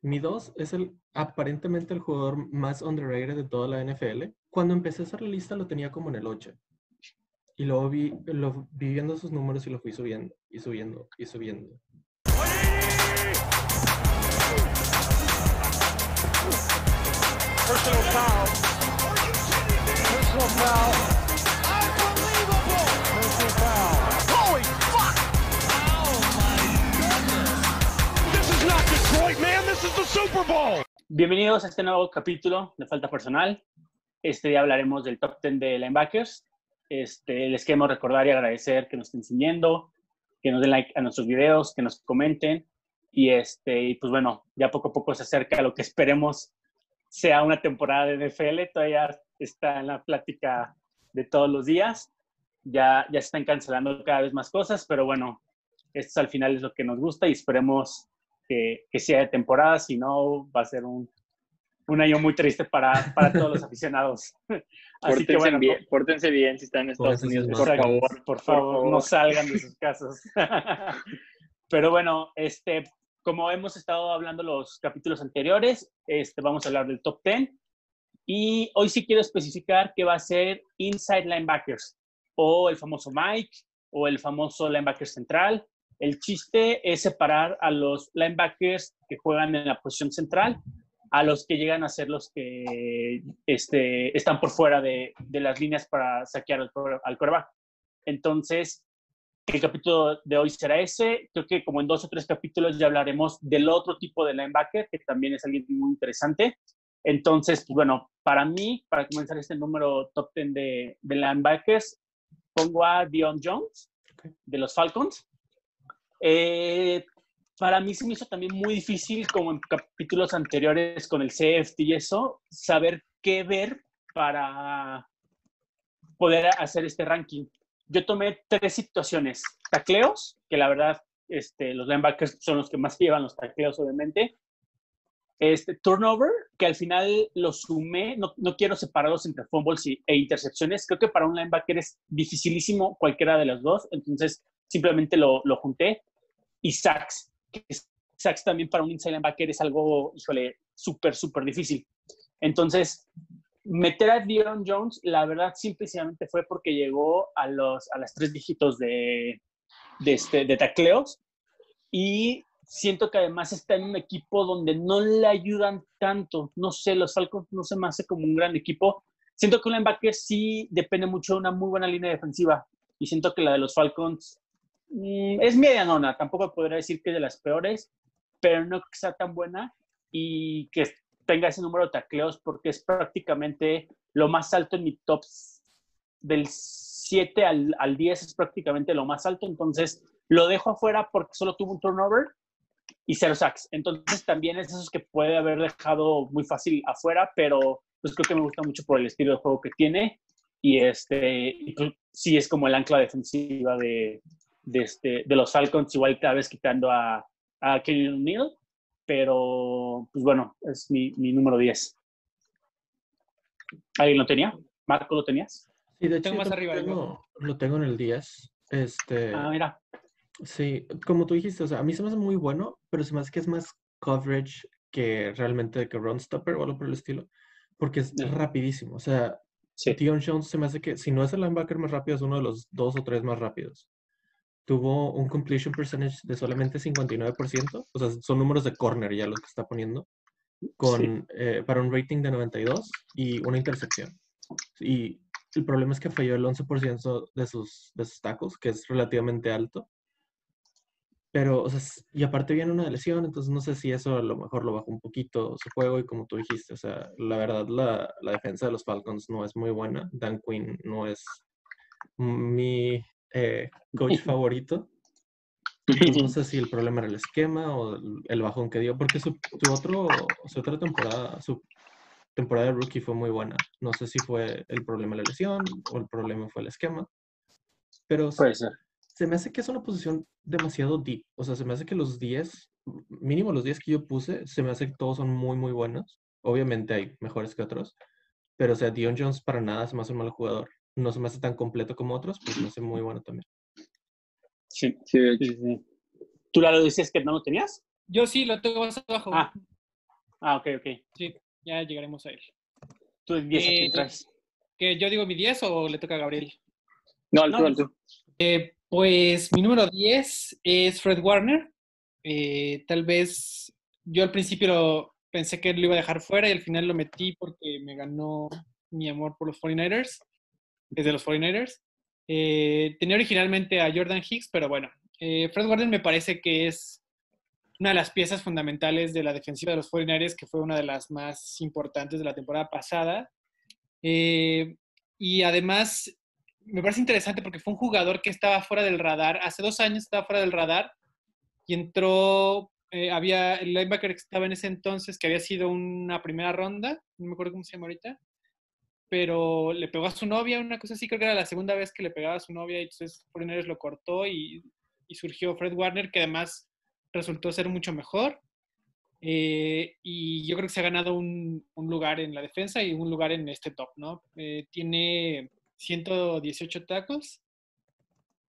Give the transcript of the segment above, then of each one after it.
Mi 2 es el aparentemente el jugador más underrated de toda la NFL. Cuando empecé a hacer la lista lo tenía como en el 8. Y luego vi, lo, vi viendo sus números y lo fui subiendo y subiendo y subiendo. Personal foul. Bienvenidos a este nuevo capítulo de Falta Personal. Este día hablaremos del top 10 de linebackers. Este, les queremos recordar y agradecer que nos estén siguiendo, que nos den like a nuestros videos, que nos comenten. Y, este, pues bueno, ya poco a poco se acerca a lo que esperemos sea una temporada de NFL. Todavía está en la plática de todos los días. Ya, ya se están cancelando cada vez más cosas, pero bueno, esto al final es lo que nos gusta y esperemos que, que sea de temporada. Si no, va a ser un, un año muy triste para, para todos los aficionados. Así que bueno, bien, pórtense bien si están en Estados Unidos, bien. por favor. por favor, favor. no salgan de sus casas. Pero bueno, este, como hemos estado hablando los capítulos anteriores, este, vamos a hablar del top 10. Y hoy sí quiero especificar que va a ser inside linebackers, o el famoso Mike, o el famoso linebacker central. El chiste es separar a los linebackers que juegan en la posición central a los que llegan a ser los que este, están por fuera de, de las líneas para saquear al, al. Entonces, el capítulo de hoy será ese. Creo que como en dos o tres capítulos ya hablaremos del otro tipo de linebacker, que también es alguien muy interesante. Entonces, pues bueno, para mí, para comenzar este número top 10 de, de linebackers, pongo a Dion Jones de los Falcons. Eh, para mí se me hizo también muy difícil, como en capítulos anteriores con el CFT y eso, saber qué ver para poder hacer este ranking. Yo tomé tres situaciones. Tacleos, que la verdad este, los linebackers son los que más llevan los tacleos, obviamente. Este, turnover, que al final lo sumé, no, no quiero separarlos entre fumbles y- e intercepciones. Creo que para un linebacker es dificilísimo cualquiera de las dos, entonces simplemente lo, lo junté. Y sacks, que sacks también para un inside linebacker es algo, híjole, súper, súper difícil. Entonces, meter a Dion Jones, la verdad, simplemente fue porque llegó a, los, a las tres dígitos de, de, este, de tacleos y siento que además está en un equipo donde no le ayudan tanto. No sé, los Falcons no se me hace como un gran equipo. Siento que un linebacker sí depende mucho de una muy buena línea defensiva y siento que la de los Falcons es medianona. Tampoco podría decir que es de las peores, pero no que sea tan buena y que tenga ese número de tacleos porque es prácticamente lo más alto en mi top del 7 al, al 10 es prácticamente lo más alto, entonces lo dejo afuera porque solo tuvo un turnover y cero sacks. Entonces también es esos que puede haber dejado muy fácil afuera, pero pues creo que me gusta mucho por el estilo de juego que tiene y este pues, sí es como el ancla defensiva de, de, este, de los Falcons, igual cada vez quitando a, a Kenny O'Neill, pero pues bueno, es mi, mi número 10. ¿Alguien lo tenía? ¿Marco lo tenías? Sí, de hecho, Tengo más arriba, tengo- lo tengo en el 10. Este, Ah, mira. sí, como tú dijiste, o sea, a mí se me hace muy bueno, pero se me hace que es más coverage que realmente de que run stopper o algo por el estilo, porque es Ya. rapidísimo. O sea, Sí. Dion Jones se me hace que, si no es el linebacker más rápido, es uno de los dos o tres más rápidos. Tuvo un completion percentage de solamente 59%, o sea, son números de corner ya los que está poniendo, con, eh, para un rating de 92 y una intercepción. Y el problema es que falló el 11% de sus, de sus tacos, que es relativamente alto. Pero, o sea, y aparte viene una lesión, entonces no sé si eso a lo mejor lo bajó un poquito su juego y como tú dijiste, o sea, la verdad la, la defensa de los Falcons no es muy buena. Dan Quinn no es mi eh, coach favorito. No sé si el problema era el esquema o el, bajón que dio, porque su, su otro, su otra temporada, su temporada de rookie fue muy buena. No sé si fue el problema la lesión o el problema fue el esquema. Pero Puede ser. se me hace que es una posición demasiado deep. O sea, se me hace que los 10, mínimo los 10 que yo puse, se me hace que todos son muy, muy buenos. Obviamente hay mejores que otros. Pero, o sea, Dion Jones para nada se me hace un mal jugador. No se me hace tan completo como otros, pero se me hace muy bueno también. Sí. Sí, sí, sí. ¿Tú la lo dices que no lo tenías? Yo sí lo tengo más abajo. Ah, Ah, ok, ok. Sí, ya llegaremos a él. ¿Tú de 10 a Eh? ¿Que yo digo mi 10 o le toca a Gabriel? No, al No, tú, al tú. Eh, pues mi número 10 es Fred Warner. Eh, tal vez yo al principio lo- pensé que lo iba a dejar fuera y al final lo metí porque me ganó mi amor por los 49ers, desde los 49ers. Eh, tenía originalmente a Jordan Hicks, pero bueno, eh, Fred Warner me parece que es una de las piezas fundamentales de la defensiva de los 49ers, que fue una de las más importantes de la temporada pasada. Eh, y además, me parece interesante porque fue un jugador que estaba fuera del radar. Hace dos años estaba fuera del radar y entró, eh, había el linebacker que estaba en ese entonces, que había sido una primera ronda, no me acuerdo cómo se llama ahorita, pero le pegó a su novia, una cosa así, creo que era la segunda vez que le pegaba a su novia y entonces Foreigners lo cortó y, y surgió Fred Warner, que además resultó ser mucho mejor. Eh, y yo creo que se ha ganado un, un lugar en la defensa y un lugar en este top, ¿no? Eh, tiene 118 tacos.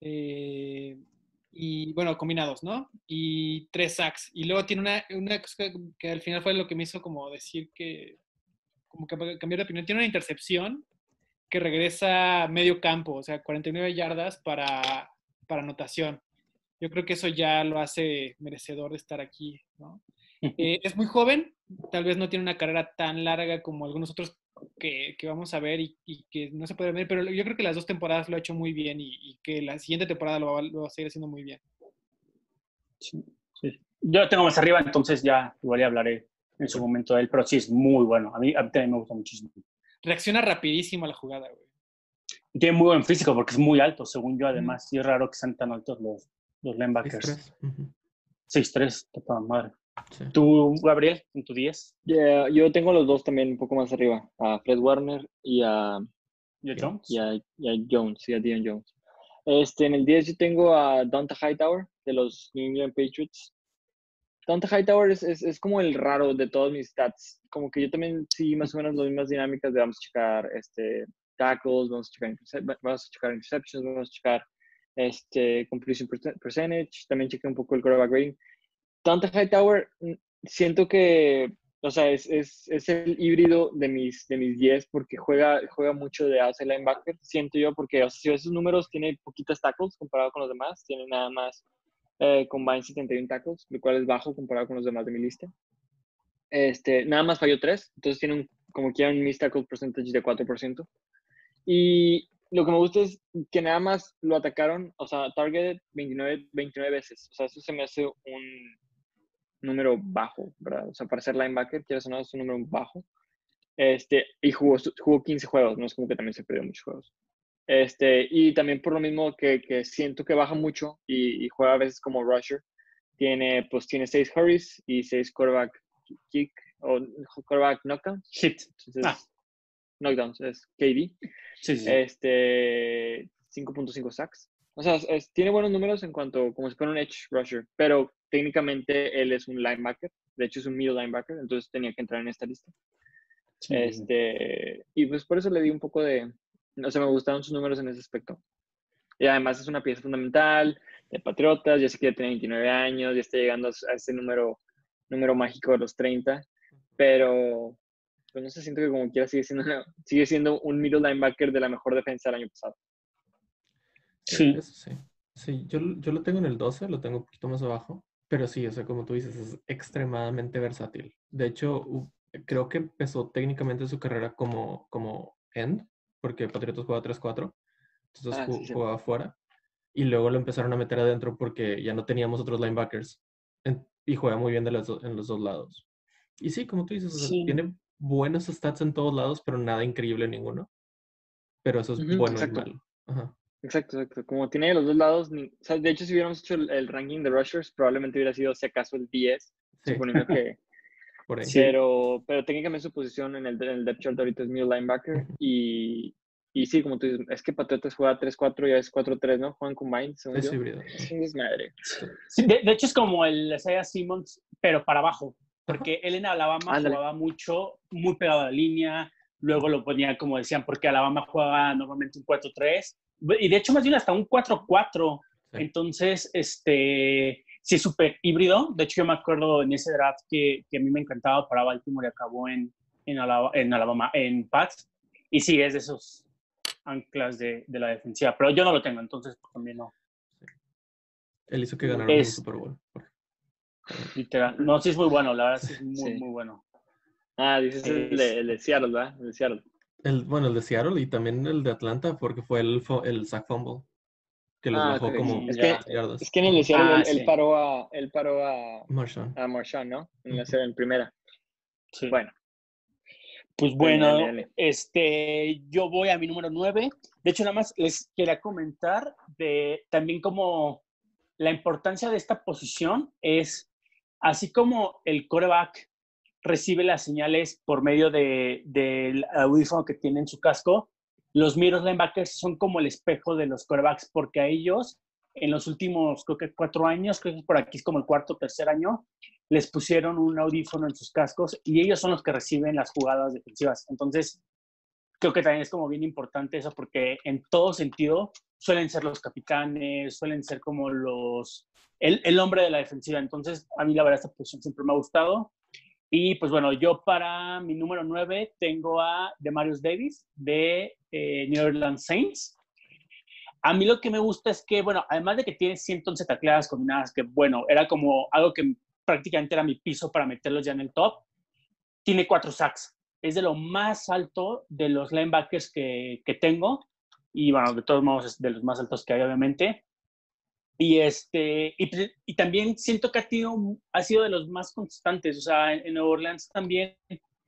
eh, y bueno, combinados, ¿no? Y tres sacks. Y luego tiene una, una cosa que, que al final fue lo que me hizo como decir que, como que cambiar de opinión. Tiene una intercepción que regresa a medio campo, o sea, 49 yardas para, para anotación. Yo creo que eso ya lo hace merecedor de estar aquí, ¿no? Eh, es muy joven, tal vez no tiene una carrera tan larga como algunos otros que, que vamos a ver y, y que no se puede ver, pero yo creo que las dos temporadas lo ha hecho muy bien y, y que la siguiente temporada lo va, lo va a seguir haciendo muy bien. Sí, sí. Yo lo tengo más arriba, entonces ya igual ya hablaré en su momento de él, pero sí es muy bueno. A mí, a mí también me gusta muchísimo. Reacciona rapidísimo a la jugada, güey. Y tiene muy buen físico porque es muy alto, según yo, además. Y es raro que sean tan altos los, los linebackers. 6-3. Ujú. 6'3, te toda madre. Sí. ¿Tú, Gabriel, en tu 10? Yeah, yo tengo los dos también un poco más arriba, a Fred Warner y a, ¿Yo Jones? y a, y a Jones, y a Dion Jones. Este, en el 10 yo tengo a Donta Hightower de los New England Patriots. Donta Hightower es, es, es como el raro de todos mis stats. Como que yo también sí, más o menos las mismas dinámicas de vamos a checar este, tackles, vamos a checar, vamos a checar interceptions, vamos a checar este, completion percent- percentage, también chequé un poco el quarterback rating. Donta Hightower, mm, siento que, o sea, es, es, es el híbrido de mis, de mis 10 porque juega, juega mucho de outside linebacker, siento yo, porque, o sea, si ves sus números, tiene poquitas tackles comparado con los demás, tiene nada más eh, combined 71 tackles, lo cual es bajo comparado con los demás de mi lista. Este, nada más falló 3, entonces tiene un, como quiera un missed tackle percentage de 4%. Y lo que me gusta es que nada más lo atacaron, o sea, targeted 29, 29 veces. O sea, eso se me hace un número bajo, ¿verdad? O sea, para ser linebacker, quieres o no, es un número bajo. Este, y jugó, jugó 15 juegos, no es como que también se perdió muchos juegos. Este, y también por lo mismo que, que siento que baja mucho y, y juega a veces como rusher, tiene, pues tiene 6 hurries y 6 quarterback kick o quarterback knockdown. Hit. Entonces, Ah. knockdowns es KD. Sí, sí. Este, 5.5 sacks. O sea, es- tiene buenos números en cuanto, como si fuera un edge rusher, pero técnicamente él es un linebacker. De hecho, es un middle linebacker, entonces tenía que entrar en esta lista. Sí. Este, y pues por eso le di un poco de, o sea, me gustaron sus números en ese aspecto. Y además es una pieza fundamental de Patriotas, ya sé que ya tiene 29 años, ya está llegando a ese número, número mágico de los 30, pero pues no sé, siento que como quiera sigue siendo, sigue siendo un middle linebacker de la mejor defensa del año pasado. Sí. Eso sí. Sí, yo, yo lo tengo en el 12, lo tengo un poquito más abajo, pero sí, o sea, como tú dices, es extremadamente versátil. De hecho, creo que empezó técnicamente su carrera como, como end, porque Patriotas jugaba 3-4, entonces Ah, sí, sí. jugaba afuera, y luego lo empezaron a meter adentro porque ya no teníamos otros linebackers, en- y juega muy bien de los en los dos lados. Y sí, como tú dices, o sea, Sí. tiene buenos stats en todos lados, pero nada increíble en ninguno. Pero eso es Ujú, bueno y exacto. malo. Ajá. Exacto, exacto. Como tiene de los dos lados, ni- o sea, de hecho, si hubiéramos hecho el, el ranking de rushers, probablemente hubiera sido, si acaso, el 10, Sí, suponiendo que, por ahí. Pero, pero técnicamente su posición en el, en el depth chart ahorita es middle linebacker. Y, y sí, como tú dices, es que Patriotas juega 3-4 y es 4-3, ¿no? Juegan combined, según Es yo. híbrido. Es un desmadre. Sí, de, de hecho, es como el Isaiah Simmons, pero para abajo. Porque él en Alabama Ándale. jugaba mucho, muy pegado a la línea. Luego lo ponía, como decían, porque Alabama jugaba normalmente un 4-3. Y de hecho, más bien hasta un 4-4. Entonces, este, sí es súper híbrido. De hecho, yo me acuerdo en ese draft que, que a mí me encantaba para Baltimore y acabó en, en, Alabama, en, Alabama, en Pats. Y sí, es de esos anclas de, de la defensiva. Pero yo no lo tengo, entonces pues, también no. Él hizo que ganaran Es- un Super Bowl. Literal. No, sí es muy bueno, la verdad sí es muy, Sí. muy bueno. Ah, dices el de, el de Seattle, ¿verdad? El de Seattle. El, bueno, el de Seattle y también el de Atlanta, porque fue el, el sack fumble. Que los Ah, bajó como Es que- yardas. Es que en el de Seattle Ah, él, paró a, él paró a, Marshawn. a Marshawn, ¿no? En la serie, en primera. Sí. Bueno, Pues bueno, dale, dale. este, yo voy a mi número 9. De hecho, nada más les quería comentar de también como la importancia de esta posición es, así como el coreback recibe las señales por medio de- del audífono que tiene en su casco, los middle linebackers son como el espejo de los corebacks, porque a ellos en los últimos, creo que cuatro años, creo que por aquí es como el cuarto o tercer año, les pusieron un audífono en sus cascos y ellos son los que reciben las jugadas defensivas. Entonces, creo que también es como bien importante eso porque en todo sentido suelen ser los capitanes, suelen ser como los, el, el hombre de la defensiva. Entonces, a mí la verdad esta posición siempre me ha gustado. Y pues bueno, yo para mi número 9 tengo a Demarius Davis de eh, New Orleans Saints. A mí lo que me gusta es que, bueno, además de que tiene 111 tacleadas combinadas, que bueno, era como algo que prácticamente era mi piso para meterlos ya en el top, tiene cuatro sacks. Es de lo más alto de los linebackers que, que tengo. Y bueno, de todos modos es de los más altos que hay, obviamente. Y, este, y, pues, y también siento que ha, tenido, ha sido de los más constantes. O sea, en, en Nueva Orleans también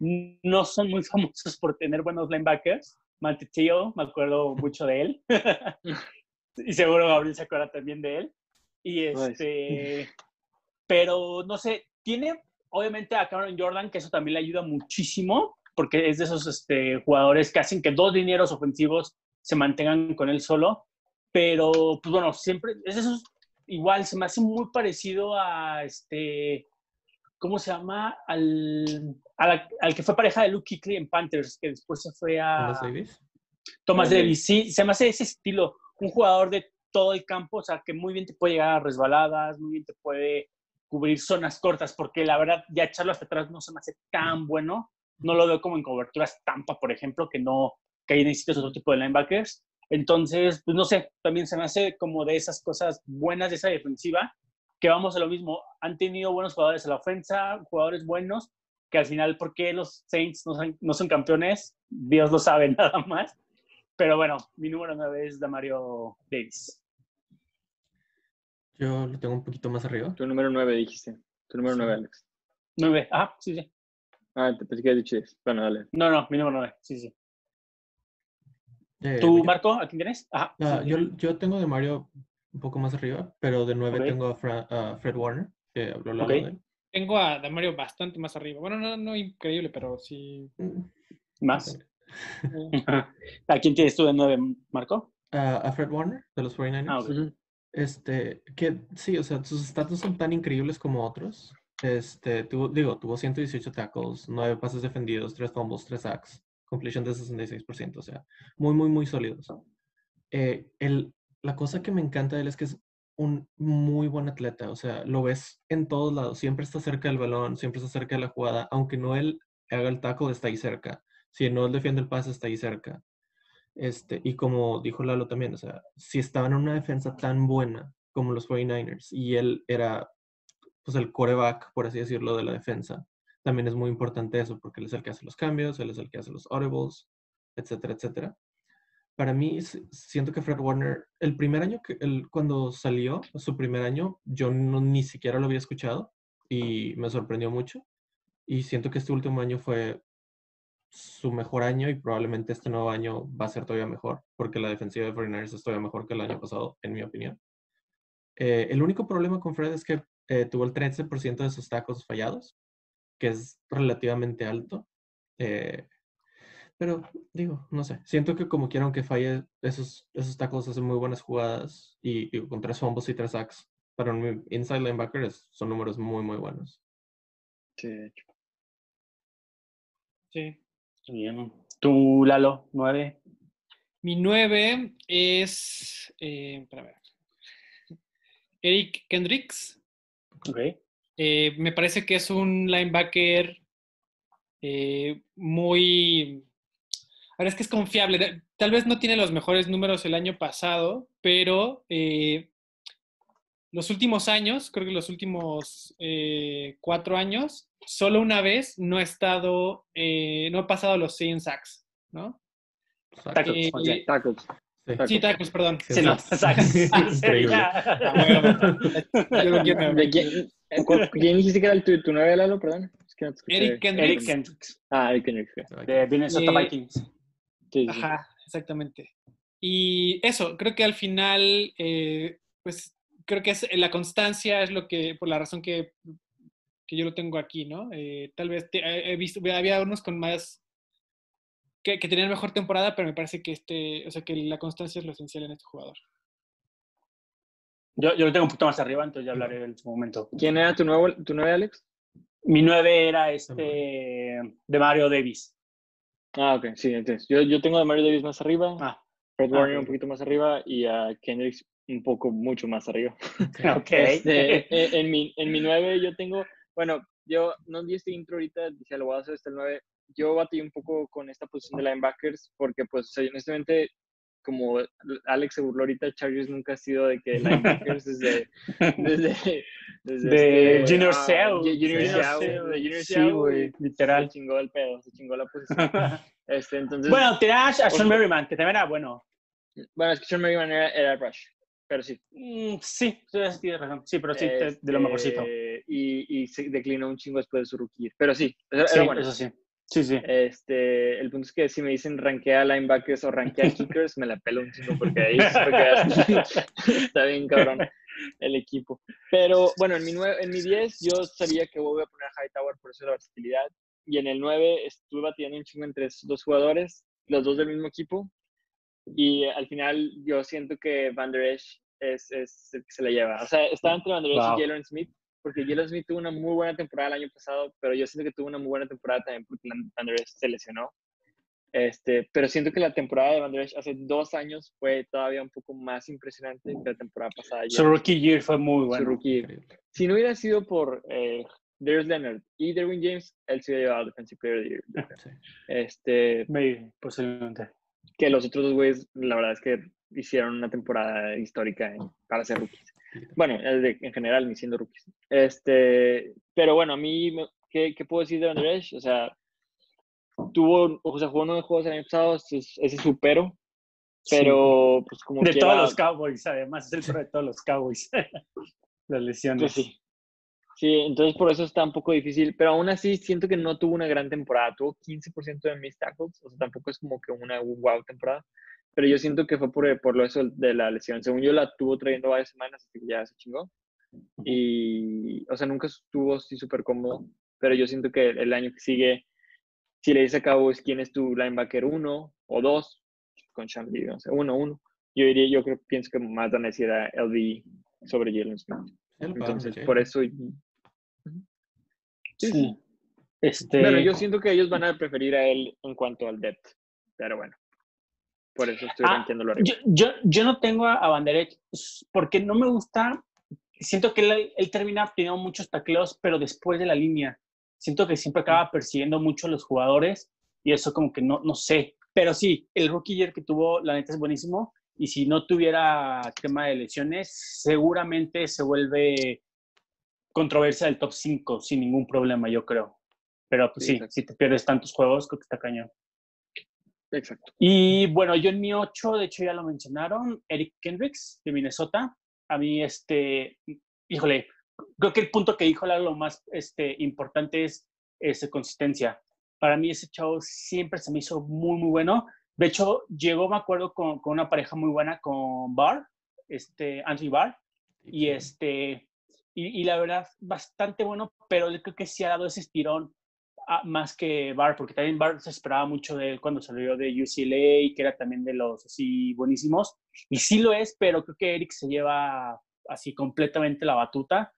no son muy famosos por tener buenos linebackers. Mantetillo, me acuerdo mucho de él. y seguro Gabriel se acuerda también de él. Y este, pero no sé, tiene obviamente a Cameron Jordan, que eso también le ayuda muchísimo, porque es de esos este, jugadores que hacen que dos dineros ofensivos se mantengan con él solo. Pero, pues bueno, siempre es de esos, igual se me hace muy parecido a este, ¿cómo se llama? Al, a la- al que fue pareja de Luke Kuechly en Panthers, que después se fue a Thomas Davis. Thomas. Davis. Sí, se me hace ese estilo, un jugador de todo el campo, o sea, que muy bien te puede llegar a resbaladas, muy bien te puede cubrir zonas cortas, porque la verdad, ya echarlo hasta atrás no se me hace tan bueno. No lo veo como en coberturas tampa, por ejemplo, que no, que ahí necesitas otro tipo de linebackers. Entonces, pues no sé, también se me hace como de esas cosas buenas de esa defensiva, que vamos a lo mismo. Han tenido buenos jugadores en la ofensa, jugadores buenos, que al final, ¿por qué los Saints no son, no son campeones? Dios lo sabe nada más. Pero bueno, mi número 9 es Damario Davis. Yo lo tengo un poquito más arriba. tu número 9 dijiste. Tu número Sí. 9, Alex. 9. Ah, sí, sí. Ah, te pensé que habías dicho 10. Bueno, dale. No, no, mi número 9. Sí, sí. ¿Tú, Marco, a quién tienes? Ajá. Ah, yo, yo tengo de Mario un poco más arriba, pero de 9 Ok. tengo a, Fra- Fred Warner, que habló Lalo Ok. de él. Tengo a Damario bastante más arriba. Bueno, no, no increíble, pero sí. Mm, Más. ¿A quién tienes tú de 9, Marco? A, a Fred Warner, de los 49ers. Ah. Este, que sí, o sea, sus estatus son tan increíbles como otros. Este, tuvo, digo, tuvo 118 tackles, 9 pases defendidos, 3 fumbles, 3 sacks, completion de 66%, o sea, muy, muy, muy sólidos. Eh, el, la cosa que me encanta de él es que es un muy buen atleta, o sea, lo ves en todos lados, siempre está cerca del balón, siempre está cerca de la jugada, aunque no él haga el tackle, está ahí cerca. Si no él defiende el pase, está ahí cerca. Este, y como dijo Lalo también, o sea, si estaban en una defensa tan buena como los 49ers y él era pues el coreback, por así decirlo, de la defensa, también es muy importante eso, porque él es el que hace los cambios, él es el que hace los audibles, etcétera, etcétera. Para mí, siento que Fred Warner, el primer año que él, cuando salió, su primer año, yo no, ni siquiera lo había escuchado y me sorprendió mucho. Y siento que este último año fue su mejor año y probablemente este nuevo año va a ser todavía mejor, porque la defensiva de 49ers es todavía mejor que el año pasado, en mi opinión. Eh, el único problema con Fred es que eh, tuvo el 13% de sus tacos fallados, que es relativamente alto. Eh, pero digo, no sé, siento que como quiera, aunque falle esos, esos tacos, hacen muy buenas jugadas y digo, con tres fumbles y tres sacks, para un inside linebacker es- son números muy, muy buenos. Sí, de hecho. sí. Bien. Tú, Lalo, 9. Mi 9 es. Eh, espera, a ver. Eric Kendricks. Ok. Eh, me parece que es un linebacker eh, muy... Ahora es que es confiable. Tal vez no tiene los mejores números el año pasado, pero eh, los últimos años, creo que los últimos eh, cuatro años, solo una vez no ha estado, eh, no ha pasado los 100 sacks, ¿no? Tackles, Eh, o sea, Tackles. Sí. tacos, perdón. Sí, no, sacks. Increíble. Yo lo quiero. ¿De quién, eh, dijiste que era el tu, tu Lalo? Perdón. Es que no te escuché. Eric Kendricks. Eric Kendricks, Ah, Eric Kendricks. de Minnesota Eh, Vikings. Sí, sí, sí. Ajá, exactamente. Y eso, creo que al final, eh, pues creo que es, la constancia es lo que, por la razón que, que yo lo tengo aquí, ¿no? Eh, tal vez te- he he visto, había unos con más, que, que tenían mejor temporada, pero me parece que este, o sea, que la constancia es lo esencial en este jugador. Yo, yo lo tengo un poquito más arriba, entonces ya hablaré en su momento. ¿Quién era tu nuevo, tu nueve, Alex? Mi 9 era este de Mario Davis. Ah, ok, sí, entonces. Yo, yo tengo a Mario Davis más arriba, Ah, Fred ah, Warner ok. un poquito más arriba y a Kendricks un poco, mucho más arriba. ok. Este, en, mi, en mi 9 yo tengo, bueno, yo no di este intro ahorita, dije, lo voy a hacer hasta el 9. Yo batí un poco con esta posición de linebackers porque, pues, honestamente, como Alex se burló ahorita, Chargers nunca ha sido de que linebackers desde... desde, desde de este, Junior ah, Seau. Junior Seau, Junior sí, güey, literal. Se chingó el pedo, se chingó la posición. Este, entonces, bueno, tenías a Sean Merriman, que también era bueno. bueno, es que Sean Merriman era, era Rush, pero sí. Mm, sí, tienes razón. Sí, pero sí, de- de lo mejorcito. Este, Y, y se declinó un chingo después de su rookie. Pero sí, era, Sí, era bueno. eso sí. Sí, sí. Este, el punto es que si me dicen rankea linebackers o rankea kickers, me la pelo un chingo porque ahí quedas- está bien cabrón el equipo. Pero bueno, en mi, nue- en mi 10 yo sabía que voy a poner a Hightower por eso la versatilidad. Y en el 9 estuve batiendo un chingo entre esos dos jugadores, los dos del mismo equipo. Y al final yo siento que Van Der Esch es, es el que se la lleva. O sea, estaba entre Van Der Esch Wow. y Jalen Smith, porque Jalen Smith tuvo una muy buena temporada el año pasado, pero yo siento que tuvo una muy buena temporada también porque Van Der Esch se lesionó. Este, pero siento que la temporada de Van Der Esch hace dos años fue todavía un poco más impresionante que la temporada pasada. Su rookie year fue muy Su bueno. rookie. Increíble. Si no hubiera sido por eh, Darius Leonard y Derwin James, él se hubiera llevado Defensive Player of the Year. Sí. Este, Maybe, posiblemente. que los otros dos güeyes, la verdad es que hicieron una temporada histórica en- para ser rookies. Bueno, en general, ni siendo rookies. Este, pero bueno, a mí, ¿qué, qué puedo decir de Esch? O sea, tuvo, o sea, jugó nueve juegos el año pasado, ese es, ese es su pero, pero pues como De quiera, todos los Cowboys, además, es el de todos los Cowboys. Las lesiones. Pues sí. Sí, entonces por eso está un poco difícil, pero aún así siento que no tuvo una gran temporada, tuvo 15% de mis tackles, o sea, tampoco es como que una wow temporada, pero yo siento que fue por, por lo eso de la lesión. Según yo la tuvo trayendo varias semanas, así que ya se chingó. Y, o sea, nunca estuvo así súper cómodo, pero yo siento que el año que sigue, si le dice a Cowboys quién es tu linebacker uno o dos, con Sean Lee, no sé, uno, uno, yo diría, yo creo, pienso que más van a decir a LV sobre Jalen Smith. Entonces, sí. por eso. Sí, Sí. Este, Bueno, yo siento que ellos van a preferir a él en cuanto al depth, pero bueno. Por eso estoy Ah, rankeándolo arriba. yo, yo, yo no tengo a, a Van Der Esch porque no me gusta. Siento que él, él termina teniendo muchos tacleos, pero después de la línea. Siento que siempre acaba persiguiendo mucho a los jugadores y eso como que no, no sé. Pero sí, el rookie year que tuvo, la neta es buenísimo. Y si no tuviera tema de lesiones, seguramente se vuelve controversia del top 5 sin ningún problema, yo creo. Pero pues Sí, sí, si te pierdes tantos juegos, creo que está cañón. Exacto. Y bueno, yo en mi 8, de hecho ya lo mencionaron, Eric Kendricks de Minnesota. A mí, este, híjole, creo que el punto que dijo Lalo, lo más este, importante es este, consistencia. Para mí ese chavo siempre se me hizo muy, muy bueno. De hecho, llegó, me acuerdo, con, con una pareja muy buena con Barr, este, Anthony Barr, y este, y, y la verdad, bastante bueno, pero yo creo que sí ha dado ese estirón más que Barr, porque también Barr se esperaba mucho de él cuando salió de UCLA, que era también de los así buenísimos, y sí lo es, pero creo que Eric se lleva así completamente la batuta.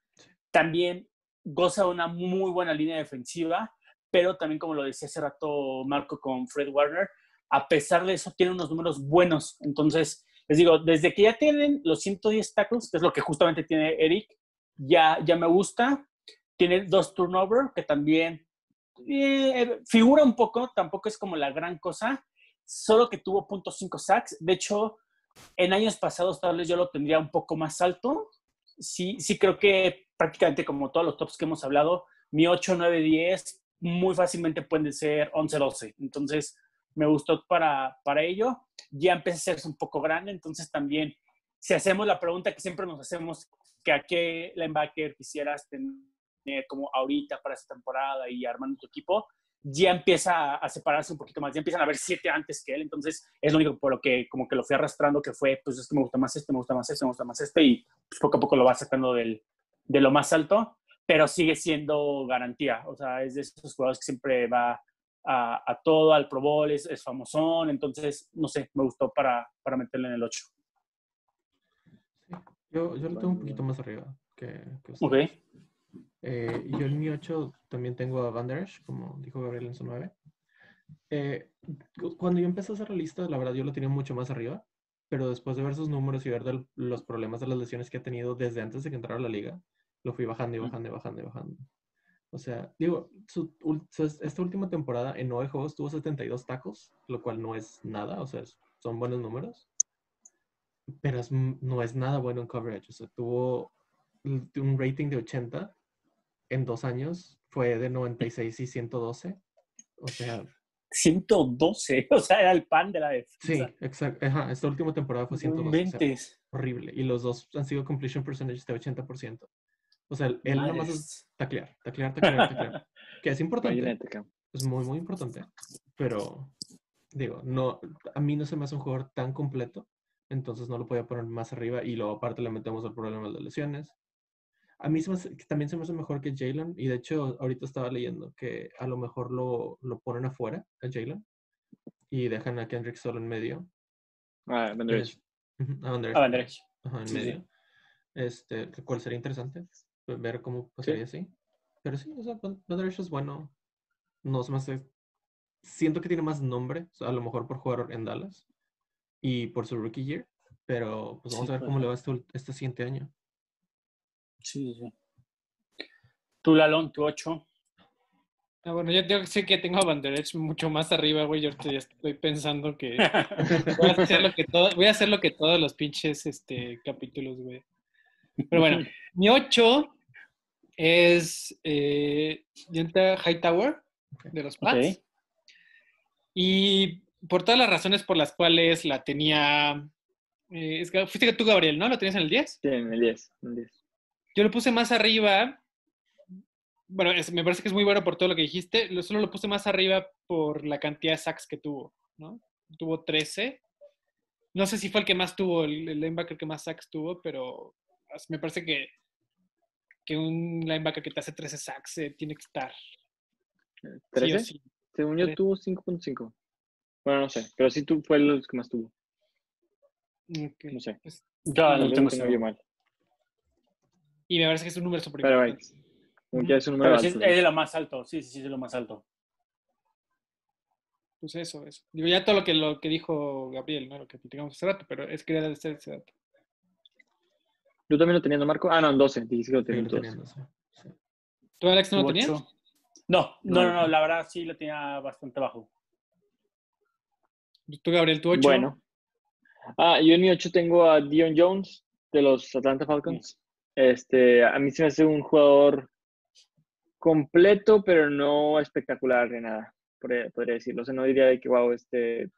También goza de una muy buena línea defensiva, pero también como lo decía hace rato Marco con Fred Warner, a pesar de eso tiene unos números buenos, entonces les digo, desde que ya tienen los 110 tackles, que es lo que justamente tiene Eric, ya, ya me gusta. Tiene dos turnover, que también eh, figura un poco, tampoco es como la gran cosa, solo que tuvo .5 sacks. De hecho, en años pasados tal vez yo lo tendría un poco más alto. Sí, sí creo que prácticamente como todos los tops que hemos hablado, mi 8, 9, 10 muy fácilmente pueden ser 11, 12. Entonces, me gustó para, para ello. Ya empecé a ser un poco grande, entonces también, si hacemos la pregunta que siempre nos hacemos, que a qué linebacker quisieras tener como ahorita para esta temporada y armando tu equipo, ya empieza a separarse un poquito más, ya empiezan a ver siete antes que él, entonces es lo único por lo que como que lo fui arrastrando, que fue, pues es que me gusta más este, me gusta más este, me gusta más este, y pues, poco a poco lo va sacando del, de lo más alto, pero sigue siendo garantía, o sea, es de esos jugadores que siempre va a, a todo, al Pro Bowl, es, es, famosón, entonces, no sé, me gustó para, para meterle en el 8. Yo, yo lo tengo un poquito más arriba que, que usted. Ok. Eh, yo en mi 8 también tengo a Van Der Esch, como dijo Gabriel en su 9. Eh, cuando yo empecé a hacer la lista, la verdad yo lo tenía mucho más arriba, pero después de ver sus números y ver del- los problemas de las lesiones que ha tenido desde antes de que entrara a la liga, lo fui bajando y bajando y bajando y bajando. O sea, digo, su su- esta última temporada en 9 juegos tuvo 72 tacos, lo cual no es nada, o sea, es- son buenos números, pero es no es nada bueno en coverage. O sea, tuvo un rating de 80 en dos años, fue de 96 y 112. O sea, 112, o sea, era el pan de la sí, defensa. exacto. Ajá, esta última temporada fue No 112. o sea, horrible. Y los dos han sido completion percentage de 80%. O sea, él nada más es taclear, taclear, taclear, taclear. que es importante. Es muy, muy importante. Pero, digo, no, a mí no se me hace un jugador tan completo. Entonces no lo podía poner más arriba. Y luego aparte le metemos el problema de lesiones. A mí se me hace- también se me hace mejor que Jalen. Y de hecho, ahorita estaba leyendo que a lo mejor lo, lo ponen afuera, a Jalen. Y dejan a Kendrick solo en medio. Ah, Ujú, a Esch. Ajá, en Sí, sí. medio. Este, lo cual sería interesante ver cómo pasaría así. Pero sí, o sea, Van Van Der Esch es bueno. No se me hace. Siento que tiene más nombre, o sea, a lo mejor por jugar en Dallas y por su rookie year. Pero pues vamos Sí, a ver cómo le va este, este siguiente año. Sí, sí. Tú, Lalón, tu 8. Ah, bueno, yo, yo sé que tengo a Van Der Esch mucho más arriba, güey. Yo ya estoy pensando que voy a hacer lo que, todo, voy a hacer lo que todos los pinches este, capítulos, güey. Pero bueno, mi 8 es eh, Hightower de los Pats. Y por todas las razones por las cuales la tenía. eh, es que fuiste tú, Gabriel, ¿no? ¿Lo tenías en el 10? Sí, en el 10. en el 10. Yo lo puse más arriba. Bueno, es- me parece que es muy bueno por todo lo que dijiste. Lo, solo lo puse más arriba por la cantidad de sacks que tuvo, ¿no? Tuvo 13. No sé si fue el que más tuvo, el, el linebacker que más sacks tuvo, pero me parece que, que un linebacker que te hace 13 sacks eh, tiene que estar. sí o ¿13? sí. Según yo tuvo 5.5. Bueno, no sé, pero sí tú, fue los que más tuvo. Ok. No sé. Pues, Yo no vez tengo tengo mal. Y me parece que es un número súper Pero es un número Pero es, de lo más alto. Sí, sí, sí, es de lo más alto. Pues eso, eso. Digo, ya todo lo que, lo que dijo Gabriel, ¿no? Lo que platicamos hace rato, pero es que era de ser ese dato. ¿Yo también lo teniendo, Marco? Ah, no, en 12. Dijiste que lo tenía en 12. tenían, no sé, sí. ¿Tú, Alex, no lo tenías? ocho. No, no, No, no, no, no. la verdad sí lo tenía bastante bajo. Tú, Gabriel, tu 8. Bueno. Ah, yo en mi 8 tengo a Dion Jones de los Atlanta Falcons. Este, a mí se me hace un jugador completo, pero no espectacular de nada, podría, podría decirlo. O sea, no diría de que, wow, este,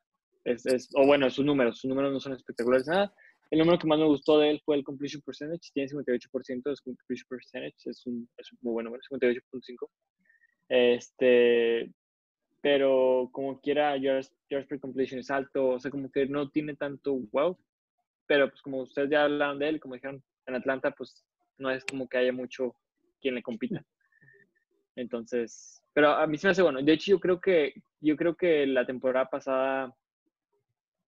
es, es- o bueno, sus números, sus números no son espectaculares, nada. El número que más me gustó de él fue el completion percentage, tiene 58% de completion percentage, es un, es un muy buen número, 58.5. Este, pero como quiera, yards per completion es alto, o sea, como que no tiene tanto wow, pero pues como ustedes ya hablaron de él, como dijeron, en Atlanta, pues no es como que haya mucho quien le compita. Entonces, pero a mí se me hace bueno. De hecho, yo creo que, yo creo que la temporada pasada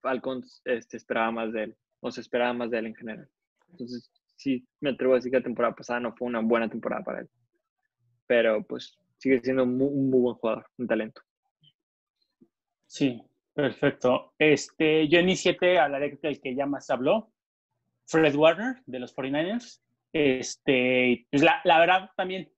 Falcons este, esperaba más de él, o se esperaba más de él en general. Entonces, sí, me atrevo a decir que la temporada pasada no fue una buena temporada para él. Pero pues sigue siendo un muy, buen jugador, un talento. Sí. Perfecto. Este, yo en mi 7 hablaré del que ya más habló, Fred Warner, de los 49ers. Este, pues la, verdad también,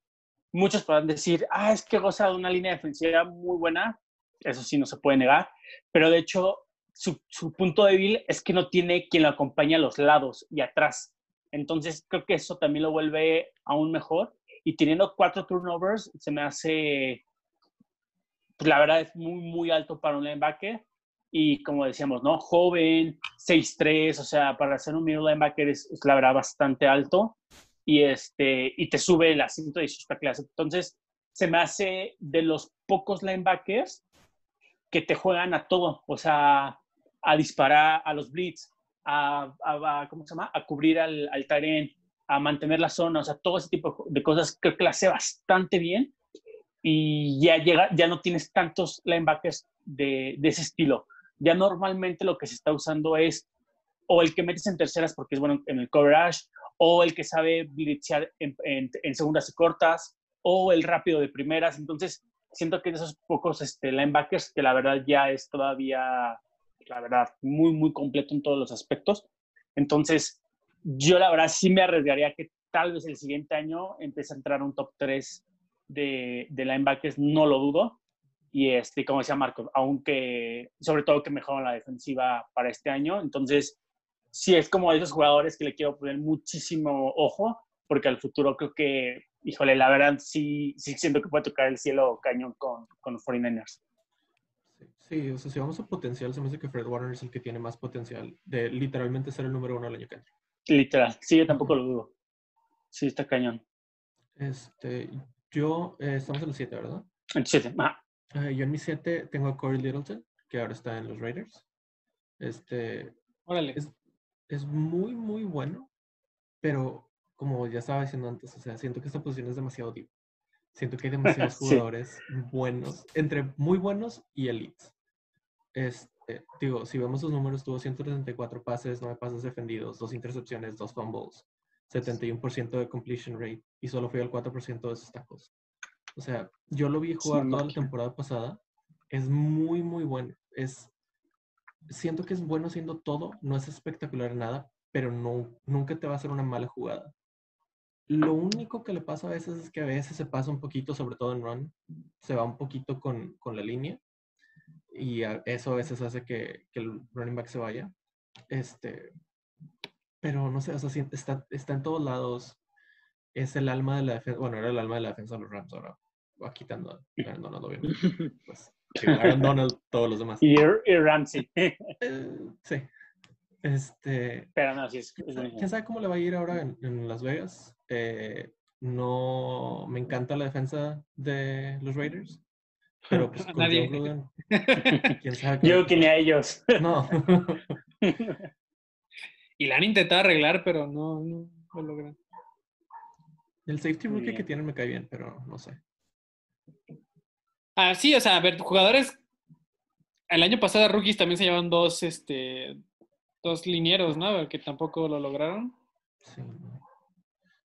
muchos podrán decir, ah, es que goza de una línea defensiva muy buena, eso sí no se puede negar, pero de hecho su, su punto débil es que no tiene quien lo acompañe a los lados y atrás. Entonces creo que eso también lo vuelve aún mejor. Y teniendo cuatro turnovers, se me hace, pues la verdad es muy, muy alto para un linebacker. Y como decíamos, ¿no? Joven, 6'3, o sea, para ser un middle linebacker es, es la verdad bastante alto. Y, este, y te sube el asiento de sus clase. Entonces, se me hace de los pocos linebackers que te juegan a todo, o sea, a disparar a los blitz, a, a, a ¿cómo se llama? A cubrir al, al taren, a mantener la zona, o sea, todo ese tipo de cosas creo que la bastante bien y ya llega, ya no tienes tantos linebackers de, de ese estilo. Ya normalmente lo que se está usando es o el que metes en terceras porque es bueno en el coverage, o el que sabe blitzear en, en, en segundas y cortas, o el rápido de primeras. Entonces, siento que de esos pocos este, linebackers que la verdad ya es todavía, la verdad, muy, muy completo en todos los aspectos. Entonces, yo la verdad sí me arriesgaría que tal vez el siguiente año empiece a entrar un top 3 de, de linebackers, no lo dudo. Y este, como decía Marco, aunque sobre todo que mejoran la defensiva para este año. Entonces, sí es como de esos jugadores que le quiero poner muchísimo ojo, porque al futuro creo que híjole, la verdad sí, sí siento que puede tocar el cielo cañón con, con los 49ers. Sí, o sea, si vamos a potencial, se me hace que Fred Warner es el que tiene más potencial de literalmente ser el número uno el año que entra. Literal, sí, yo tampoco lo dudo. Sí, está cañón. Este, yo, eh, estamos en el 7, ¿verdad? El 7, ah. Uh, yo en mi 7 tengo a Corey Littleton, que ahora está en los Raiders. Este, Órale. es, es muy, muy bueno, pero como ya estaba diciendo antes, o sea, siento que esta posición es demasiado deep. Siento que hay demasiados Sí. jugadores buenos, entre muy buenos y elites. Este, digo, si vemos sus números, tuvo 134 pases, 9 pases defendidos, 2 intercepciones, 2 fumbles, 71% de completion rate y solo fue al 4% de sus tacos. O sea, yo lo vi jugar toda la temporada pasada. Es muy, muy bueno. Es, siento que es bueno haciendo todo. No es espectacular en nada, pero no, nunca te va a hacer una mala jugada. Lo único que le pasa a veces es que a veces se pasa un poquito, sobre todo en run, se va un poquito con, con la línea y a- eso a veces hace que, que el running back se vaya. Este, pero no sé, o sea, está, está en todos lados. Es el alma de la defensa. Bueno, era el alma de la defensa de los Rams. Ahora va quitando a Aaron Donald, obviamente. Pues, digo, Aaron Donald, todos los demás. Y, y Ramsey. Eh, sí. Este, Pero no, sí, es, es ¿Quién sabe- buenísimo. ¿Quién sabe cómo le va a ir ahora en, en Las Vegas? Eh, no me encanta la defensa de los Raiders, pero pues con nadie. Joe Gruden, quién sabe. Yo que ni a ellos. No, Y la han intentado arreglar, pero no, no lo logran. el safety rookie que tienen me cae bien, pero no sé. Ah, sí, o sea, a ver, jugadores. El año pasado a rookies también se llevaron dos, este, dos linieros, ¿no? Que tampoco lo lograron. Sí.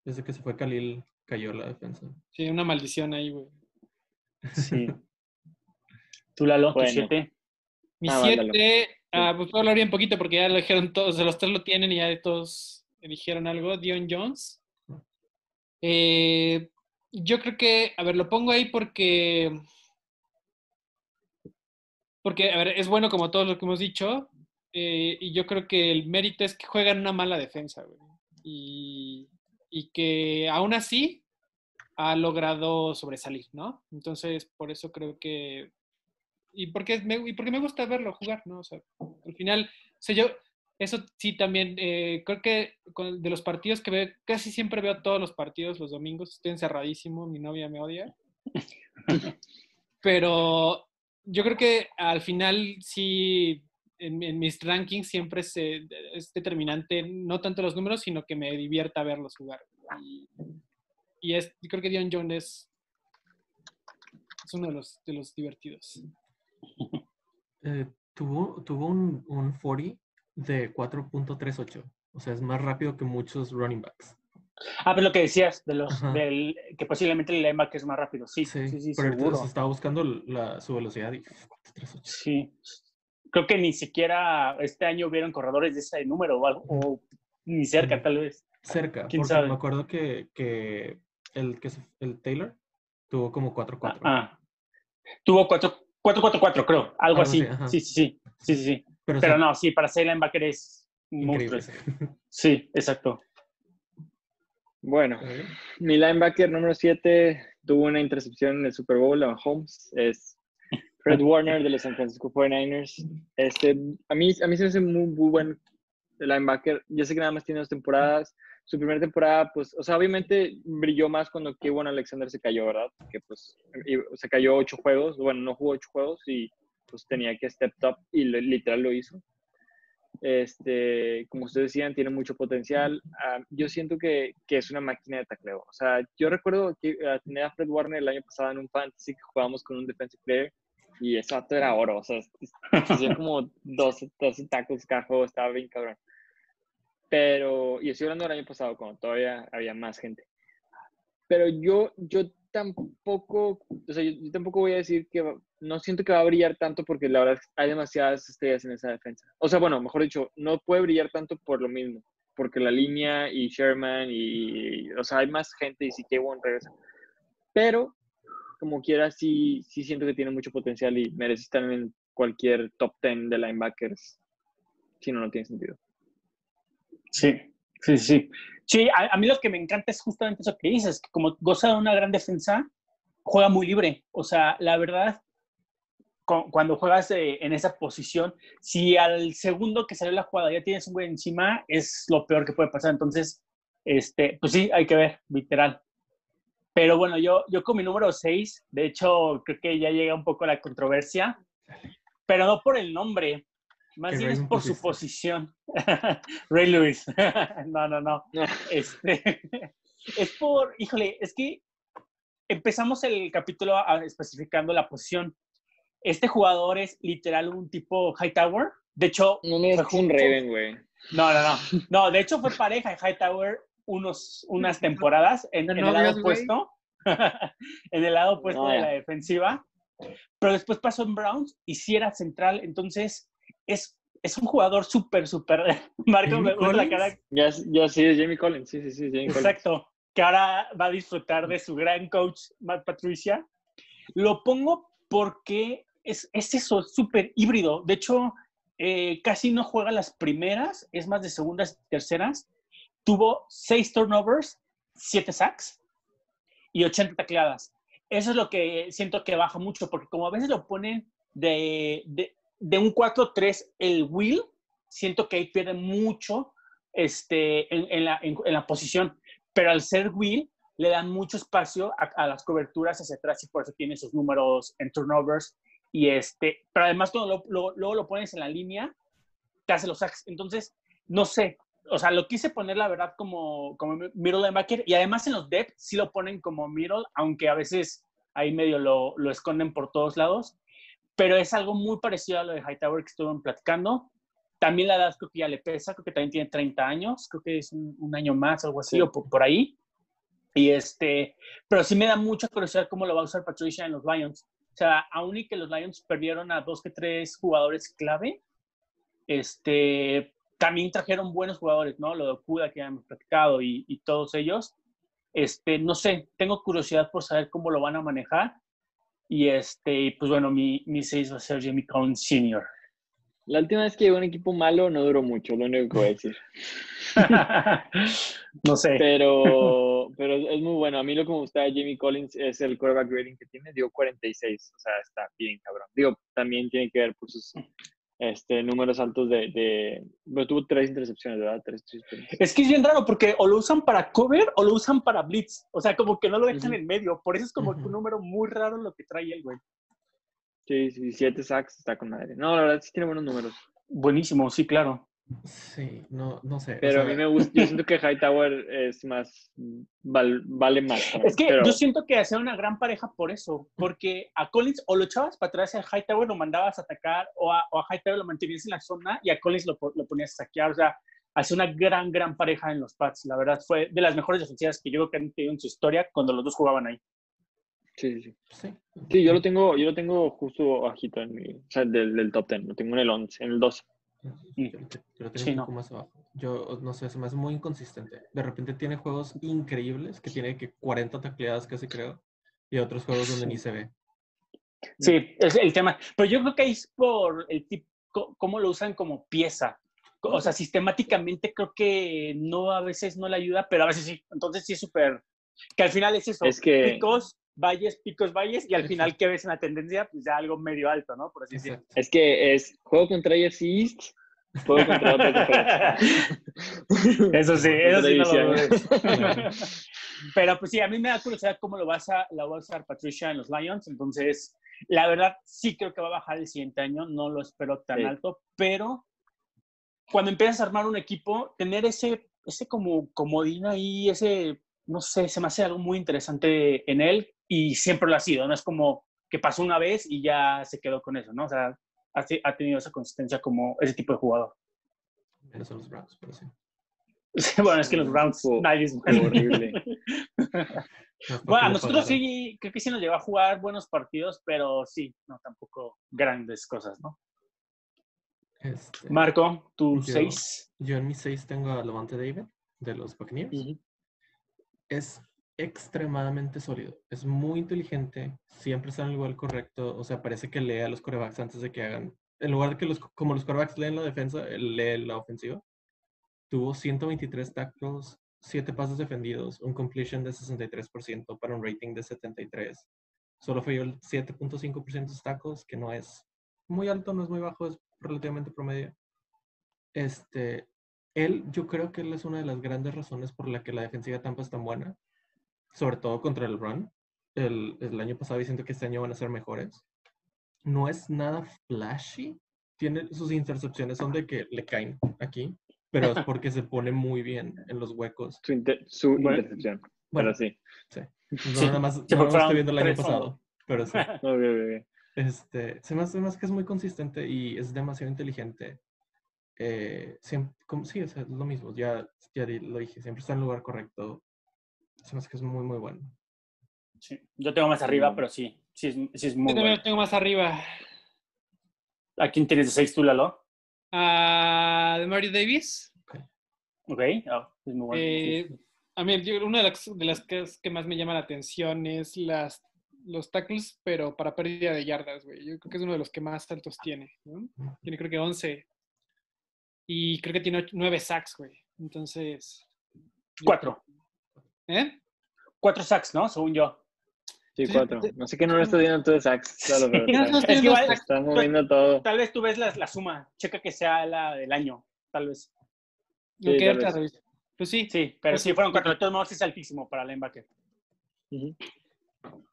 Desde que se fue Khalil cayó la defensa. Sí, una maldición ahí, güey. Sí. Tú, Lalo, tu Bueno. 7. Mi Ah, siete, ah, pues puedo hablar bien poquito porque ya lo dijeron todos, los tres lo tienen y ya todos dijeron algo. Dion Jones. Eh, yo creo que, a ver, lo pongo ahí porque, porque, a ver, es bueno como todo lo que hemos dicho eh, y yo creo que el mérito es que juegan una mala defensa, güey. Y, y que aún así ha logrado sobresalir, ¿no? Entonces, por eso creo que y porque me, y porque me gusta verlo jugar, ¿no? O sea, al final, o sea, yo, eso sí también, eh, creo que de los partidos que veo, casi siempre veo todos los partidos los domingos, estoy encerradísimo, mi novia me odia. Pero yo creo que al final sí, en, mis rankings siempre es determinante, no tanto los números, sino que me divierta verlos jugar. Y, es, creo que Dion Jones es, es uno de los, de los divertidos. Eh, tuvo, tuvo un, un 40 de 4.38. O sea, es más rápido que muchos running backs. Ah, pero lo que decías, de los, del, que posiblemente el linebacker es más rápido. Sí, Sí, sí, sí, pero seguro. se estaba buscando la, su velocidad y 4.38. Sí. Creo que ni siquiera este año hubieron corredores de ese número o algo, o ni cerca tal vez. Cerca, ¿Quién porque sabe? me acuerdo que, que el, que el Taylor tuvo como 4-4. Ah, tuvo 4-4-4, creo, algo Algo así. así, ajá. sí, sí, sí, sí, sí, sí. Pero Pero sí, no, sí, para ser linebacker es increíble. Sí, exacto. Bueno, mi linebacker número 7 tuvo una intercepción en el Super Bowl a Holmes. Es Fred Warner de los San Francisco 49ers. Este, a, mí, a mí se me hace muy, muy buen linebacker. Yo sé que nada más tiene dos temporadas. Su primera temporada, pues, o sea, obviamente brilló más cuando Kevin Alexander se cayó, ¿verdad? Que pues y- se cayó ocho juegos. Bueno, no jugó ocho juegos y pues tenía que step up y lo- literal lo hizo. Este, como ustedes decían, tiene mucho potencial. Ah, yo siento que, que es una máquina de tacleo. O sea, yo recuerdo que ah, tenía a Fred Warner el año pasado en un fantasy que jugábamos con un defensive player y ese vato era oro. O sea, hacía como 12, 12 tacos cada juego, estaba bien cabrón. Pero, y estoy hablando del año pasado, cuando todavía había más gente. Pero yo, yo tampoco, o sea, yo, yo tampoco voy a decir que no siento que va a brillar tanto porque la verdad hay demasiadas estrellas en esa defensa. O sea, bueno, mejor dicho, no puede brillar tanto por lo mismo, porque la línea y Sherman y, o sea, hay más gente y si K1 regresa. Pero, como quiera, sí, sí siento que tiene mucho potencial y merece estar en cualquier top 10 de linebackers. Si no, no tiene sentido. Sí, sí, sí. Sí, a, a mí lo que me encanta es justamente eso que dices, que como goza de una gran defensa, juega muy libre. O sea, la verdad, cuando juegas eh, en esa posición, si al segundo que salió la jugada ya tienes un güey encima, es lo peor que puede pasar. Entonces, este, pues sí, hay que ver, literal. Pero bueno, yo, yo con mi número 6, de hecho, creo que ya llega un poco la controversia, pero no por el nombre, más ¿Qué bien es por su posición. Ray Lewis. no, no, no. Este, es por, híjole, es que empezamos el capítulo a- especificando la posición. Este jugador es literal un tipo Hightower. De hecho, No me fue un Raven, güey. No, no, no. No, de hecho fue pareja de Hightower unos, unas temporadas en, ¿De en el lado opuesto. en el lado opuesto No, de la defensiva. Pero después pasó en Browns y sí era central. Entonces, es, es un jugador súper, súper. Marco ¿Jamie me gusta la cara. Ya, ya sí, es Jamie Collins. Sí, sí, sí, Jamie Collins. Exacto. Que ahora va a disfrutar de su gran coach, Matt Patricia. Lo pongo porque es, es eso, es súper híbrido. De hecho, eh, casi no juega las primeras, es más de segundas y terceras. Tuvo seis turnovers, siete sacks y 80 tacleadas. Eso es lo que siento que baja mucho, porque como a veces lo ponen de, de, un 4-3 el Will, siento que ahí pierde mucho este, en, la, en la posición. Pero al ser Will, le dan mucho espacio a, a las coberturas hacia atrás y por eso tiene sus números en turnovers. Y este, pero además cuando lo- lo- luego lo pones en la línea, te hace los sacks. Entonces, no sé, o sea, lo quise poner la verdad como, como middle linebacker y además en los depth sí lo ponen como middle, aunque a veces ahí medio lo, lo esconden por todos lados. Pero es algo muy parecido a lo de Hightower que estuvieron platicando. También la edad creo que ya le pesa, creo que también tiene 30 años, creo que es un, un año más, algo así, Sí. o por, por ahí. Y este, pero sí me da mucha curiosidad cómo lo va a usar Patricia en los Lions. O sea, aún y que los Lions perdieron a dos que tres jugadores clave, este, también trajeron buenos jugadores, ¿no? Lo de Okuda que ya hemos platicado y, todos ellos. Este, no sé, tengo curiosidad por saber cómo lo van a manejar. Y este, pues bueno, mi, mi seis va a ser Jamie Collins Sr. La última vez que llegó un equipo malo no duró mucho, lo único que voy a decir. no sé. Pero, pero es muy bueno. A mí lo que me gusta de Jamie Collins es el quarterback rating que tiene. Dio 46. O sea, está bien cabrón. Digo, también tiene que ver por sus este, números altos de... de bueno, tuvo tres intercepciones, ¿verdad? Tres, tres, tres. Es que es bien raro porque o lo usan para cover o lo usan para blitz. O sea, como que no lo dejan Ujú. en medio. Por eso es como un número muy raro lo que trae el güey. Sí, sí, siete sacks está con madre. No, la verdad sí tiene buenos números. Buenísimo, sí, claro. Sí, no, no sé. o Pero a sea, mí me gusta, yo siento que Hightower es más, val- vale más. Es que pero- yo siento que hacía una gran pareja por eso, porque a Collins o lo echabas para atrás y a Hightower lo mandabas a atacar, o a, o a Hightower lo mantenías en la zona y a Collins lo, lo ponías a saquear. O sea, hacía una gran, gran pareja en los Pats. La verdad, fue de las mejores defensivas que yo creo que han tenido en su historia cuando los dos jugaban ahí. Sí, sí, sí. Sí. Yo lo tengo, yo lo tengo justo bajito en mi, o sea, del, del top 10, lo tengo en el 11, en el 12. Yo lo te- yo lo tengo Sí, un no. poco más abajo. Yo no sé, se me hace muy inconsistente. De repente tiene juegos increíbles que tiene que 40 tacleadas casi creo. Y otros juegos donde ni se ve. Sí, es el tema. Pero yo creo que es por el tipo, cómo lo usan como pieza. O sea, sistemáticamente creo que no, a veces no le ayuda, pero a veces sí. Entonces sí es súper, que al final es eso. Es que- Picos, valles, picos, valles, y al final. ¿qué ves en la tendencia? Pues ya algo medio alto, ¿no? Por así decirlo. Es que es juego contra AFC East, juego contra otra. Eso sí, eso sí no lo. Pero pues sí, a mí me da curiosidad cómo lo vas a, la va a usar Patricia en los Lions. Entonces, la verdad, sí creo que va a bajar el siguiente año. No lo espero tan Sí. alto, pero cuando empiezas a armar un equipo, tener ese, ese como comodín ahí, ese, no sé, se me hace algo muy interesante en él y siempre lo ha sido. No es como que pasó una vez y ya se quedó con eso, ¿no? O sea, ha, ha tenido esa consistencia como ese tipo de jugador. Menos son los Browns, pero sí. bueno, es que los Browns, Fue- nadie es fue horrible. Bueno, a nosotros sí, creo que sí nos llegó a jugar buenos partidos, pero sí, no, tampoco grandes cosas, ¿no? Este, Marco, tu Yo- seis. Yo en mis 6 tengo a Levante David de los Buccaneers. es extremadamente sólido, es muy inteligente, siempre está en el lugar correcto, o sea, parece que lee a los corebacks antes de que hagan, en lugar de que los, como los corebacks leen la defensa, lee la ofensiva. Tuvo 123 tackles, 7 pases defendidos, un completion de 63% para un rating de 73. Solo falló el 7.5% de tackles, que no es muy alto, no es muy bajo, es relativamente promedio. Este, él, yo creo que él es una de las grandes razones por la que la defensiva de Tampa es tan buena, sobre todo contra el run. El, el año pasado diciendo que este año van a ser mejores. No es nada flashy. Tiene sus intercepciones son de que le caen aquí, pero es porque se pone muy bien en los huecos. Su, inter- su Bueno. intercepción. Bueno, Pero sí. no Sí, nada más, sí, no porque nada más fueron estoy viendo el año pasado, pero sí. Ok. Este, se me hace más que es muy consistente y es demasiado inteligente. Eh, siem- como, sí, o sea, es lo mismo, ya, ya lo dije, siempre está en el lugar correcto. Se me hace que es muy, muy bueno. Sí, Yo tengo más arriba, pero sí, sí es, sí es Yo muy también bueno. tengo más arriba. ¿A quién tienes de seis tú, Lalo? A de Mario Davis. Ok, ah, es muy bueno. Eh, Sí. a mí, yo- una de las, de las que, que más me llama la atención es las, los tackles, pero para pérdida de yardas, güey. Yo creo que es uno de los que más altos tiene. ¿no? Tiene creo que 11. Y creo que tiene 9 sacks, güey. Entonces. yo Cuatro. ¿Eh? Cuatro sacks, ¿no? Según yo. Sí, cuatro. No sé qué no lo estoy viendo todo de sacks. Claro, pero Sí, no, no, está- Es que igual- no, está moviendo todo. Tal vez tú ves la, la suma. Checa que sea la del año, tal vez. no, Sí, que tal vez. Pues sí, Sí, pero Pues sí sí. fueron cuatro. De todos modos es altísimo para linebacker. Ujú.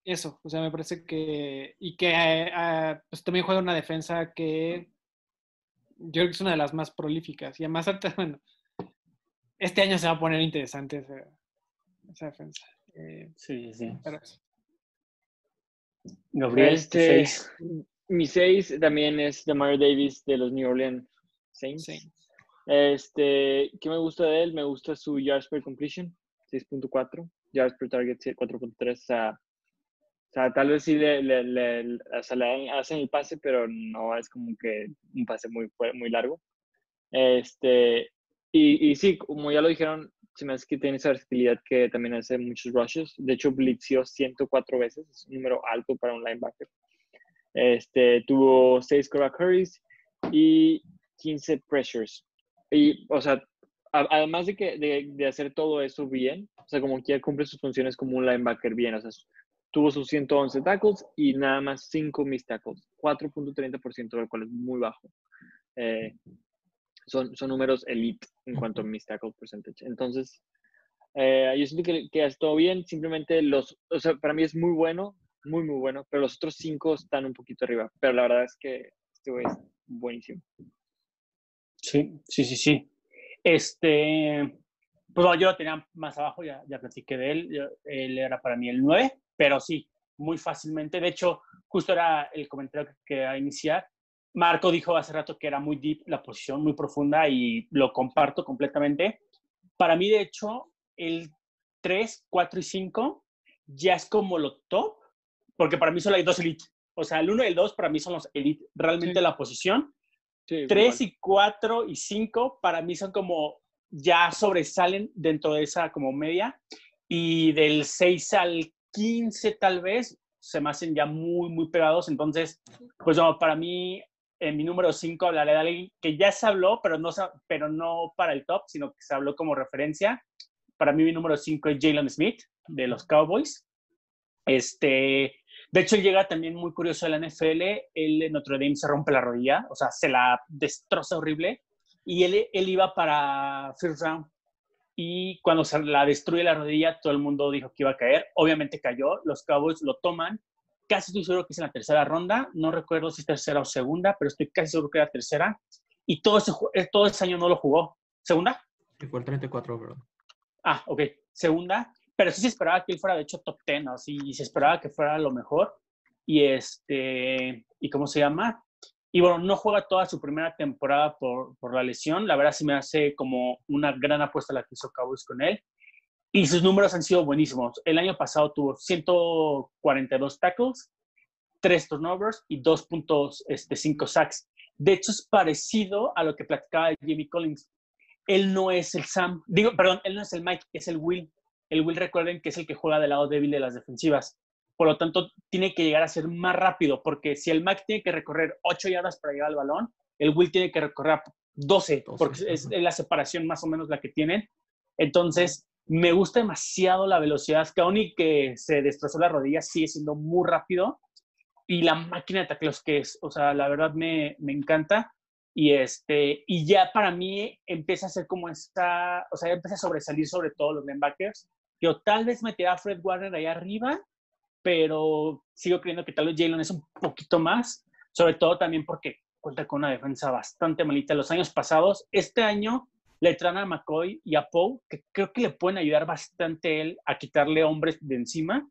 eso. O sea, me parece que. Y que eh, ah, pues también juega una defensa que. Yo creo que es una de las más prolíficas. Y además, bueno. Este año se va a poner interesante esa, esa defensa. Eh, Sí, sí. pero. Gabriel, Este, seis. mi 6 también es de Mario Davis de los New Orleans Saints. Sí. Este, ¿qué me gusta de él? Me gusta su yards per completion, 6.4, yards per target, 4.3. O sea, o sea, tal vez sí le, le, le- o sea, le hacen el pase, pero no es como que un pase muy, muy largo. Este, y, y sí, como ya lo dijeron, se me hace que tiene esa versatilidad que también hace muchos rushes. De hecho, blitzeó 104 veces, es un número alto para un linebacker. Este, tuvo 6 quarterback hurries y 15 pressures. Y, o sea, a- además de, que, de, de hacer todo eso bien, o sea, como que ya cumple sus funciones como un linebacker bien, o sea, tuvo sus 111 tackles y nada más 5 missed tackles, 4.30%, lo cual es muy bajo. Eh, son, son números elite en cuanto a missed tackle percentage. Entonces, eh, yo siento que, que todo bien, simplemente los, o sea, para mí es muy bueno, muy, muy bueno, pero los otros 5 están un poquito arriba, pero la verdad es que este güey es buenísimo. Sí, sí, sí, sí. Este, pues bueno, yo lo tenía más abajo, ya, ya platiqué de él. Yo- él era para mí el 9, pero sí, muy fácilmente. De hecho, justo era el comentario que quería iniciar. Marco dijo hace rato que era muy deep la posición, muy profunda, y lo comparto completamente. Para mí, de hecho, el 3, 4 y 5 ya es como lo top, porque para mí solo hay dos elite. O sea, el 1 y el 2 para mí son los elite. Realmente Sí. la posición. Sí, 3 igual. y 4 y 5 para mí son como ya sobresalen dentro de esa como media. Y del 6 al 15 tal vez se me hacen ya muy, muy pegados. Entonces, pues no, para mí, en mi número 5 hablaré de alguien que ya se habló, pero no, pero no para el top, sino que se habló como referencia. Para mí mi número 5 es Jalen Smith, de los Cowboys. Este, de hecho, llega también muy curioso de la NFL. Él en Notre Dame se rompe la rodilla, o sea, se la destroza horrible. Y él, él iba para first round. Y cuando se la destruye la rodilla, todo el mundo dijo que iba a caer. Obviamente cayó. Los Cowboys lo toman. Casi estoy seguro que es en la tercera ronda. No recuerdo si es tercera o segunda, pero estoy casi seguro que era tercera. Y todo ese, eh, todo ese año no lo jugó. ¿Segunda? Fue el 34, ¿verdad? Ah, ok. Segunda. Pero sí se esperaba que él fuera, de hecho, top 10, ¿no? Sí, y se esperaba que fuera lo mejor. Y este, ¿y cómo se llama? Y bueno, no juega toda su primera temporada por, por la lesión. La verdad sí me hace como una gran apuesta la que hizo Cowboys con él. Y sus números han sido buenísimos. El año pasado tuvo 142 tackles, 3 turnovers y 2.5 este, sacks. De hecho, es parecido a lo que platicaba Jimmy Collins. Él no es el Sam, digo, perdón, él no es el Mike, es el Will. El Will, recuerden que es el que juega del lado débil de las defensivas. Por lo tanto, tiene que llegar a ser más rápido, porque si el Mike tiene que recorrer 8 yardas para llegar al balón, el Will tiene que recorrer 12, 12, porque es, es la separación más o menos la que tienen. Entonces, me gusta demasiado la velocidad, y que se destrozó la rodilla, sigue siendo muy rápido. Y la máquina de tacleos que es, o sea, la verdad me, me encanta. Y, este, y ya para mí empieza a ser como esta, o sea, empieza a sobresalir sobre todo los linebackers. Yo tal vez meterá a Fred Warner ahí arriba, pero sigo creyendo que tal vez Jalen es un poquito más, sobre todo también porque cuenta con una defensa bastante malita los años pasados. Este año le traen a McCoy y a Poe, que creo que le pueden ayudar bastante él a quitarle hombres de encima,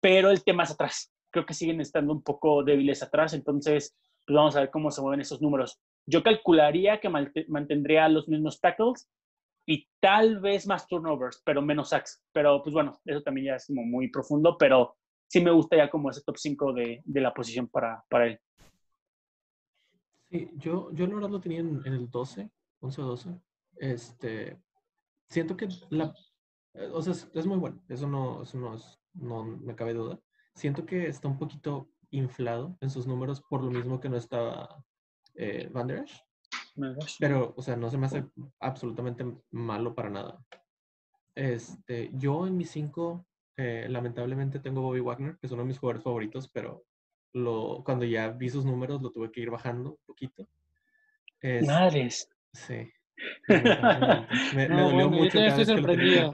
pero el tema es atrás. Creo que siguen estando un poco débiles atrás, entonces pues vamos a ver cómo se mueven esos números. Yo calcularía que mantendría los mismos tackles y tal vez más turnovers, pero menos sacks. Pero pues bueno, eso también ya es como muy profundo, pero sí me gusta ya como ese top 5 de, de la posición para, para él. Sí, yo, yo la verdad lo tenía en, en el 12, 11 o 12. Este, siento que la, eh, o sea, es, es muy bueno, eso no, eso no, es, no me cabe duda. Siento que está un poquito inflado en sus números por lo mismo que no estaba eh, Van Der Esch, pero, o sea, no se me hace absolutamente malo para nada. Este, yo en mis 5, lamentablemente tengo Bobby Wagner, que es uno de mis jugadores favoritos, pero lo, cuando ya vi sus números lo tuve que ir bajando un poquito. Es- Madres. Sí. Me, me No, dolió bueno, yo mucho también cada estoy sorprendido.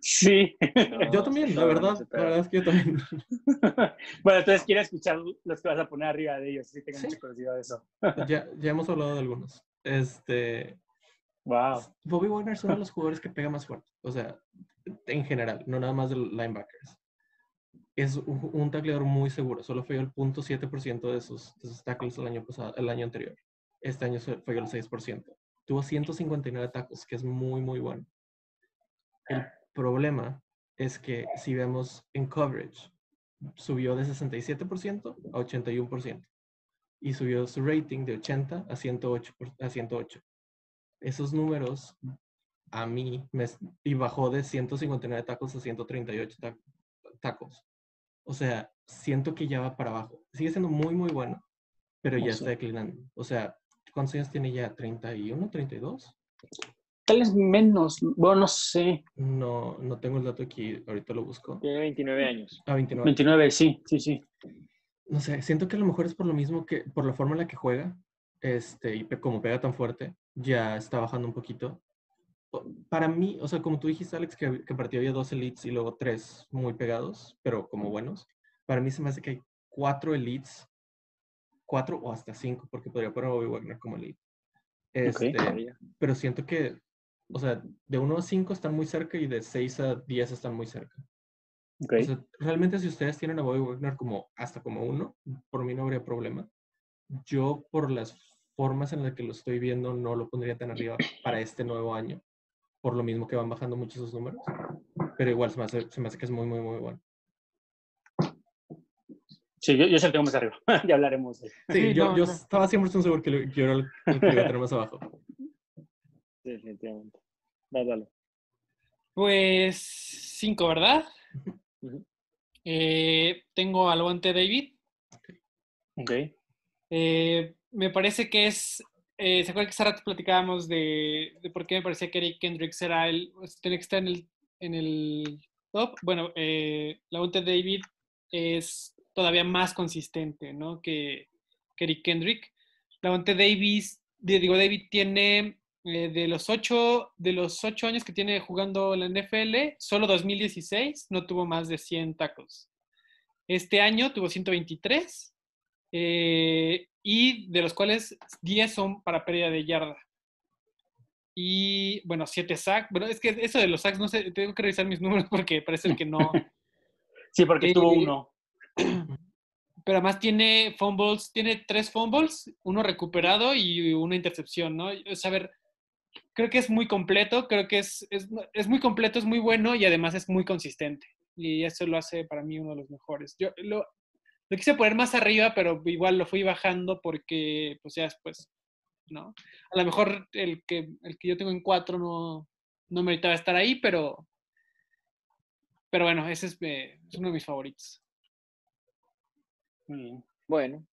Sí. Yo también, la verdad, la verdad es que yo también. bueno, entonces quiero escuchar los que vas a poner arriba de ellos, si tengo Sí. mucha curiosidad de eso. Ya, ya hemos hablado de algunos. Este, Wow. Bobby Wagner es uno de los jugadores que pega más fuerte. O sea, en general, no nada más de los linebackers. Es un, un tacleador muy seguro. Solo falló el 0.7% de sus, de sus tackles el año, pasado, el año anterior. Este año falló el 6%. Tuvo 159 tackles, que es muy, muy bueno. El problema es que si vemos en coverage, subió de 67% a 81%. Y subió su rating de 80 a 108. por- A 108 esos números a mí me, y bajó de 159 tacos a 138 ta- tacos. O sea, siento que ya va para abajo. Sigue siendo muy, muy bueno, pero ya Oh, está sí. declinando. O sea, ¿cuántos años tiene ya? ¿31, 32? Tal vez menos, bueno, no sé. No, no tengo el dato aquí, ahorita lo busco. Tiene 29 años. A 29. 29, sí, sí, sí. No sé, siento que a lo mejor es por lo mismo que, por la forma en la que juega, este, y como pega tan fuerte, ya está bajando un poquito. Para mí, o sea, como tú dijiste, Alex, que, que partido había dos elites y luego tres muy pegados, pero como buenos. Para mí se me hace que hay cuatro elites, cuatro o hasta cinco, porque podría poner a Bobby Wagner como elite. Este, Todavía. pero siento que, o sea, de uno a cinco están muy cerca y de seis a diez están muy cerca. Ok. O sea, realmente si ustedes tienen a Bobby Wagner como hasta como uno, por mí no habría problema. Yo por las formas en las que lo estoy viendo no lo pondría tan arriba para este nuevo año, por lo mismo que van bajando mucho sus números, pero igual se me hace, se me hace que es muy, muy, muy bueno. Sí, yo, yo sé que tengo más arriba. ya hablaremos de Sí, Sí, yo, no, yo no. estaba 100% seguro que, lo- que yo era el, el que lo iba a tener más abajo. Sí, definitivamente. Dale, dale. Pues cinco, ¿verdad? Eh, tengo a Levante David. Ok. Eh, me parece que es. eh, ¿Se acuerdan que hace rato platicábamos de, de por qué me parecía que Eric Kendricks era el. pues, tenía que estar en el, en el top? Bueno, eh, Lavonte David es todavía más consistente, ¿no? Que, que Eric Kendrick. Lavonte Davis, di- digo, David tiene. eh, de los ocho de los ocho años que tiene jugando en la NFL, solo 2016 no tuvo más de 100 tackles. Este año tuvo 123 eh, y de los cuales 10 son para pérdida de yarda. Y bueno, 7 sacks. Bueno, es que eso de los sacks, no sé, tengo que revisar mis números porque parece que no. Sí, porque Eh, tuvo uno. Pero además tiene fumbles, tiene tres fumbles, uno recuperado y una intercepción, ¿no? O sea, creo que es muy completo, creo que es, es, es muy completo, es muy bueno y además es muy consistente. Y eso lo hace para mí uno de los mejores. Yo lo, lo quise poner más arriba, pero igual lo fui bajando porque, pues ya después, ¿no? A lo mejor el que, el que yo tengo en cuatro no, no meritaba estar ahí, pero, pero bueno, ese es, eh, es uno de mis favoritos. Muy bien. Bueno,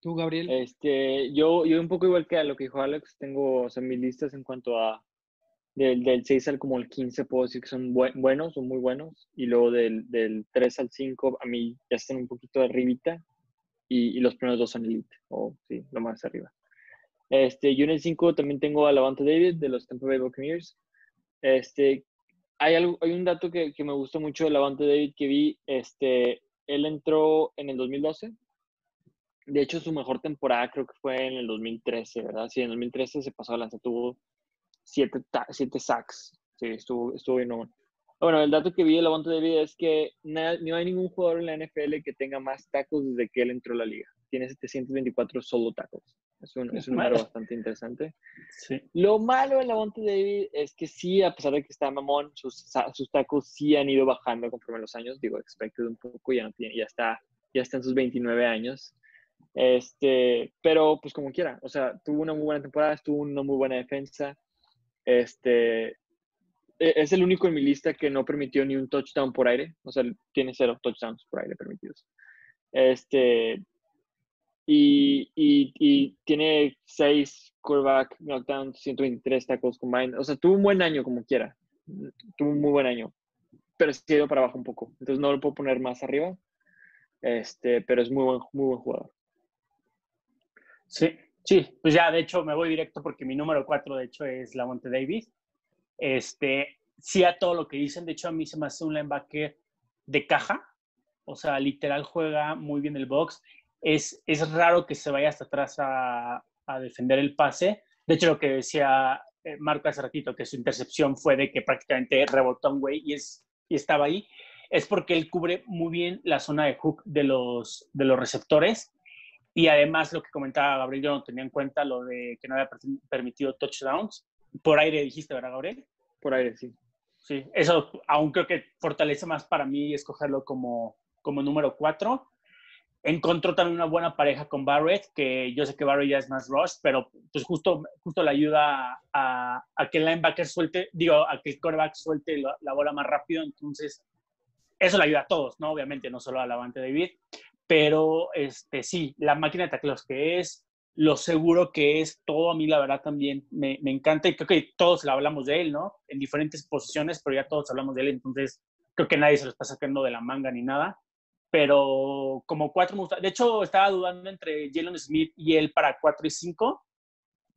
¿Tú, Gabriel? este, yo, yo un poco igual que a lo que dijo Alex, tengo o sea, mis listas en cuanto a del, del 6 al como el 15 puedo decir que son buen- buenos, son muy buenos, y luego del, del 3 al 5 a mí ya están un poquito arribita, y, y los primeros dos son elite, o sí, lo más arriba. Este, yo en el 5 también tengo a Lavante David de los Tampa Bay Buccaneers. Este, hay, algo, hay un dato que, que me gustó mucho de Lavante David que vi, este, él entró en el 2012. De hecho, su mejor temporada creo que fue en el 2013, ¿verdad? Sí, en el 2013 se pasó a lanza, tuvo siete, siete sacks. Sí, estuvo, estuvo bien. bueno. Bueno, el dato que vi de Lavante David es que no hay ningún jugador en la NFL que tenga más tackles desde que él entró a la liga. Tiene 724 solo tackles. Es un, es un número bastante interesante. Sí. Lo malo de Lavonte David es que sí, a pesar de que está mamón, sus, sus tacos sí han ido bajando conforme los años. Digo, expected un poco, ya, no tiene, ya, está, ya está en sus 29 años. Este, pero pues como quiera, o sea, tuvo una muy buena temporada, tuvo una muy buena defensa. Este, e- es el único en mi lista que no permitió ni un touchdown por aire, o sea, tiene cero touchdowns por aire permitidos. Este, y, y, y tiene 6 quarterback knockdowns, 123 tackles combined. O sea, tuvo un buen año como quiera. Tuvo un muy buen año. Pero se ido para abajo un poco. Entonces no lo puedo poner más arriba. Este, pero es muy buen, muy buen jugador. Sí, sí, pues ya de hecho me voy directo porque mi número 4 de hecho es Lamonte Davis. Este, sí a todo lo que dicen, de hecho a mí se me hace un linebacker de caja, o sea, literal juega muy bien el box. Es, es raro que se vaya hasta atrás a, a defender el pase. De hecho, lo que decía eh, Marco hace ratito, que su intercepción fue de que prácticamente rebotó un güey y, es, y estaba ahí, es porque él cubre muy bien la zona de hook de los, de los receptores y además, lo que comentaba Gabriel, yo no tenía en cuenta lo de que no había per- permitido touchdowns. Por aire dijiste, ¿verdad, Gabriel? Por aire, sí. Sí, eso aún creo que fortalece más para mí escogerlo como, como número cuatro. Encontró también una buena pareja con Barrett, que yo sé que Barrett ya es más rush, pero pues justo, justo le ayuda a, a que el linebacker suelte, digo, a que el quarterback suelte la, la bola más rápido. Entonces, eso le ayuda a todos, ¿no? Obviamente, no solo a Lavante David, pero este, sí, la máquina de tacleos que es, lo seguro que es, todo a mí la verdad también me, me encanta y creo que todos le hablamos de él, ¿no? En diferentes posiciones, pero ya todos hablamos de él, entonces creo que nadie se lo está sacando de la manga ni nada, pero como cuatro me gusta, de hecho estaba dudando entre Jalen Smith y él para cuatro y cinco,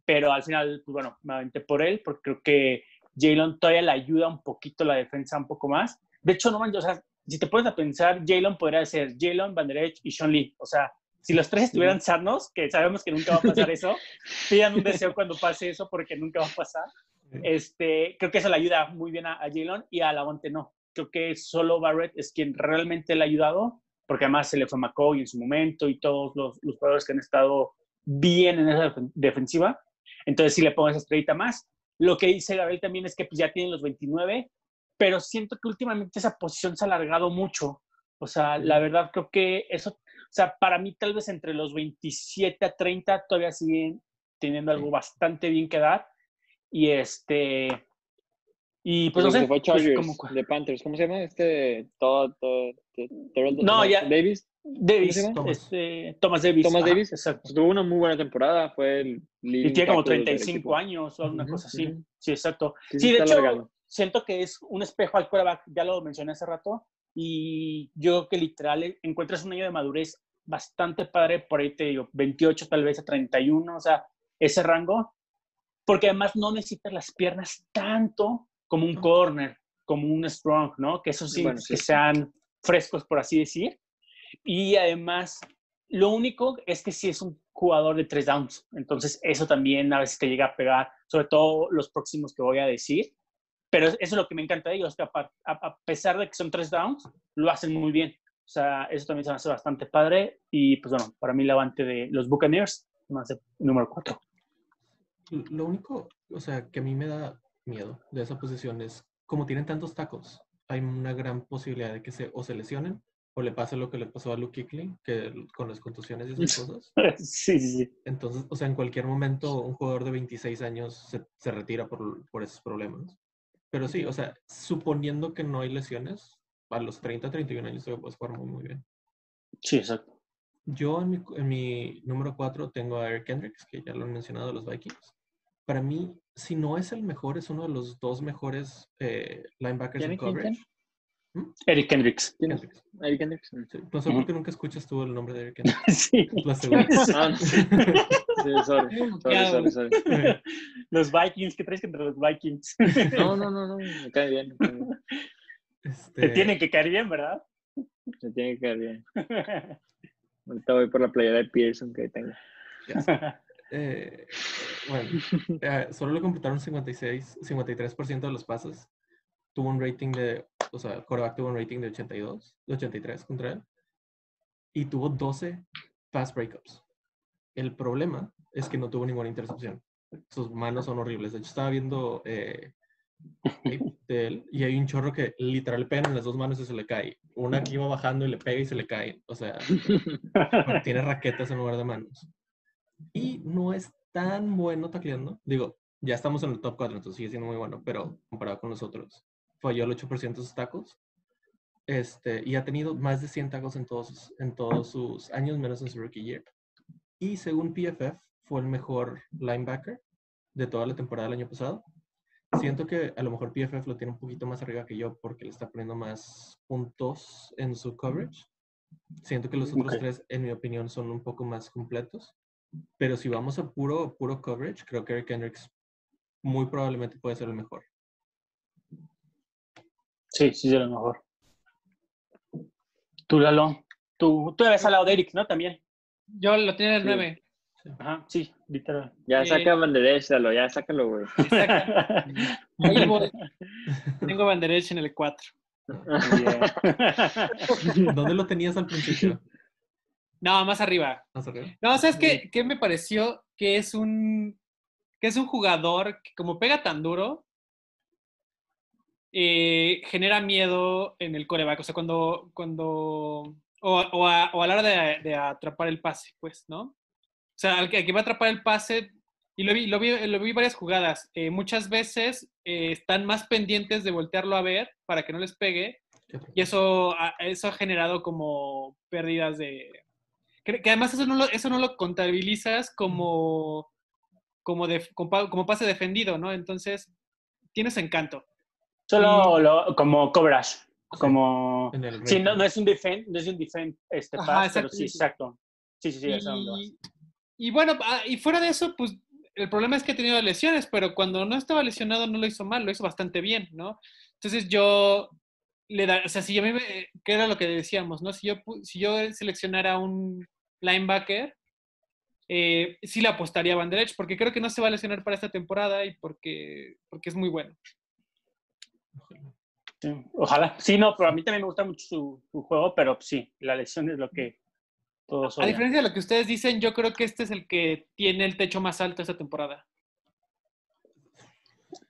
pero al final, pues bueno, me aventé por él porque creo que Jalen todavía le ayuda un poquito la defensa un poco más. De hecho, no manches, o sea, si te pones a pensar, Jalen podría ser Jalen, Van Der y Sean Lee. O sea, si los tres estuvieran sanos, que sabemos que nunca va a pasar eso, pidan un deseo cuando pase eso porque nunca va a pasar. Este, creo que eso le ayuda muy bien a, a Jalen y a Lavonte no. Creo que solo Barrett es quien realmente le ha ayudado, porque además se le fue McCoy en su momento y todos los, los jugadores que han estado bien en esa defen- defensiva. Entonces sí le pongo esa estrellita más. Lo que dice Gabriel también es que pues, ya tienen los 29, pero siento que últimamente esa posición se ha alargado mucho. O sea, la verdad creo que eso, sea, para mí tal vez entre los 27 a 30 todavía siguen teniendo algo bastante bien que dar. Y este... Y pues no sé. se fue pues, Chargers, como- de Panthers, ¿cómo se llama? Este, Todd, Terrell- No, ya- Davis. Davis. Thomas. este, Thomas Davis. Thomas ajá, Davis. Exacto. Tuvo una muy buena temporada, fue el Y tiene como tackle del 35 equipo. años o alguna Ujú, cosa así. ujú. Sí, exacto. Sí, Sí, de hecho, siento que es un espejo al quarterback, ya lo mencioné hace rato, y yo creo que literal eh, encuentras un año de madurez bastante padre, por ahí te digo, 28 tal vez a 31, o sea, ese rango, porque además no necesitas las piernas tanto como un corner, como un strong, ¿no? Que eso sí, Bueno, sí. que sean frescos, por así decir. Y además, lo único es que sí es un jugador de tres downs, entonces eso también a veces te llega a pegar, sobre todo los próximos que voy a decir. Pero eso es lo que me encanta de ellos, que a, par- a- a pesar de que son tres downs, lo hacen muy bien. O sea, eso también se me hace bastante padre. Y pues bueno, para mí la avante de los Buccaneers, más de número cuatro. Lo único, o sea, que a mí me da miedo de esa posición es, como tienen tantos tacos, hay una gran posibilidad de que se o se lesionen o le pase lo que le pasó a Luke Kuechly, que con las contusiones y esas cosas. sí, sí. Entonces, o sea, en cualquier momento un jugador de 26 años se, se retira por, por esos problemas. Pero sí, o sea, suponiendo que no hay lesiones, a los 30, 31 años todavía puedes jugar muy, muy bien. Sí, exacto. Yo en mi, en mi número 4 tengo a Eric Kendricks, que ya lo han mencionado, los Vikings. Para mí, si no es el mejor, es uno de los dos mejores eh, linebackers en ¿Quién, quién, coverage. Eric Kendricks. Kendricks. Eric Hendricks. Sí, No sé por qué nunca escuchas tú el nombre de Eric Kendricks. sí. Lo aseguro. Ah, sí, sorry. Sorry, sorry, sorry. Los Vikings, ¿qué traes contra los Vikings? No, no, no, no, me cae bien. me cae bien. Este, Te tienen que caer bien, ¿verdad? Me tiene que caer bien. Ahorita voy por la playera de Pearson que tengo. Eh, bueno, eh, solo le completaron 56, 53% de los pases. Tuvo un rating de, o sea, el quarterback tuvo un rating de 82, de 83 contra él. Y tuvo 12 pass breakups. El problema es que no tuvo ninguna intercepción. Sus manos son horribles. De hecho, estaba viendo eh, de él y hay un chorro que literal le pegan en las dos manos y se le cae. Una que iba bajando y le pega y se le cae. O sea, tiene raquetas en lugar de manos. Y no es tan bueno tacleando. Digo, ya estamos en el top 4, entonces sigue siendo muy bueno, pero comparado con los otros, falló el 8% de sus tacos. Este, y ha tenido más de 100 tacos en todos, sus- en todos sus años, menos en su rookie year. Y según PFF, fue el mejor linebacker de toda la temporada del año pasado. Siento que a lo mejor PFF lo tiene un poquito más arriba que yo porque le está poniendo más puntos en su coverage. Siento que los otros Ok. tres, en mi opinión, son un poco más completos. Pero si vamos a puro, puro coverage, creo que Eric Hendricks muy probablemente puede ser el mejor. Sí, sí, es lo mejor. Tú, Lalo. Tú, tú debes al lado de Eric, ¿no? También. Yo lo tenía en el Sí. 9. Ajá, sí, literal. Ya Eh, saca Banderech, Lalo, ya sácalo, güey. Ahí voy. Tengo Banderech en el 4. ¿Dónde lo tenías al principio? No, más arriba. ¿Más arriba? No, ¿sabes qué, qué me pareció? Que es un que es un jugador que como pega tan duro, eh, genera miedo en el coreback. O sea, cuando, cuando o, o a, o a la hora de, de atrapar el pase, pues, ¿no? O sea, al que, al que va a atrapar el pase, y lo vi, lo vi, lo vi varias jugadas, eh, muchas veces eh, están más pendientes de voltearlo a ver para que no les pegue, y eso, eso ha generado como pérdidas de... Que, que además eso no lo, eso no lo contabilizas como, como, de, como, pa- como pase defendido, ¿no? Entonces, tienes encanto. Solo lo- como coverage. Como. En el Sí, no, no es un defend, no es un defend este Ajá, pass, pero exacto, sí, sí. exacto. Sí, sí, sí. Y, y bueno, ah, y fuera de eso, pues el problema es que ha tenido lesiones, pero cuando no estaba lesionado no lo hizo mal, lo hizo bastante bien, ¿no? Entonces yo le da, o sea, si mí me, que era lo que decíamos, ¿no? Si yo, si yo seleccionara un linebacker, eh, sí le apostaría a Van Der Esch, porque creo que no se va a lesionar para esta temporada y porque, porque es muy bueno. Ojalá. Sí, no, pero a mí también me gusta mucho su, su juego, pero sí, la lesión es lo que todos A diferencia de lo que ustedes dicen, yo creo que este es el que tiene el techo más alto esta temporada.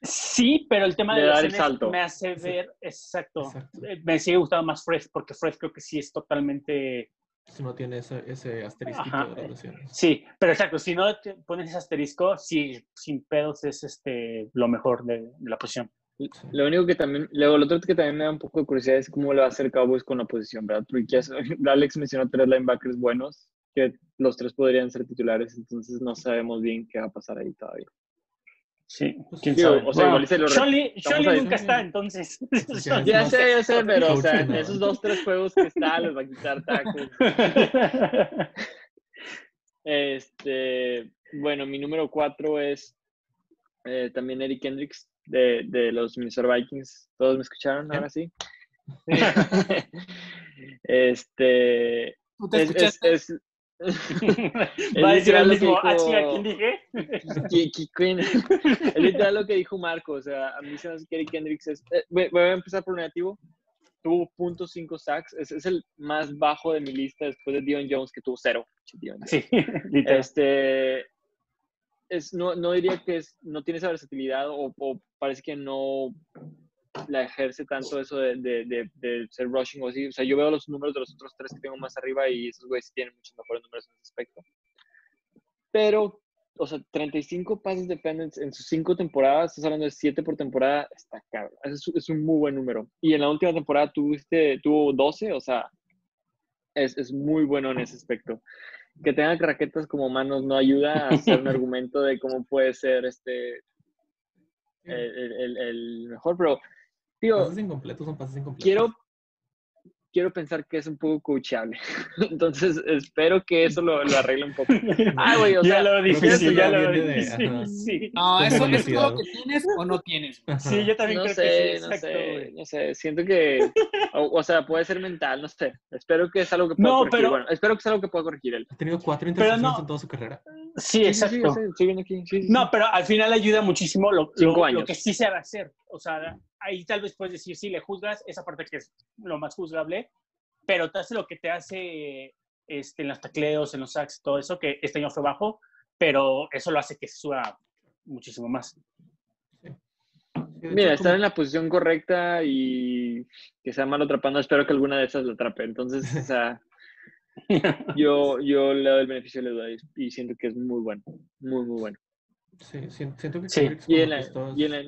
Sí, pero el tema de Le da el salto. me hace Sí. ver, exacto, Exacto. eh, me sigue gustando más Fred, porque Fred creo que sí es totalmente Si no tiene ese, ese asterisco de. Sí, pero exacto, si no te pones ese asterisco, sí, sin pedos es este lo mejor de, de la posición. Lo único que también, luego lo otro que también me da un poco de curiosidad es cómo le va a hacer Cowboys con la posición, ¿verdad? Porque Alex mencionó tres linebackers buenos, que los tres podrían ser titulares, entonces no sabemos bien qué va a pasar ahí todavía. Sí, Pues, quién sabe. o sea, igual y se lo re- Sean Lee- estamos Sean Lee ahí. nunca está, entonces. Ya, sé, ya sé, pero o sea, Coach, en esos dos, tres juegos que está, les va a quitar tacos. Este, bueno, mi número cuatro es eh, también Eric Kendricks de, de los Minnesota Vikings. ¿Todos me escucharon? Ahora sí. este, ¿Tú te es, es, escuchaste? es- Va a decir que mismo. Ah, dijo- chinga, ¿quién dije? Ki- Queen. es literal lo que dijo Marco. O sea, a mí se me hace que Eric Kendricks es. eh, voy, voy a empezar por lo negativo. Tuvo .5 sacks. Es, es el más bajo de mi lista después de Dion Jones, que tuvo cero. Sí, literal. Este. Es, no, no diría que es, no tiene esa versatilidad o, o parece que no la ejerce tanto eso de, de, de, de ser rushing o así. O sea, yo veo los números de los otros tres que tengo más arriba y esos güeyes tienen muchos mejores números en ese aspecto. Pero, o sea, 35 pases defenders en sus cinco temporadas, estás hablando de 7 por temporada, está cabrón. Es, es un muy buen número. Y en la última temporada tuviste, tuvo 12, o sea, es, es muy bueno en ese aspecto. Que tenga raquetas como manos no ayuda a hacer un argumento de cómo puede ser este el- el- el mejor, pero tío, Pases incompletos son pases incompletos. quiero, quiero pensar que es un poco coachable. Entonces, espero que eso lo, lo arregle un poco. Ah, güey, o ya sea, lo difícil, ya lo de- difícil. ajá. Sí, No, eso es todo que tienes o no tienes. Ajá. sí, yo también No creo sé, que sí, no exacto, sé, güey. no sé. Siento que, o, o sea, puede ser mental, no sé. Espero que es algo que pueda No, corregir. pero- Bueno, espero que es algo que pueda corregir él. Ha tenido cuatro intercepciones no. en toda su carrera. Sí, Sí, sí, sí, exacto. aquí. No, pero al final ayuda muchísimo lo, Cinco lo- años. lo que sí se va a hacer. O sea, ahí tal vez puedes decir, sí, le juzgas, esa parte que es lo más juzgable, pero te hace lo que te hace este, en los tacleos, en los sacks, todo eso, que este año fue bajo, pero eso lo hace que suba muchísimo más. Mira, estar en la posición correcta y que sea mal atrapando, espero que alguna de esas lo atrape. Entonces, o sea, yo, yo le doy el beneficio de la duda y, y siento que es muy bueno, muy, muy bueno. Sí, sien- siento que Sí, Y en que la, estás- y en la-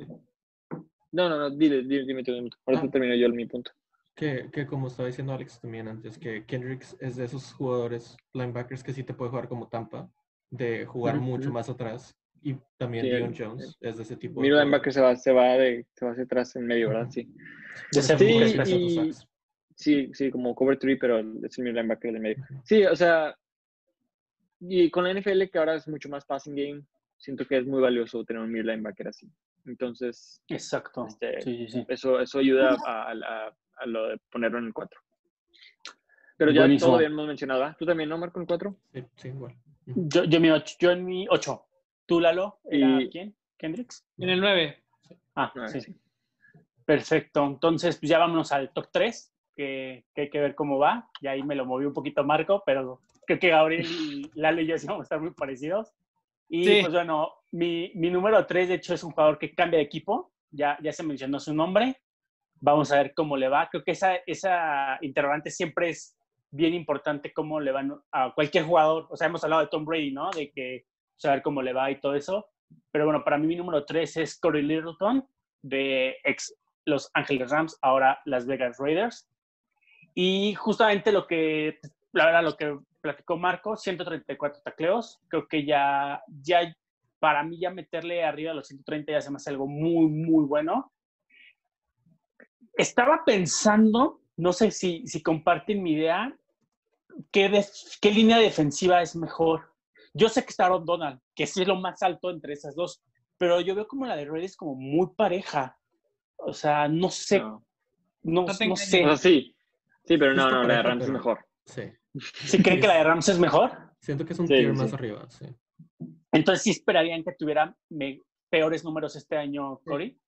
no, no, no, dile, dile, dime tú. Ahorita Ah. termino yo mi punto. que, que como estaba diciendo Alex también antes, que Kendricks es de esos jugadores linebackers que sí te puede jugar como Tampa, de jugar Ujú, mucho ujú. más atrás. Y también Sí, Dion el- Jones es de ese tipo. Mi linebacker se va, se va de, se va hacia atrás en medio, ¿verdad? Sí. De ser Sí, y-. Sí, sí, como cover 3, pero es el mi linebacker de medio. Sí, o sea, y con la NFL que ahora es mucho más passing game, siento que es muy valioso tener un mid linebacker así. Entonces, Exacto. Este, Sí, sí, sí. eso, eso ayuda a, a- a lo de ponerlo en el 4. Pero ya Buenísimo. todo habíamos mencionado, ¿verdad? ¿Tú también, no, Marco, en el 4? Sí, sí, igual. Yo, yo, mi ocho, yo en mi 8. ¿Tú, Lalo? ¿Era Y- quién? ¿Kendricks? En el 9. Ah, Ah, sí. sí. Perfecto. Entonces, pues ya vámonos al top 3, que, que hay que ver cómo va. Y ahí me lo moví un poquito Marco, pero creo que Gabriel y Lalo y yo sí vamos a estar muy parecidos. Y Sí. pues bueno, mi, mi número 3 de hecho es un jugador que cambia de equipo. Ya, ya se mencionó su nombre. Vamos a ver cómo le va. Creo que esa, esa interrogante siempre es bien importante cómo le van a cualquier jugador. O sea, hemos hablado de Tom Brady, ¿no? De que saber cómo le va y todo eso. Pero bueno, para mí mi número 3 es Corey Littleton, de ex Los Ángeles Rams, ahora Las Vegas Raiders. Y justamente lo que, la verdad, lo que platicó Marco, 134 tacleos. Creo que ya, ya, para mí ya meterle arriba de los 130 ya se me hace algo muy, muy bueno. Estaba pensando, no sé si, si comparten mi idea, ¿qué, def- qué línea defensiva es mejor? Yo sé que está Aaron Donald, que sí es lo más alto entre esas dos, pero yo veo como la de Raiders como muy pareja. O sea, no sé, no, No. No sé. O sea, sí. Sí, pero no, no, la de Rams es mejor. Sí. ¿Sí creen que la de Rams es mejor? Siento que es un Sí, tier sí. más arriba, sí. Entonces sí esperarían que tuviera peores números este año, Cory.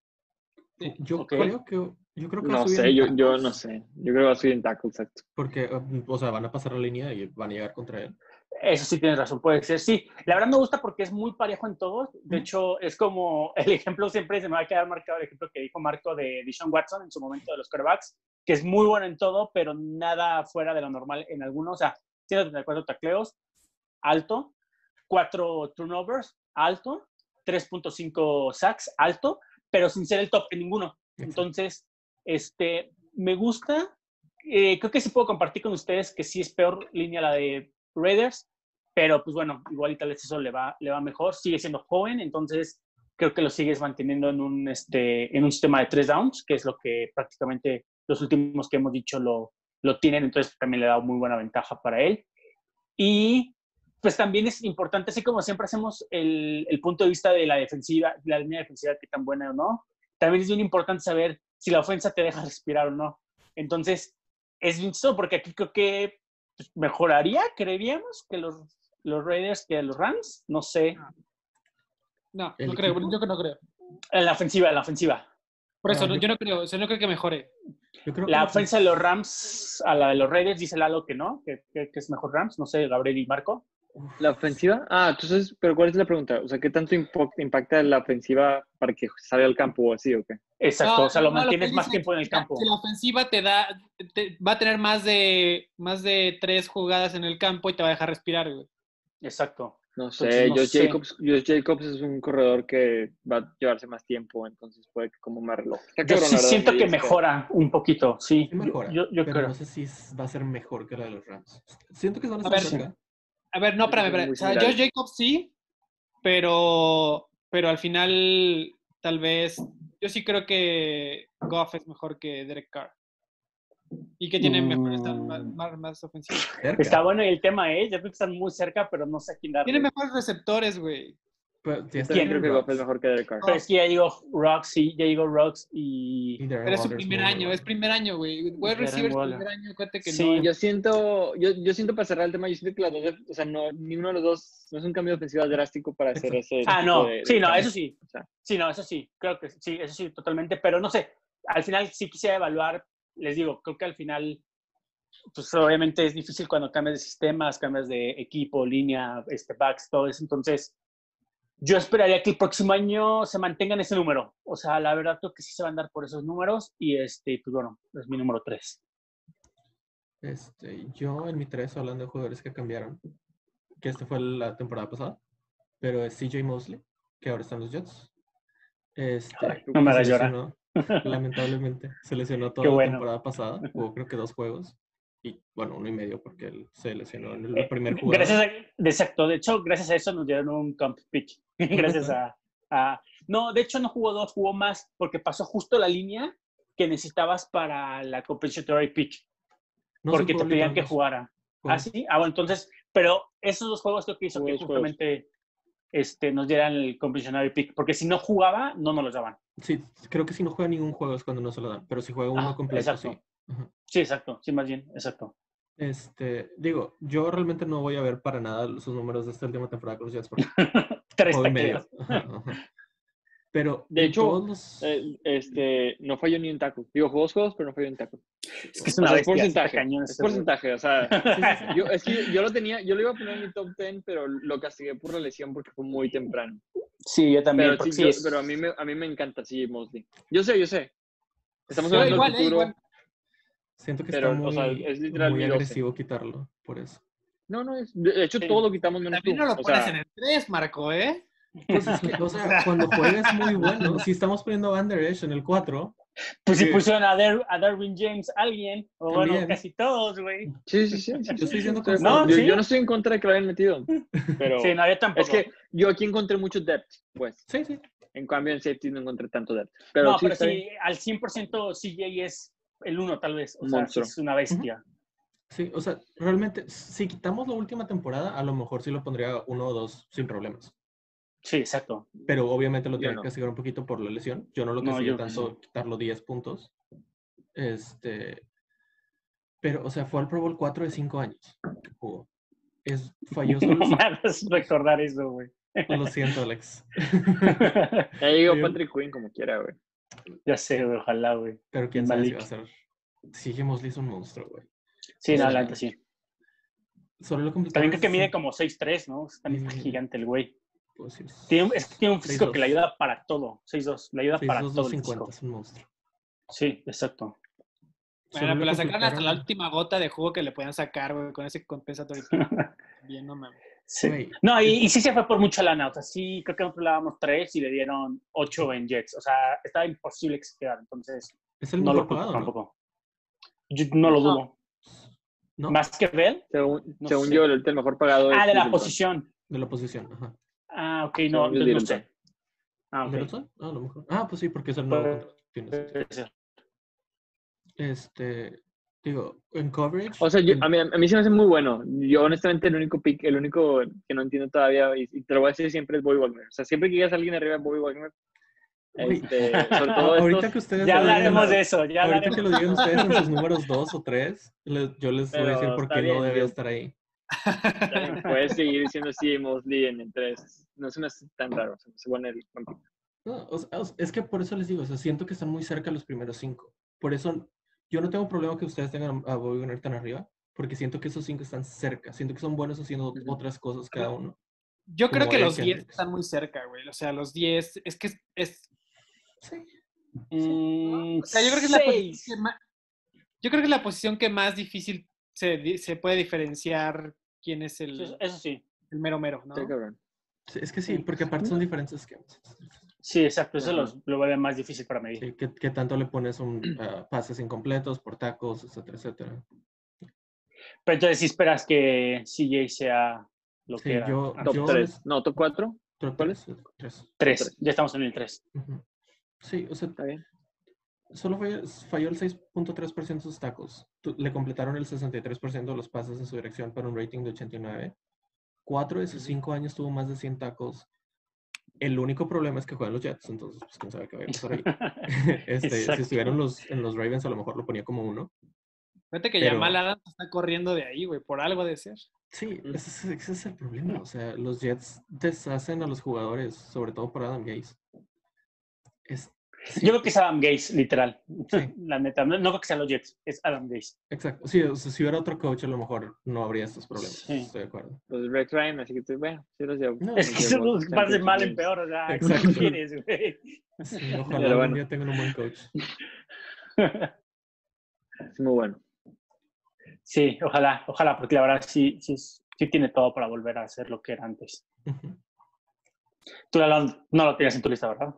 Yo creo que yo creo que va a No subir sé, en yo, no sé. Yo creo que va a subir en tackle, exacto. Porque, um, o sea, van a pasar la línea y van a llegar contra él. Eso sí tienes razón, puede ser. Sí, la verdad me gusta porque es muy parejo en todos. De hecho, es como el ejemplo siempre se me va a quedar marcado el ejemplo que dijo Marco de Dishon Watson en su momento de los quarterbacks, que es muy bueno en todo, pero nada fuera de lo normal en algunos. O sea, 134 tacleos, alto, 4 turnovers, alto, 3.5 sacks, alto, pero sin ser el top en ninguno. Entonces, este, me gusta. Eh, creo que sí puedo compartir con ustedes que sí es peor línea la de Raiders, pero pues bueno, igual y tal vez eso le va, le va mejor. Sigue siendo joven, entonces creo que lo sigues manteniendo en un, este, en un sistema de tres downs, que es lo que prácticamente los últimos que hemos dicho lo, lo tienen, entonces también le da muy buena ventaja para él. Y pues también es importante, así como siempre hacemos el, el punto de vista de la defensiva, la línea defensiva, qué tan buena o no, también es bien importante saber si la ofensa te deja respirar o no. Entonces, es bien porque aquí creo que mejoraría, creeríamos, que los, los Raiders que los Rams, no sé. No, ¿El no creo, equipo? yo que no creo. En la ofensiva, en la ofensiva. Por eso, Ah, no- yo- yo no creo, o sea, no creo que mejore. Yo creo que La ofensa de los Rams a la de los Raiders dice Lalo que no, que, que- que es mejor Rams. No sé, Gabriel y Marco. ¿La ofensiva? Ah, entonces, pero ¿cuál es la pregunta? O sea, ¿qué tanto impacta la ofensiva para que salga al campo o así o qué? Exacto, No, o sea, lo no, mantienes más tiempo en el campo. la ofensiva te da, te- va a tener más de, más de tres jugadas en el campo y te va a dejar respirar, güey. Exacto. No Entonces, sé, no Josh, sé. Jacobs, Josh Jacobs es un corredor que va a llevarse más tiempo, entonces puede que como más reloj. Yo cabrón, sí siento que mejora un poquito, sí. sí mejora, Yo, yo pero creo. no sé si va a ser mejor que la de los Rams. Siento que van a A estar ver, cerca. A ver, no, espérame, espérame. O sea. Josh Jacobs sí, pero, pero al final tal vez yo sí creo que Goff es mejor que Derek Carr. Y que tiene mejores Mm. más, más, más ofensivas. Está bueno el tema, ¿eh? Yo creo que están muy cerca, pero no sé a quién darle. Tiene mejores receptores, güey. Pero, también bien creo que Goff es mejor que Derek Carr. Pero es que ya llegó Rocks, sí, ya llegó Rocks y... Y Pero es su primer año, bueno. es primer año, güey. Wide receivers Waller. primer año, cuente que Sí, no. Yo siento, yo, yo siento para cerrar el tema, yo siento que las dos, o sea, no, ni uno de los dos, no es un cambio de ofensiva drástico para hacer ese. Ah, tipo no, de- de sí, no, cambio. eso sí. O sea, Sí, no, eso sí, creo que sí, eso sí, totalmente. Pero no sé, al final sí quisiera evaluar, les digo, creo que al final, pues obviamente es difícil cuando cambias de sistemas, cambias de equipo, línea, este, backs, todo eso. Entonces, yo esperaría que el próximo año se mantengan ese número. O sea, la verdad creo que sí se van a dar por esos números y este, pues bueno, es mi número 3. Este, yo en mi 3, hablando de jugadores que cambiaron, que este fue la temporada pasada, pero es CJ Mosley, que ahora está en los Jets. Este, no me hagas llorar. lamentablemente, se lesionó toda Qué la bueno. temporada pasada, jugó creo que dos juegos, y bueno, uno y medio porque él se lesionó en el primer jugador. Gracias a, exacto, de hecho, gracias a eso nos dieron un comp pick. gracias a, a- No, de hecho no jugó dos, jugó más porque pasó justo la línea que necesitabas para la compensatory pick, No, porque te pedían que jugara. ¿Ah, sí? Ah, bueno, entonces, pero esos dos juegos creo que hizo que dos juegos. justamente este, nos dieran el compensatory pick, porque si no jugaba, no nos los daban. Sí, creo que si no juega ningún juego es cuando no se lo dan, pero si juega uno Ah, completo, exacto. sí. Ajá. Sí, exacto, sí, más bien, exacto. Este, digo, yo realmente no voy a ver para nada sus números de esta última temporada con los Jets porque Tres ajá. Pero De hecho, todos los- eh, este, no falló ni un tackle. Digo, jugó dos juegos, pero no falló ni un tackle. Es que es O una sea, bestia, porcentaje. cañón Es porcentaje, o sea, sí, sí, sí. yo, es que yo lo tenía, yo lo iba a poner en mi top 10, pero lo castigué por la lesión porque fue muy temprano. Sí, yo también. Pero, sí, sí yo- es- pero a mí me, a mí me encanta sí Mosley. Yo sé, yo sé. Estamos Sí, hablando igual, del eh, futuro. igual. siento que pero, está muy, o sea, es literal muy agresivo quitarlo por eso. No, no, es, de hecho Sí. todo lo quitamos menos También tú. no lo o pones sea, en el 3, Marco, ¿eh? Pues es que, o sea, cuando juega es muy bueno. Si estamos poniendo a Van Der Esch en el 4, Pues si Sí. pusieron a, Dar- a Darwin James alguien, o bueno, También. casi todos, güey. Sí, sí, sí. sí, Yo estoy diciendo acuerdo. No, yo, sí. yo no estoy en contra de que lo hayan metido, pero Sí, no, yo tampoco. es que yo aquí encontré mucho depth, pues. sí, sí. En cambio en safety no encontré tanto depth. Pero no, sí, pero sí, bien. al 100% CJ es el uno, tal vez. O Un sea, monstruo. es una bestia. Sí, o sea, realmente, si quitamos la última temporada, a lo mejor sí lo pondría uno o dos sin problemas. Sí, exacto. Pero obviamente lo Yo tiene no. que castigar un poquito por la lesión. Yo no lo No, castigué yo tanto quitarlo 10 puntos. Este. Pero, o sea, fue al Pro Bowl 4 de 5 años que jugó. Es, falló solo. No recordar eso, güey. Lo siento, Alex. Digo Sí. Patrick Quinn como quiera, güey. ya sé, güey, ojalá, güey. Pero quién sabe si va a ser. Sí, Mosley es un monstruo, güey. Sí, no, Sí. la neta sí. Solo lo También creo que mide como 6'3", ¿no? También está Sí. gigante el güey. pues, sí, Tiene, un- es que tiene un físico que le 6'2". ayuda para todo. 6'2", le ayuda para 6'2", todo. el 250, físico. es un monstruo. Sí, exacto. Bueno, le pero la sacaron hasta la última gota de jugo que le podían sacar, güey, con ese compensatory. Bien, no mames. Sí. Güey, No, y, y sí se fue por mucha lana. O sea, sí, creo que nosotros le dábamos tres y le dieron ocho en Jets. O sea, estaba imposible que se quedara. Entonces, es el no mejor lo pagado, ¿no? tampoco. Yo no lo dudo. ¿No? ¿Más que Bell? Según, No yo, el, el mejor pagado Ah, es de la Middleton. posición. De la posición, ajá. Ah, ok, no, no Middleton. sé. Ah, ok. ¿Middleton? Ah, a lo mejor. Ah, pues sí, porque es el nuevo contrato. Este, digo, en coverage. O sea, yo- en- a, mí, a mí se me hace muy bueno. Yo, honestamente, el único pick, el único que no entiendo todavía, y, y te lo voy a decir siempre, es Bobby Wagner. O sea, siempre que digas a alguien arriba de Bobby Wagner. Este, sobre todo ahorita estos, que ustedes Ya hablaremos de eso, ya Ahorita que lo digan ustedes en sus números 2 o 3, yo les voy a decir Pero por qué no bien, debe yo- estar ahí. puedes seguir diciendo sí, Mosley en el 3. No hace tan raro. Se bueno el. No, o sea, es que por eso les digo, o sea, siento que están muy cerca los primeros 5. Por eso yo no tengo problema que ustedes tengan a Bobby Wagner tan arriba, porque siento que esos 5 están cerca. Siento que son buenos haciendo Ujú. otras cosas cada uno. Yo creo que los 10 Kendricks. están muy cerca, güey. O sea, los 10, es que es, es- Sí. Mm, o sea, yo creo que es la posición que más, yo creo que es la posición que más difícil se, se puede diferenciar quién es el, eso- Eso sí. el mero mero, ¿no? Sí, es que sí, porque aparte son diferentes esquemas. Sí, exacto. Eso los- lo vuelve más difícil para medir. Sí, ¿qué, qué tanto le pones un ah, pases incompletos, por tacos, etcétera, etcétera? Pero entonces sí esperas que CJ sea lo Sí, que era. yo-. Top Yo 3. les- No, top 4. Top ¿Cuál tres, tres. Tres. Ya estamos en el tres. Ujú. Sí, o sea, Está bien. solo falló, falló el 6.3% de sus tacos. Le completaron el 63% de los pases en su dirección para un rating de 89. Cuatro de sus cinco años tuvo más de 100 tacos. El único problema es que juegan los Jets, entonces pues quién sabe qué vaya a pasar ahí. Este, si estuvieran los, en los Ravens a lo mejor lo ponía como uno. Fíjate que Pero- Jamal Adams está corriendo de ahí, güey, por algo de ser. Sí, ese es, ese es el problema. O sea, los Jets deshacen a los jugadores, sobre todo por Adam Gaze. Es, Yo creo que es Adam Gaze, literal. Sí. La neta. No, no creo que sean los Jets. Es Adam Gaze. Exacto. Sí, o sea, si hubiera otro coach, a lo mejor no habría estos problemas. Sí. Estoy de acuerdo. Los Rex Ryan, así que estoy, bueno, sí los llevo. No, Es que los llevo nos va de mal en peor. O sea, ¿qué Exacto. quieres, güey? Sí, ojalá algún bueno. día tengan un buen coach. Es muy bueno. Sí, ojalá, ojalá, porque la verdad sí, sí, sí tiene todo para volver a ser lo que era antes. Tú no lo tenías en tu lista, ¿verdad?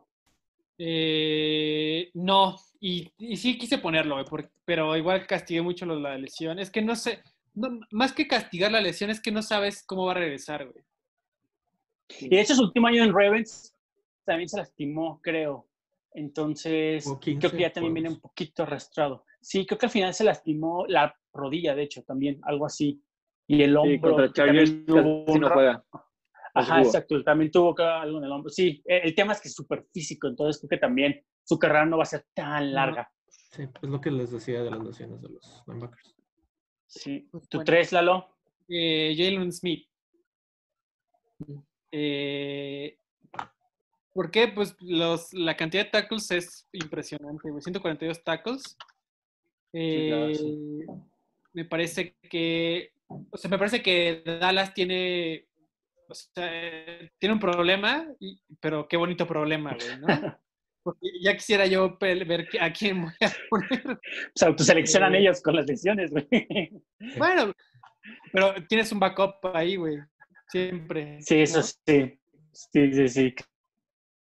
Eh, no, y, y sí quise ponerlo, güey, por- pero igual castigué mucho la lesión. Es que no sé, no- más que castigar la lesión, es que no sabes cómo va a regresar, güey. Y de hecho, su último año en Ravens también se lastimó, creo. Entonces, creo 15 que ya también viene un poquito arrastrado. Sí, creo que al final se lastimó la rodilla, de hecho, también, algo así. Y el Sí, hombro. contra que Chargers no juega. Ajá, exacto. También tuvo que- algo en el hombro. Sí, eh, el tema es que es súper físico, entonces creo que también su carrera no va a ser tan larga. Sí, es lo que les decía de las lesiones de los linebackers. Sí. Pues ¿Tu bueno. tres, Lalo? Eh, Jalen Smith. Eh, ¿Por qué? Pues los, la cantidad de tackles es impresionante, güey. 142 tackles. claro, Eh, Me parece que, o sea, me parece que Dallas tiene, o sea, tiene un problema, y- pero qué bonito problema, güey, ¿no? Porque ya quisiera yo ver a quién voy a poner. O sea, autoseleccionan Eh, ellos con las lesiones, güey. Bueno, pero tienes un backup ahí, güey. Siempre. Sí, eso ¿no? sí. Sí, sí, sí.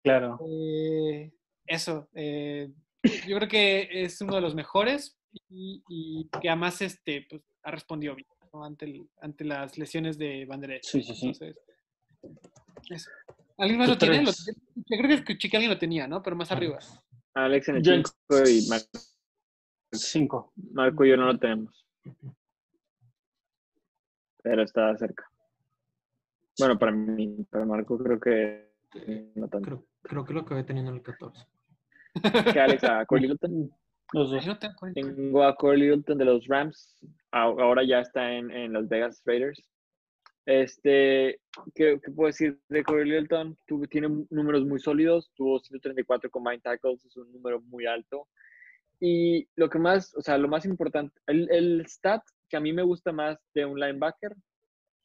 Claro. Eh, eso. eh, yo creo que es uno de los mejores y, y que además este, pues, ha respondido bien. Ante, el- ante las lesiones de Van Der Esch. Sí, sí, sí. Entonces, eso. ¿Alguien más lo tiene? Lo- yo creo que escuché que alguien lo tenía, ¿no? Pero más arriba. Alex en el Yo en- 5 y Mar- Cinco. Marco y yo no lo tenemos. Pero está cerca. Bueno, para mí, para Marco creo que no tanto. Creo, creo que lo acabé teniendo en el 14. Que Alex a Corey Littleton. Los dos. No tengo. Tengo a Corey Littleton de los Rams. Ahora ya está en, en Las Vegas Raiders. Este, ¿qué, qué puedo decir de Corey Littleton? Tuvo- tiene números muy sólidos. Tuvo 134 combined tackles. Es un número muy alto. Y lo que más, o sea, lo más importante, el, el stat que a mí me gusta más de un linebacker,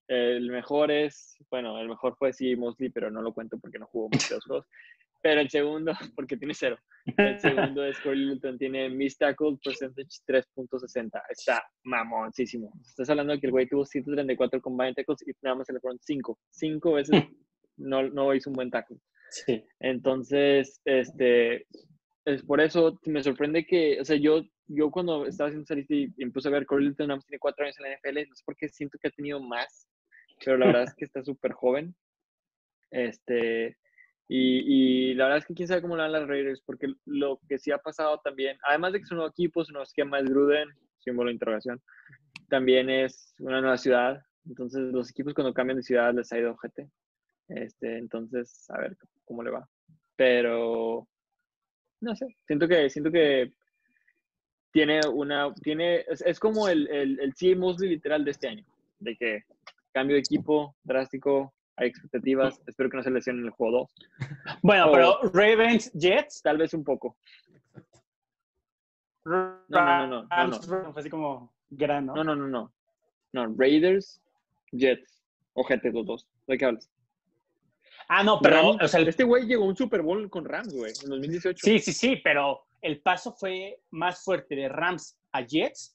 el mejor es, bueno, el mejor fue sí Mosley, pero no lo cuento porque no jugó muchos juegos. Pero el segundo, porque tiene cero. El segundo es Corey Littleton, tiene Miss Tackle Percentage 3.60. Está mamoncísimo. Estás hablando de que el güey tuvo 134 combined tackles y nada más se le fueron 5. 5 veces no, no hizo un buen tackle. Sí. Entonces, este, es por eso me sorprende que, o sea, yo, yo cuando estaba haciendo esa y y empecé a ver Corey Littleton, nada más tiene 4 años en la NFL, no sé por qué siento que ha tenido más, pero la verdad es que está súper joven. Este, y, y la verdad es que quién sabe cómo le van las Raiders, porque lo que sí ha pasado también, además de que es un nuevo equipo, su nuevo esquema es Gruden, símbolo de interrogación, también es una nueva ciudad, entonces los equipos cuando cambian de ciudad les ha ido ojete. Este, entonces, a ver cómo le va. Pero, no sé, siento que, siento que tiene una, tiene, es, es como el, el, el CJ Mosley literal de este año, de que cambio de equipo drástico, hay expectativas, espero que no se lesione en el juego 2. Bueno, pero Ravens, Jets. Tal vez un poco. no, no, no, no, Rams, Fue así como gran, ¿no? No, no, no, no. No, Raiders, Jets, ojete los dos. ¿De qué hablas? Ah, no, pero, o sea, el- este güey llegó a un Super Bowl con Rams, güey, en 2018. sí, sí, sí, pero el paso fue más fuerte de Rams a Jets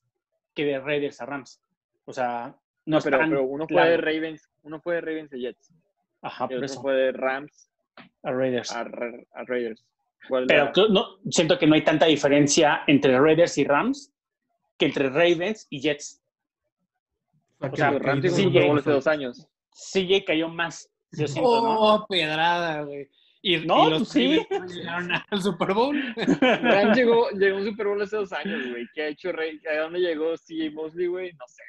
que de Raiders a Rams. O sea, no, No, pero, pero uno fue de Ravens, uno fue de Ravens a Jets. Ajá, Y por otro eso, fue de Rams a Raiders. a, Ra- a Raiders. ¿Cuál Pero era? no, siento que no hay tanta diferencia entre Raiders y Rams que entre Ravens y Jets. O o sea, Rams llegó a un Bowl hace dos años. CJ cayó más, yo siento, ¿no? Oh, pedrada, güey. Y, No, y los pues sí. Llegaron al Super Bowl. Rams llegó, llegó a un Super Bowl hace dos años, güey. ¿Qué ha hecho Rey? ¿A dónde llegó CJ Mosley, güey? No sé.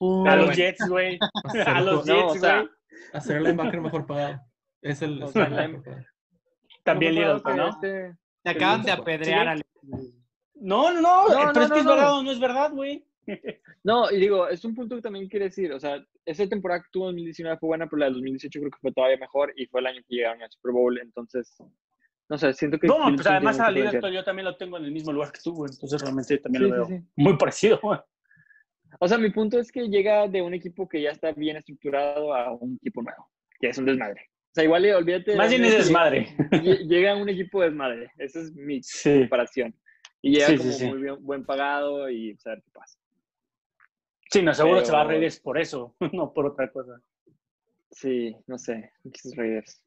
A los bueno. Jets, güey. A los No, Jets, o sea, güey. hacer el linebacker mejor pagado. Es el, O sea. También Littleton, ¿no? este- Te acaban de Sí, apedrear, Ale. No, no, no, No, pero no, es que no, es verdad o no es verdad, güey. No, y digo, es un punto que también quiere decir, o sea, esa temporada que tuvo en 2019 fue buena, pero la del 2018 creo que fue todavía mejor y fue el año que llegaron al Super Bowl, entonces, no sé, siento que... No, pues además a. Littleton yo también lo tengo en el mismo lugar que tú. Entonces realmente también Sí, lo veo sí, sí. muy parecido, güey. O sea, mi punto es que llega de un equipo que ya está bien estructurado a un equipo nuevo, que es un desmadre. O sea, igual olvídate... Más bien es desmadre. lle- Llega a un equipo desmadre, esa es mi Sí. comparación. Y llega Sí, como sí. muy bien, buen pagado y pues, a ver qué pasa. Sí, no, seguro se va a Pero- Raiders por eso, no por otra cosa. Sí, no sé, X Raiders.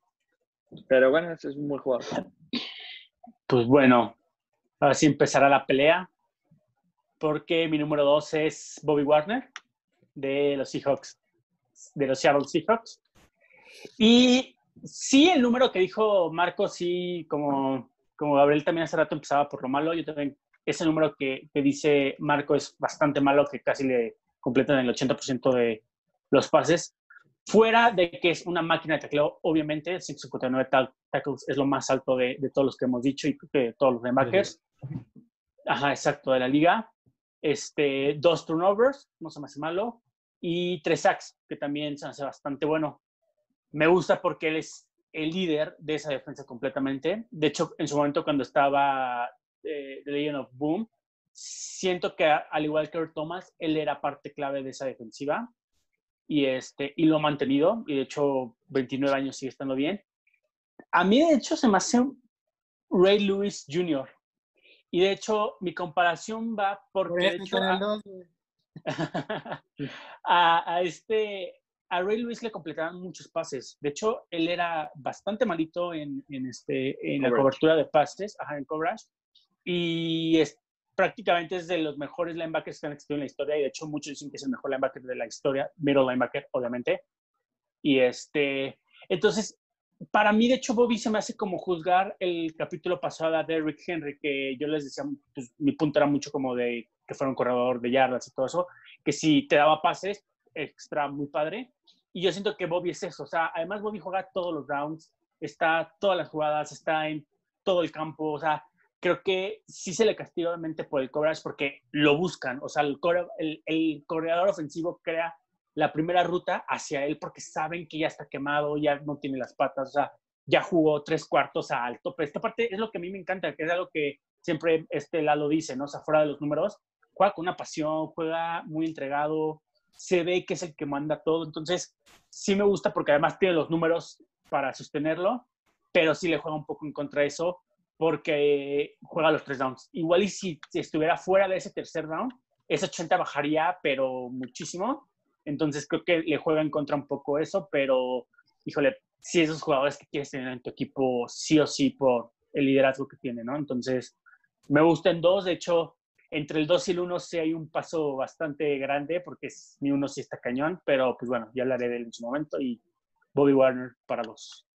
Pero bueno, es es un buen jugador. Pues bueno, ahora sí empezará la pelea. Porque mi número dos es Bobby Warner de los Seahawks, de los Seattle Seahawks. Y sí, el número que dijo Marco, sí, como, como Gabriel también hace rato empezaba por lo malo, yo también, ese número que, que dice Marco es bastante malo, que casi le completan el 80% de los pases. Fuera de que es una máquina de tacleo, obviamente, 159 ta- tackles es lo más alto de, de todos los que hemos dicho y de todos los linebackers. Ajá, exacto, de la liga. Este, dos turnovers, no se me hace malo, y tres sacks, que también se hace bastante bueno. Me gusta porque él es el líder de esa defensa completamente. De hecho, en su momento cuando estaba eh, The Legend of Boom, siento que al igual que Earl Thomas, él era parte clave de esa defensiva y, este, y lo ha mantenido. Y de hecho, 29 años sigue estando bien. A mí, de hecho, se me hace Ray Lewis Jr. Y de hecho, mi comparación va Por porque de hecho, a- a, a este a Ray Lewis le completaban muchos pases. De hecho, él era bastante malito en, en este, en la Coverage. cobertura de pases, ajá, en coverage. Y es, prácticamente es de los mejores linebackers que han existido en la historia. Y de hecho, muchos dicen que es el mejor linebacker de la historia, middle linebacker, obviamente. Y este, entonces, para mí, de hecho, Bobby se me hace como juzgar el capítulo pasado a Derrick Henry, que yo les decía, pues, mi punto era mucho como de que fuera un corredor de yardas y todo eso, que si te daba pases, extra muy padre. Y yo siento que Bobby es eso. O sea, además Bobby juega todos los rounds, está todas las jugadas, está en todo el campo. O sea, creo que sí se le castiga obviamente por el coverage porque lo buscan. O sea, el, core- el, el corredor ofensivo crea la primera ruta hacia él porque saben que ya está quemado, ya no tiene las patas, o sea, ya jugó tres cuartos a alto. Pero esta parte es lo que a mí me encanta, que es algo que siempre este Lalo dice, ¿no? O sea, fuera de los números, juega con una pasión, juega muy entregado, se ve que es el que manda todo. Entonces, sí me gusta porque además tiene los números para sostenerlo. pero sí le juega un poco en contra de eso porque juega los tres downs. Igual y si estuviera fuera de ese tercer down, ese 80 bajaría, pero muchísimo. Entonces creo que le juega en contra un poco eso, pero híjole, si esos jugadores que quieres tener en tu equipo, sí o sí por el liderazgo que tiene, ¿no? Entonces, me gustan dos. De hecho, entre el 2 y el 1 sí hay un paso bastante grande porque es, mi uno sí está cañón, pero pues bueno, ya hablaré de él en su momento y Bobby Warner para dos.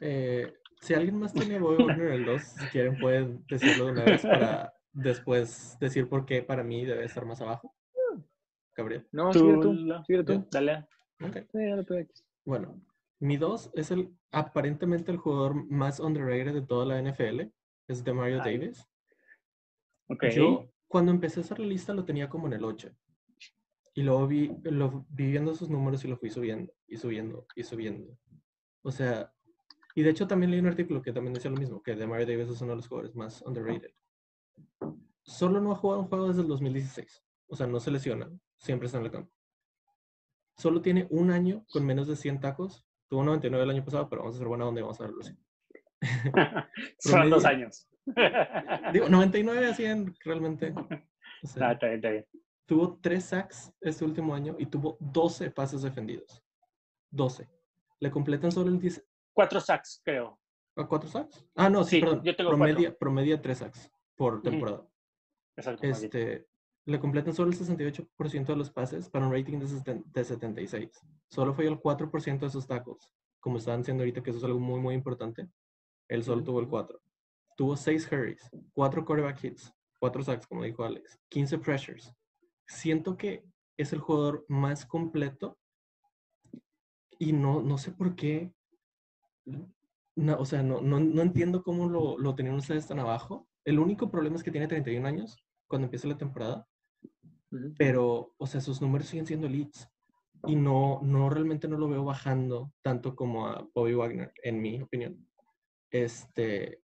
Eh, si alguien más tiene Bobby Warner el 2, si quieren pueden decirlo de una vez para después decir por qué para mí debe estar más abajo. Gabriel. No, Tú, sigue tú. la- Sigue tú. Dale. Ok. Sí, dale tú, X. Bueno, mi 2 es el aparentemente el jugador más underrated de toda la NFL. Es de Mario Ay. Davis. Ok. Yo, cuando empecé a hacer la lista, lo tenía como en el 8. Y luego vi, lo, vi viendo sus números y lo fui subiendo, y subiendo, y subiendo. O sea, y de hecho también leí un artículo que también decía lo mismo, que Mario Davis es uno de los jugadores más underrated. Solo no ha jugado un juego desde el 2016. O sea, no se lesiona, siempre está en el campo. Solo tiene un año con menos de 100 tacos. Tuvo 99 el año pasado, pero vamos a hacer buena y vamos a verlo así. Son dos años. Digo, 99 a 100 realmente. O sea, Ah, está bien, está bien. tuvo tres sacks este último año y tuvo 12 pases defendidos. 12. Le completan solo el 10. Cuatro sacks, creo. ¿A cuatro sacks? Ah, no, sí, Sí, perdón. yo tengo promedia, promedia tres sacks por temporada. Exacto. más bien. Este, le completan solo el 68% de los pases para un rating de, de 76. Solo fue el 4% de esos tacos. Como estaban diciendo ahorita, que eso es algo muy, muy importante. Él solo tuvo el 4. Tuvo 6 hurries, 4 quarterback hits, 4 sacks, como dijo Alex, 15 pressures. Siento que es el jugador más completo y no, no sé por qué. No, o sea, no, no, no entiendo cómo lo, lo tenían ustedes tan abajo. El único problema es que tiene 31 años cuando empieza la temporada, Pero, o sea, sus números siguen siendo elites. Y no, no realmente no lo veo bajando tanto como a Bobby Wagner, en mi opinión. Este.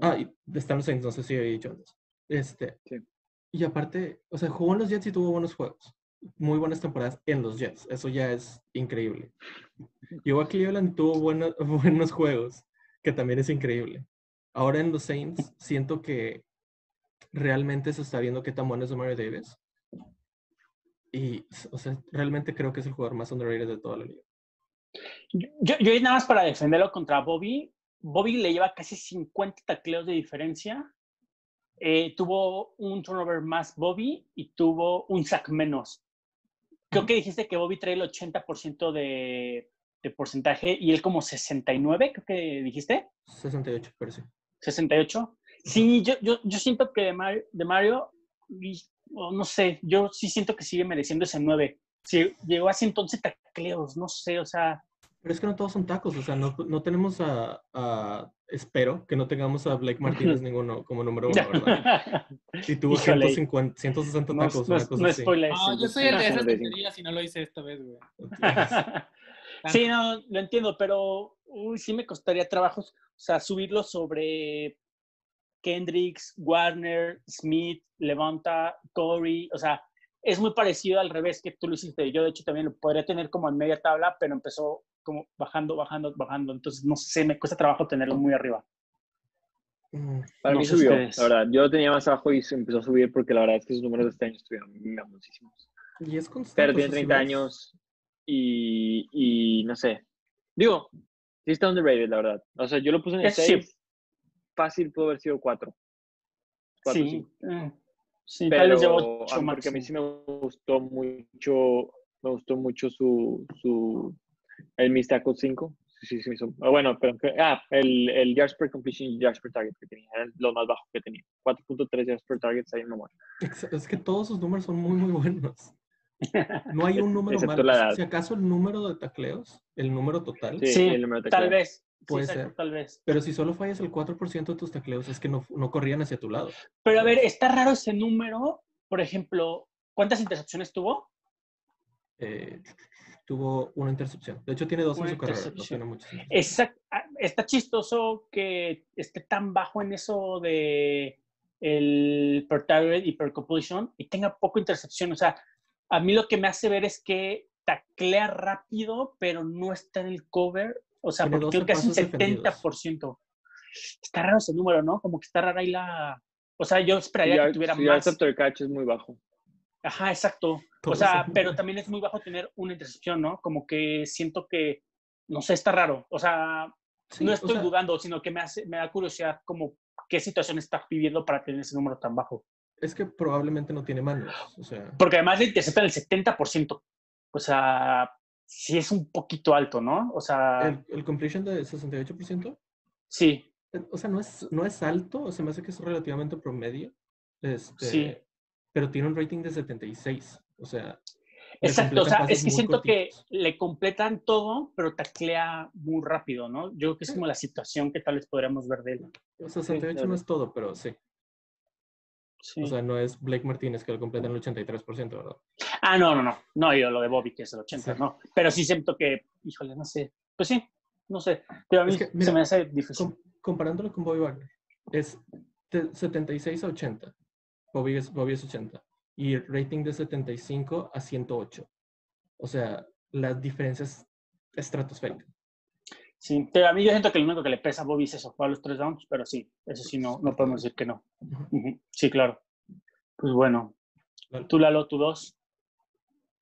Ah, y están los Saints, no sé si había dicho antes. Este. Sí. Y aparte, o sea, jugó en los Jets y tuvo buenos juegos. Muy buenas temporadas en los Jets. Eso ya es increíble. Llegó a Cleveland y tuvo buenos, buenos juegos, que también es increíble. Ahora en los Saints, siento que realmente se está viendo qué tan bueno es Mario Davis. Y, o sea, realmente creo que es el jugador más underrated de toda la liga. Yo, yo nada más para defenderlo contra Bobby. Bobby le lleva casi 50 tacleos de diferencia. Eh, tuvo un turnover más Bobby y tuvo un sack menos. Creo que dijiste que Bobby trae el 80% de, de porcentaje y él como 69, creo que dijiste. 68, pero sí. 68. Sí, yo, yo, yo siento que de Mario, de Mario y- o no sé, yo sí siento que sigue mereciendo ese 9. Sí, llegó a 111 tacleos, no sé, o sea, Pero es que no todos son tacos, o sea, no, no tenemos a, a- espero que no tengamos a Blake Martínez ninguno como número uno, ¿verdad? Y tuvo Híjole. 150, 160 no, tacos, no, una cosa no así. No, yo soy el de esas 55. tonterías y no lo hice esta vez, güey. sí, no, lo entiendo, pero uy, sí me costaría trabajos, o sea, subirlo sobre Kendricks, Warner, Smith, Levanta, Corey, o sea, es muy parecido al revés que tú lo hiciste. Yo, de hecho, también lo podría tener como en media tabla, pero empezó como bajando, bajando, bajando. Entonces, no sé, me cuesta trabajo tenerlo muy arriba. Mm, Para No mí subió, ustedes. la verdad. Yo lo tenía más abajo y se empezó a subir porque la verdad es que sus números de este año estuvieron mamoncísimos. Y es constante. Pero tiene sea, si 30 ves- años y, y no sé. Digo, sí está underrated, la verdad. O sea, yo lo puse en el Es- sí. 6. Fácil pudo haber sido 4. Sí, eh, sí Pero tal vez llevo a- ocho porque a mí sí me gustó mucho, me gustó mucho su, su el Miss Tackle 5. Sí, sí, sí, ah, bueno, pero ah, el, el yards per completion y yards per target que tenía, eran los más bajos que tenía. 4.3 yards per target, ahí no muere. Ex- Es que todos sus números son muy, muy buenos. No hay un número malo. Si acaso el número de tacleos, el número total, Sí, Sí, el número de Tal tacleos. Vez. Sí, Puede exacto, ser. tal vez. pero si solo fallas el 4% de tus tacleos, es que no, no corrían hacia tu lado. Pero a ver, está raro ese número. Por ejemplo, ¿cuántas intercepciones tuvo? Eh, tuvo una intercepción. De hecho, tiene dos en Una su carrera. No tiene muchas. Exact- ah, está chistoso que esté tan bajo en eso de el per target y per completion y tenga poco intercepción. O sea, a mí lo que me hace ver es que taclea rápido, pero no está en el cover. O sea, porque 12 creo que es un pasos defendidos. 70%. Está raro ese número, ¿no? Como que está rara ahí la... O sea, yo esperaría que tuviera yards más. after catch es muy bajo. Ajá, exacto. O sea, ese- pero también es muy bajo tener una intercepción, ¿no? Como que siento que, no sé, está raro. O sea, Sí, no o estoy sea, dudando, sino que me, hace, me da curiosidad como qué situación está pidiendo para tener ese número tan bajo. Es que probablemente no tiene manos. O sea, Porque además le interceptan el 70%. O sea, sí es un poquito alto, ¿no? O sea, el, el completion de 68%, sí, eh, o sea, no es, no es alto, o sea, me hace que es relativamente promedio. Este, Sí. Pero tiene un rating de 76. O sea, exacto. O sea, es que siento que le completan todo, pero taclea muy rápido, ¿no? Yo creo que es como la situación que tal vez podríamos ver de él. O sea, 68 claro. no es todo, pero sí. Sí. O sea, no es Blake Martínez que lo completa en el 83%, ¿verdad? Ah, no, no, no. No, yo lo de Bobby, que es el 80, Sí. no. Pero sí siento que, híjole, no sé. Pues sí, no sé. Pero a mí Es que, se me hace difícil. Com- comparándolo con Bobby Wagner, es de 76 a 80. Bobby es, Bobby es 80. Y el rating de 75 a 108. O sea, la diferencia es estratosférica. Sí, pero a mí yo siento que lo único que le pesa a Bobby es eso, jugar los tres downs, pero sí, eso sí, no, no podemos decir que no. Sí, claro. Pues bueno, tú, Lalo, tú dos.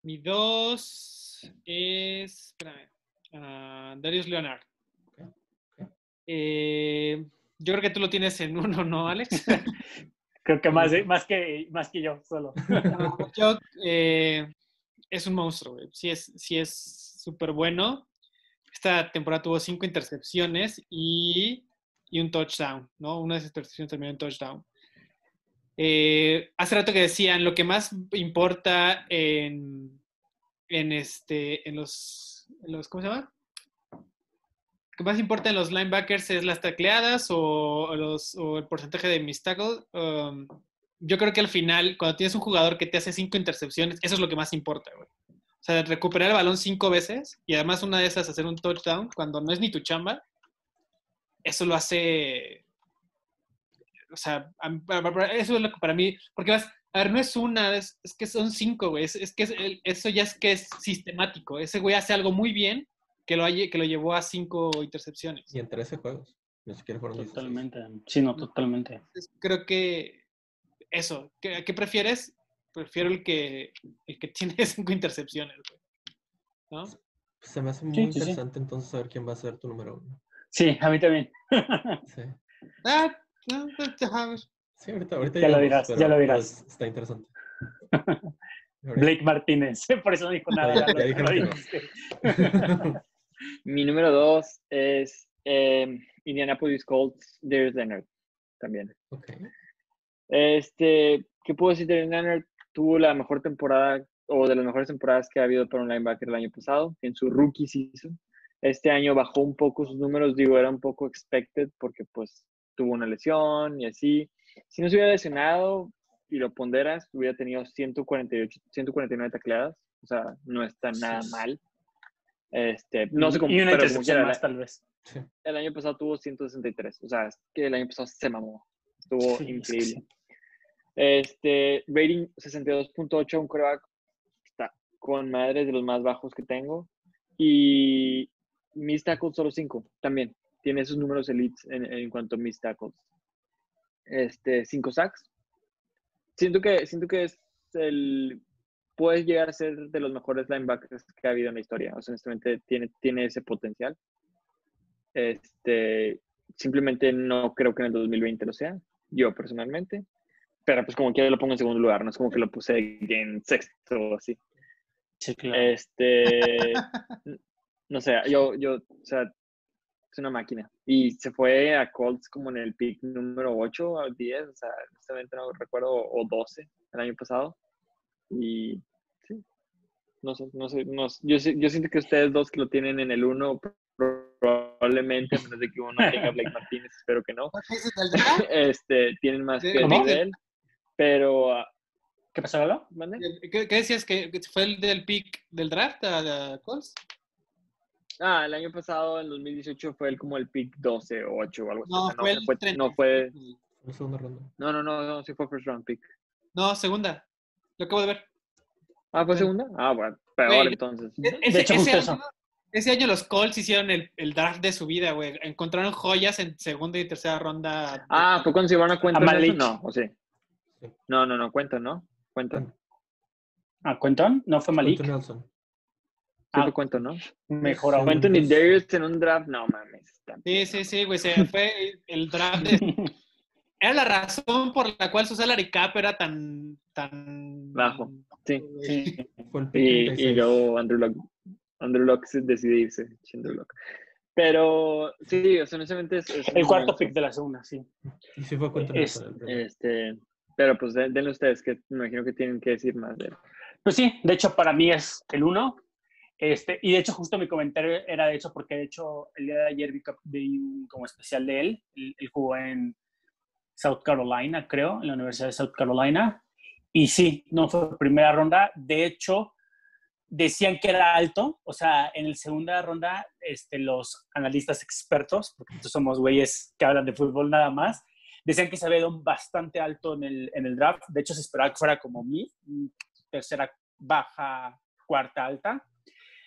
Mi dos es. Espérame. ah, Darius Leonard. Eh, yo creo que tú lo tienes en uno, ¿no, Alex? Creo que más, más, que, más que yo, solo. Yo, eh, es un monstruo, güey. Sí es sí es súper bueno. Esta temporada tuvo cinco intercepciones y, y un touchdown, ¿no? Una de esas intercepciones terminó en touchdown. Eh, hace rato que decían, lo que más importa en, en, este, en, los, los, ¿cómo se llama? Lo que más importa en los linebackers es las tacleadas o, o los, o el porcentaje de mis tackles. Um, yo creo que al final, cuando tienes un jugador que te hace cinco intercepciones, eso es lo que más importa, güey. O sea, recuperar el balón cinco veces y además una de esas hacer un touchdown cuando no es ni tu chamba, eso lo hace. O sea, eso es lo que para mí. Porque vas, a ver, no es una, es, es que son cinco, güey. Es, es que es eso ya es que es sistemático. Ese güey hace algo muy bien que lo, que lo llevó a cinco intercepciones. Y en 13 juegos. Ni siquiera fueron 16. Totalmente. Sí, no, totalmente. Entonces, creo que eso, ¿qué, qué prefieres? Prefiero el que, el que tiene cinco intercepciones, güey. ¿No? Se me hace muy Sí, sí, sí. interesante entonces saber quién va a ser tu número uno. Sí, a mí también. Sí, Ah, no, no, a ver. sí ahorita, ahorita Ya lo dirás, ya lo dirás. es- Está interesante. Blake Martínez. Por eso no dijo nada. Ya- ya ya no. Mi número dos es eh, Indianapolis Colts, Darius Leonard, también. ok. Este, ¿qué puedo decir de Leonard? Tuvo la mejor temporada, o de las mejores temporadas que ha habido para un linebacker el año pasado, en su rookie season. Este año bajó un poco sus números, digo, era un poco expected, porque pues tuvo una lesión y así. Si no se hubiera lesionado y lo ponderas, hubiera tenido 148, 149 tacleadas, o sea, no está nada Sí. mal. Este, no sé cómo, Y una intercepción más, tal vez. Sí. el año pasado tuvo 163. O sea, es que el año pasado se mamó. Estuvo Sí, es que increíble. Este, rating 62.8, un coreback. Está con madres de los más bajos que tengo. Y mis tackles solo 5 también. Tiene esos números elites en, en cuanto a mis tackles. Este, 5 sacks. Siento que, siento que es el. Puede llegar a ser de los mejores linebackers que ha habido en la historia. O sea, honestamente, tiene, tiene ese potencial. Este, simplemente no creo que en el 2020 lo sea, yo personalmente. Pero pues como quiera lo pongo en segundo lugar, no es como que lo puse en sexto o así. Sí, claro. Este, no sé, yo, yo, o sea, es una máquina. Y se fue a Colts como en el pick número 8 o 10, o sea, honestamente no recuerdo, o 12 el año pasado. Y sí, no sé, no sé, no sé. Yo, yo siento que ustedes dos que lo tienen en el 1, probablemente, a menos de que uno tenga a Blake Martínez, espero que no, este, tienen más que ¿Cómo? nivel. Pero, ah, ¿Qué pasó, Lalo? ¿mande? ¿Qué, qué decías? ¿Que fue el del pick del draft a, a Colts? Ah, el año pasado, en 2018, fue el, como el pick 12 o 8 o algo así. No, O sea, fue no, el fue, 30. no fue, segunda ronda. no, no, no, no, sí fue first round pick. No, segunda. Lo acabo de ver. Ah, ¿fue segunda? Ah, bueno. peor Güey, entonces. E- Ese, hecho, ese año, ese año los Colts hicieron el, el draft de su vida, güey. Encontraron joyas en segunda y tercera ronda. Ah, ¿fue cuando se iban a cuenta? No, o sí. Sí. No, no, no, cuenta, ¿no? Cuenta. Sí ¿A Quentin? ¿No fue Malik? Quentin Nelson. Ah, fue cuenta, ¿no? Mejor Sí, aún. Quentin y Darius en un draft, no mames. Sí, sí, sí, güey. Se fue el draft de... Era la razón por la cual su salary cap era tan... tan Bajo, sí. Sí. Fue el pick Y, y 36. luego Andrew Luck, Andrew Luck se decide irse. Andrew Luck. Pero sí, o sea, honestamente es, es El cuarto pick de la segunda, sí. Y sí fue Quentin Es- Nelson. el primero. Este, pero pues den- denle ustedes que me imagino que tienen que decir más de él. Pues sí, de hecho para mí es el uno. Este, y de hecho justo mi comentario era de hecho porque de hecho el día de ayer vi, vi un como especial de él. Él, él jugó en South Carolina, creo, en la Universidad de South Carolina. Y sí, no fue primera ronda. De hecho, decían que era alto. O sea, en la segunda ronda, este, los analistas expertos, porque somos güeyes que hablan de fútbol nada más, decían que se había ido bastante alto en el, en el draft. De hecho, se esperaba que fuera como mi tercera baja, cuarta alta.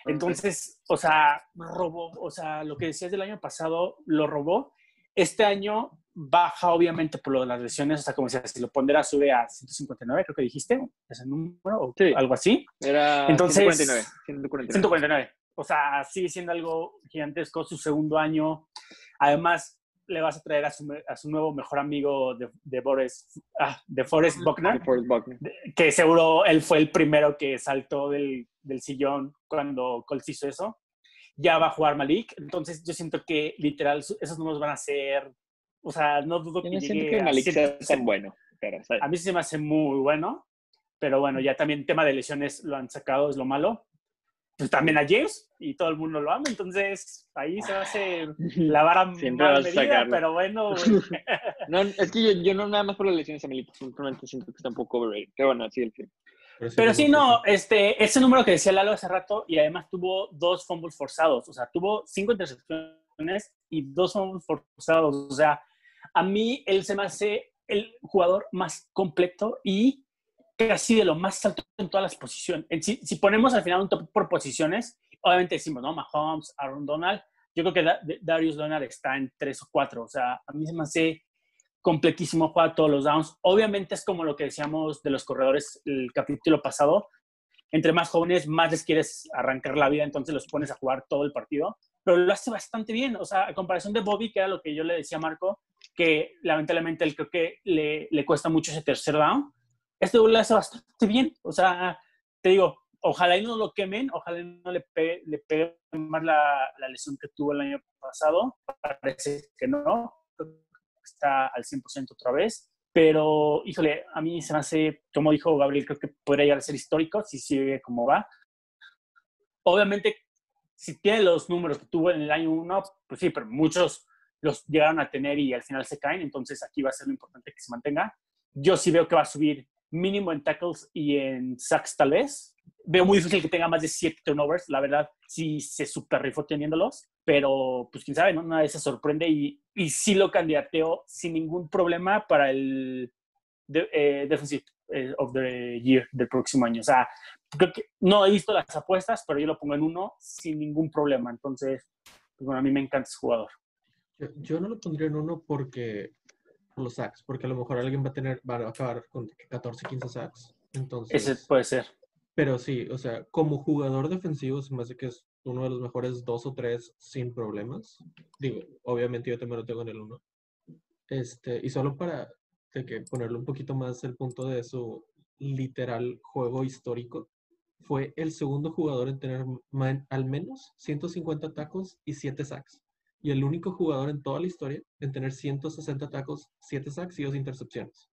Entonces, o sea, robó, o sea, lo que decías del año pasado lo robó. Este año baja, obviamente, por lo de las lesiones, o sea, como decías, si lo pondera, sube a 159, creo que dijiste, ese número, o Sí. algo así. Era Entonces- 149. 149. 149. O sea, sigue siendo algo gigantesco, su segundo año. Además, le vas a traer a su, a nuevo mejor amigo de, de Boris, ah, de Forrest Buckner, que seguro él fue el primero que saltó del, del sillón cuando Colts hizo eso. Ya va a jugar Malik. Entonces, yo siento que literal esos números van a ser. O sea, no dudo Yo que no llegue que a Malik sea 160. tan bueno. Pero. A mí se me hace muy bueno, pero bueno, ya también tema de lesiones lo han sacado, es lo malo. Pues también a James y todo el mundo lo ama, entonces ahí se va a hacer la vara Siempre mal medida, sacarlo. pero bueno. No, es que yo, yo no nada más por las lesiones a Malik, simplemente siento que está un poco overrated. Pero bueno, sí, el fin. Pero sí, como no, este, ese número que decía Lalo hace rato, y además tuvo dos fumbles forzados, o sea, tuvo cinco intercepciones y dos fumbles forzados, o sea, a mí él se me hace el jugador más completo y casi de lo más alto en todas las posiciones. Si, si ponemos al final un top por posiciones, obviamente decimos, ¿no? Mahomes, Aaron Donald, yo creo que Da- Darius Donald está en tres o cuatro, o sea, a mí se me hace completísimo, juega todos los downs. Obviamente es como lo que decíamos de los corredores el capítulo pasado. Entre más jóvenes, más les quieres arrancar la vida, entonces los pones a jugar todo el partido. Pero lo hace bastante bien. O sea, a comparación de Bobby, que era lo que yo le decía a Marco, que lamentablemente él creo que le, le cuesta mucho ese tercer down. Este lo hace bastante bien. O sea, te digo, ojalá y no lo quemen, ojalá y no le pegue, le pegue más la, la lesión que tuvo el año pasado. Parece que no está al 100% otra vez. Pero, híjole, a mí se me hace, como dijo Gabriel, creo que podría llegar a ser histórico si sigue como va. Obviamente, si tiene los números que tuvo en el año 1, pues sí, pero muchos los llegaron a tener y al final se caen, entonces aquí va a ser lo importante que se mantenga. Yo sí veo que va a subir mínimo en tackles y en sacks tal vez. Veo muy difícil que tenga más de 7 turnovers, la verdad, sí se super rifó teniéndolos, pero pues quién sabe, ¿no? Nadie se sorprende y, y sí lo candidateo sin ningún problema para el de, eh, eh, of the Year del próximo año. O sea, creo que no he visto las apuestas, pero yo lo pongo en uno sin ningún problema. Entonces, pues, bueno, a mí me encanta ese jugador. Yo, yo no lo pondría en uno porque por los sacks, porque a lo mejor alguien va a tener, va a acabar con 14, 15 sacks. Entonces, Ese puede ser. pero sí, o sea, como jugador defensivo se me hace que es uno de los mejores dos o tres sin problemas. Digo, obviamente yo también lo tengo en el uno. Este, y solo para de que ponerle un poquito más el punto de su literal juego histórico, fue el segundo jugador en tener ma- al menos 150 tacos y 7 sacks. Y el único jugador en toda la historia en tener 160 tacos, 7 sacks y 2 intercepciones.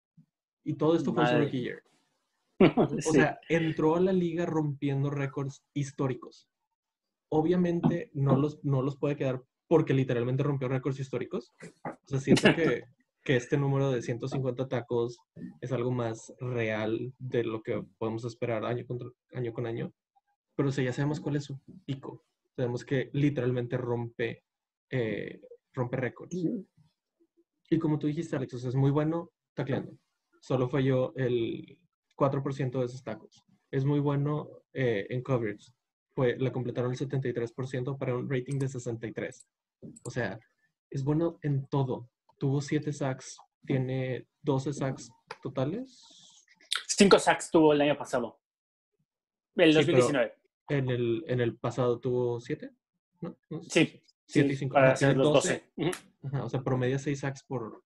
Y todo esto fue su rookie year. O sea, entró a la liga rompiendo récords históricos. Obviamente no los, no los puede quedar porque literalmente rompió récords históricos. O sea, siento que, que este número de 150 tacos es algo más real de lo que podemos esperar año con, año con año. Pero o sea, ya sabemos cuál es su pico. Sabemos que literalmente rompe, eh, rompe récords. Y como tú dijiste, Alex, o sea, es muy bueno tacleando. Solo falló el 4% de esos tacos. Es muy bueno eh, en coverage. Fue, la completaron el 73% para un rating de 63. O sea, es bueno en todo. Tuvo 7 sacks, tiene 12 sacks totales. Cinco sacks tuvo el año pasado. El Sí, pero- 2019. En el, en el pasado tuvo 7, ¿no? ¿No? Sí. Siete sí, y cinco. Para Ajá, hacer los 12. 12. Ujú. Ajá, o sea, promedia 6 sacks por...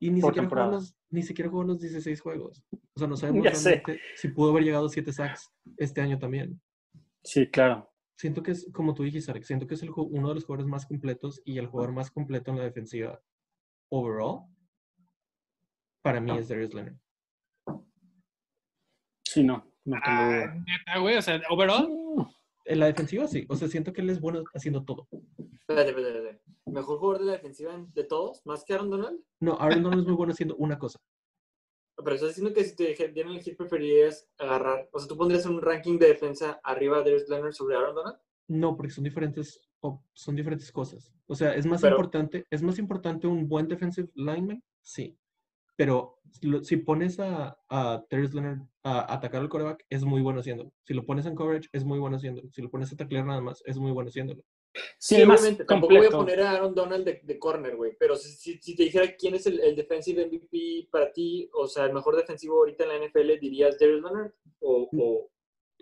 Y ni Por siquiera, jugó los, ni siquiera jugó los 16 juegos. O sea, no sabemos realmente si pudo haber llegado a 7 sacks este año también. Sí, claro. Siento que es, como tú dijiste, Alex, siento que es el, uno de los jugadores más completos y el jugador más completo en la defensiva overall. Para mí es Darius Leonard. Sí, no. No tengo Ah, duda. neta, güey, o sea, overall. En la defensiva sí. O sea, siento que él es bueno haciendo todo. Espérate, espérate, espérate. ¿Mejor jugador de la defensiva de todos? ¿Más que Aaron Donald? No, Aaron Donald es muy bueno haciendo una cosa. Pero estás diciendo que si te dieran elegir preferirías agarrar... O sea, ¿tú pondrías un ranking de defensa arriba de Darius Leonard sobre Aaron Donald? No, porque son diferentes, son diferentes cosas. O sea, es más Pero- importante, es más importante un buen defensive lineman, sí. Pero lo- si pones a, a Darius Leonard a atacar al coreback, es muy bueno haciéndolo. Si lo pones en coverage, es muy bueno haciéndolo. Si lo pones a taclear nada más, es muy bueno haciéndolo. Sí, Sí, más obviamente. Tampoco voy a poner a Aaron Donald de, de corner, güey. Pero si, si- si te dijera quién es el, el defensive MVP para ti, o sea, el mejor defensivo ahorita en la NFL, ¿dirías Darius Leonard? O, o-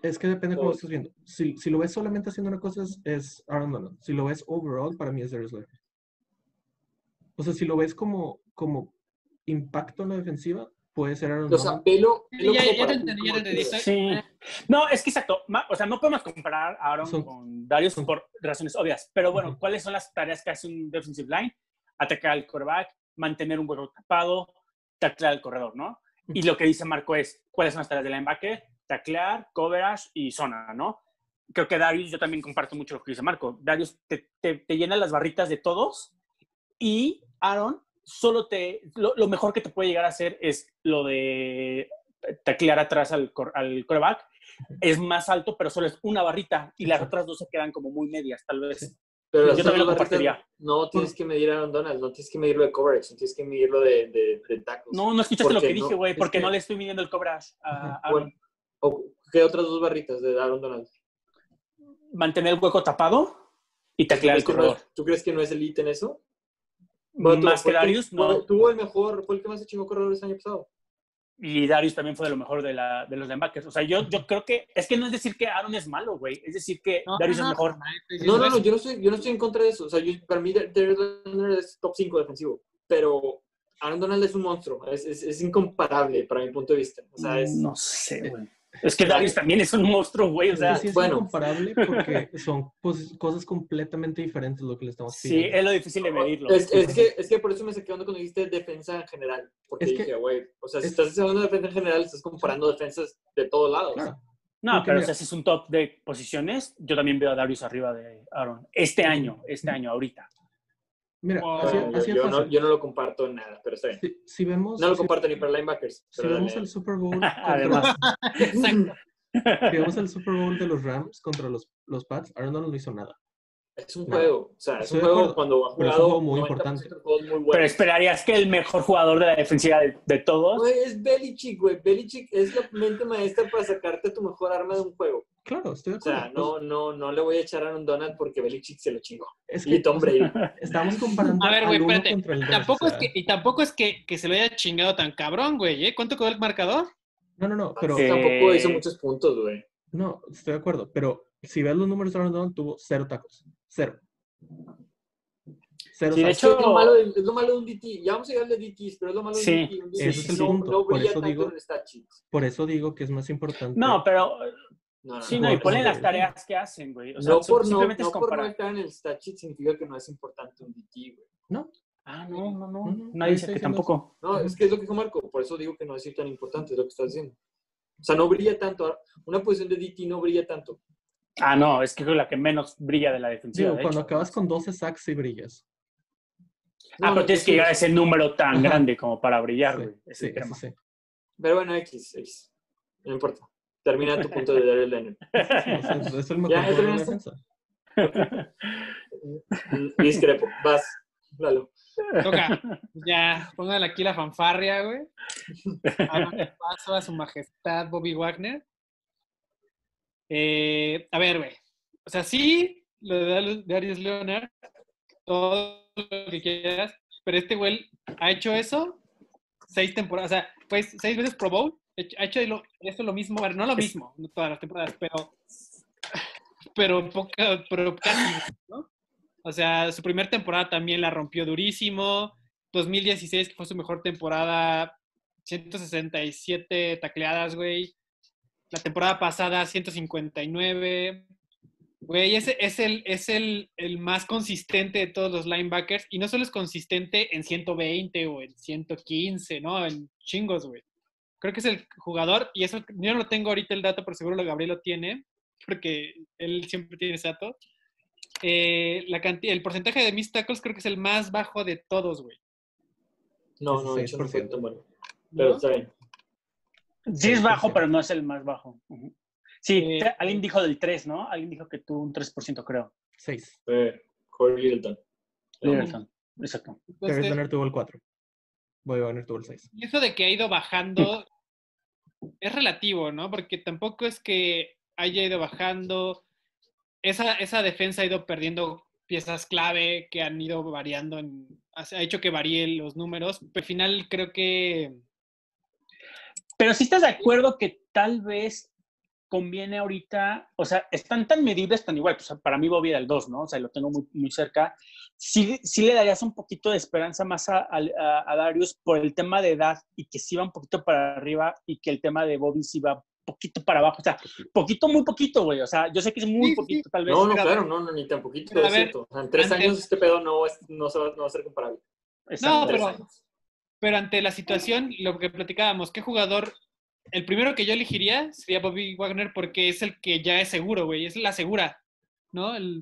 Es que depende cómo lo estés viendo. Si, si lo ves solamente haciendo una cosa, es, es Aaron Donald. Si lo ves overall, para mí es Darius Leonard. O sea, si lo ves como, como impacto en la defensiva, puede ser Aaron o sea, Donald. Sí, pelo ya- ya te entendí, ya te entendí. Sí. No, es que exacto. O sea, no podemos comparar a Aaron Son- con Darius son- por razones obvias. Pero bueno, Ujú. ¿cuáles son las tareas que hace un defensive line? Atacar al quarterback, mantener un hueco tapado, taclear al corredor, ¿no? Y lo que dice Marco es, ¿cuáles son las tareas del linebacker? Taclear, coverage y zona, ¿no? Creo que Darius, yo también comparto mucho lo que dice Marco. Darius te, te, te llena las barritas de todos y Aaron solo te... Lo, lo mejor que te puede llegar a hacer es lo de taclear atrás al, cor- al coreback. Es más alto, pero solo es una barrita y las otras dos se quedan como muy medias, tal vez. Pero Yo también lo compartiría. No tienes que medir a Aaron Donald, no tienes que medirlo de coverage, no tienes que medirlo de, de, de tackles. No, no escuchaste lo que no, dije, güey, porque que- no le estoy midiendo el coverage a Aaron. Bueno, ¿o ¿Qué otras dos barritas de Aaron Donald? Mantener el hueco tapado y taclear al ¿Tú crees que no corredor. es- ¿Tú crees que no es elite en eso? Bueno, Más que Darius, no. Tuvo el mejor, fue el que más se chingó corredores el año pasado. Y Darius también fue de lo mejor de, la, de los linebackers. O sea, yo, yo creo que es que no es decir que Aaron es malo, güey. Es decir que No, Darius no, es no, mejor. no, No, no, yo no, estoy, yo no estoy en contra de eso. O sea, yo- para mí Darius Leonard es top 5 defensivo, pero Aaron Donald es un monstruo. Es, es, es incomparable para mi punto de vista. O sea, es... No sé, güey. Es que Darius también es un monstruo, güey. O Es sea, sí es bueno. incomparable porque son pues, cosas completamente diferentes lo que le estamos sí, pidiendo. es lo difícil de medirlo. Es, es que, es que por eso me saqué cuando dijiste defensa en general. Porque Es que- dije, güey, o sea, si es- estás hablando de defensa en general, estás comparando defensas de todos lados. Claro. No, Porque pero mira- si haces un top de posiciones, yo también veo a Darius arriba de Aaron. Este año, este año, ahorita. Mira, Wow. así, yo, así es yo no, yo no lo comparto en nada, pero está bien. Si, si vemos, No lo si- comparto ni para linebackers. si vemos el Super Bowl Además. contra, si vemos el Super Bowl de los Rams contra los, los Pats, Aaron Donald no hizo nada. Es un No. juego. O sea, es Estoy un juego acuerdo, cuando ha pero es un jugado juego muy 90% importante. de juegos muy Pero esperarías que el mejor jugador de la defensiva de, de todos. Güey, es Belichick, güey. Belichick es la mente maestra para sacarte tu mejor arma de un juego. Claro, estoy de O sea, acuerdo. no, no, no le voy a echar a Aaron Donald porque Belichick se lo chingó. es Y Tom Brady. Estamos comparando A ver, güey, espérate. el. Tampoco es que, y tampoco es que, que se lo haya chingado tan cabrón, güey, ¿eh? ¿Cuánto quedó el marcador? No, no, no, pero Sí. Tampoco hizo muchos puntos, güey. no, estoy de acuerdo. Pero si ves los números de Aaron Donald, tuvo cero tacos. Cero. Cero Sí, de hecho- Es lo, malo de, es lo malo de un DT. Ya vamos a llegar de DTs, pero es lo malo de Sí, un DT. Un DT ese es el no, punto. no Por brilla eso tanto digo- en el stat sheet. Por eso digo que es más importante. No, pero No, no, sí, no. no, y ponen las tareas que hacen, güey. O sea, No por no, simplemente no es por no estar en el stat sheet significa que no es importante un DT, güey. No, Ah, no, no, no. No, no, Nadie dice que tampoco. No, es que es lo que dijo Marco, por eso digo que no es tan importante, es lo que estás diciendo. O sea, no brilla tanto. Una posición de DT no brilla tanto. Ah, no, es que es la que menos brilla de la defensiva. digo, de cuando hecho. acabas con 12 sacks sí brillas. Ah, No, pero tienes que llegar a es- ese número tan Ajá. grande como para brillar, Sí, güey. Es sí, sí. Pero bueno, X, X. No importa. Termina tu punto de Daryl Leonard. Es, es el mejor Ya, de la defensa. Discrepo. Vas. Lalo. Toca. Ya, pónganle aquí la fanfarria, güey. Paso a su majestad Bobby Wagner. Eh, a ver, güey. O sea, sí, lo de Darius- Leonard, todo lo que quieras, pero este güey ha hecho eso seis temporadas, o sea, pues seis veces Pro Bowl, ha hecho lo- eso lo mismo, bueno, no lo mismo, no todas las temporadas, pero, pero, poca, pero casi, ¿no? O sea, su primera temporada también la rompió durísimo, 2016, que fue su mejor temporada, 167 tacleadas, güey. La temporada pasada, 159. Güey, ese es, el, es el, el más consistente de todos los linebackers. Y no solo es consistente en 120 o en 115, ¿no? En chingos, güey. Creo que es el jugador, y eso yo no lo tengo ahorita el dato, pero seguro lo Gabriel lo tiene, porque él siempre tiene ese dato. Eh, la canti- el porcentaje de mis tackles creo que es el más bajo de todos, güey. No, no, de hecho no fue 16%. tan bueno. Pero ¿no? está bien. Sí es bajo, pero no es el más bajo. Sí, Eh, alguien dijo del 3, ¿no? Alguien dijo que tú un 3%, creo. 6. Fue Corey Littleton. Littleton. Exacto. Entonces, Leonard tuvo el 4. Bobby Wagner tuvo el 6. Y eso de que ha ido bajando es relativo, ¿no? Porque tampoco es que haya ido bajando. Esa, esa defensa ha ido perdiendo piezas clave que han ido variando, en, ha hecho que varíen los números. Pero al final creo que Pero si estás de acuerdo que tal vez conviene ahorita, o sea, están tan medibles, tan igual, pues para mí Bobby era el 2, ¿no? O sea, lo tengo muy, muy cerca. Sí, sí le darías un poquito de esperanza más a, a- a Darius por el tema de edad y que sí va un poquito para arriba y que el tema de Bobby sí va un poquito para abajo. O sea, poquito, muy poquito, güey. O sea, yo sé que es muy Sí, sí, poquito, tal vez. No, no, claro, no, no, ni tan poquito, es ver, cierto. O sea, en tres antes- años este pedo no, es- no, se va, no va a ser comparable. Exacto. No, Tres pero- años. Pero ante la situación, lo que platicábamos, ¿qué jugador? El primero que yo elegiría sería Bobby Wagner porque es el que ya es seguro, güey. Es la segura, ¿no? El-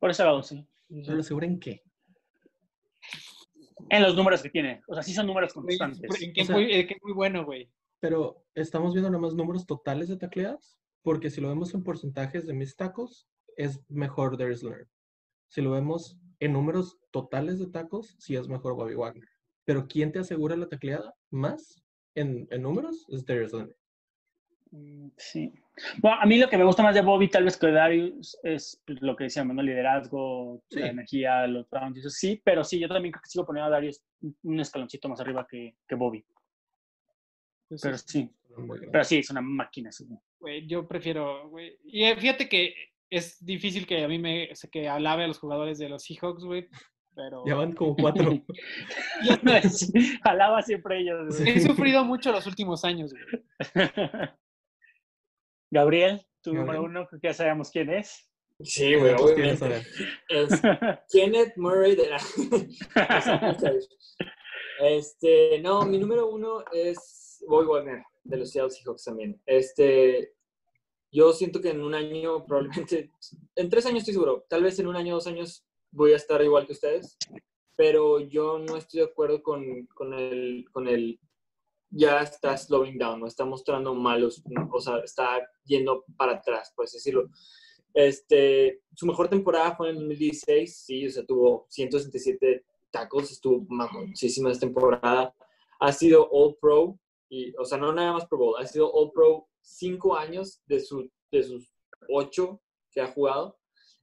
Por ese lado, sí. ¿Pero lo aseguran qué? En los números que tiene. O sea, sí son números constantes. en que O es muy, que es muy bueno, güey. Pero estamos viendo nada más números totales de tacleadas, porque si lo vemos en porcentajes de mis tacos, es mejor Darius Leonard. Si lo vemos en números totales de tacos, sí es mejor Bobby Wagner. Pero ¿quién te asegura la tacleada más en, en números? Es Darius Leonard. Mm, Sí. Bueno, a mí lo que me gusta más de Bobby, tal vez que de Darius, es pues, lo que decíamos, ¿no? Liderazgo, Sí. la energía, los rounds, eso sí, pero sí, yo también creo que sigo poniendo a Darius un- escaloncito más arriba que, que Bobby. Pues, Pero sí, pero sí, es una máquina. sí. güey, yo prefiero. Y fíjate que es difícil que a mí me, o sea, que alabe a los jugadores de los Seahawks, güey. Pero Ya van como cuatro. Jalaba siempre ellos. güey. he sufrido mucho los últimos años, güey. Gabriel, tu Gabriel. número uno, que ya sabemos quién es. Sí, güey, obviamente. saber. Es Kenneth Murray de la... Este, no, mi número uno es Bobby Wagner, de los Seattle Seahawks también. Este, yo siento que en un año, probablemente, en tres años estoy seguro, tal vez en un año, dos años voy a estar igual que ustedes, pero yo no estoy de acuerdo con, con el, con el, ya está slowing down, está mostrando malos, o sea, está yendo para atrás, por decirlo. Este, su mejor temporada fue en 2016, sí, o sea, tuvo 167 tacos, estuvo muchísima esta temporada. Ha sido All Pro, y, o sea, no nada más Pro Bowl, ha sido All Pro cinco años de, su, de sus ocho que ha jugado.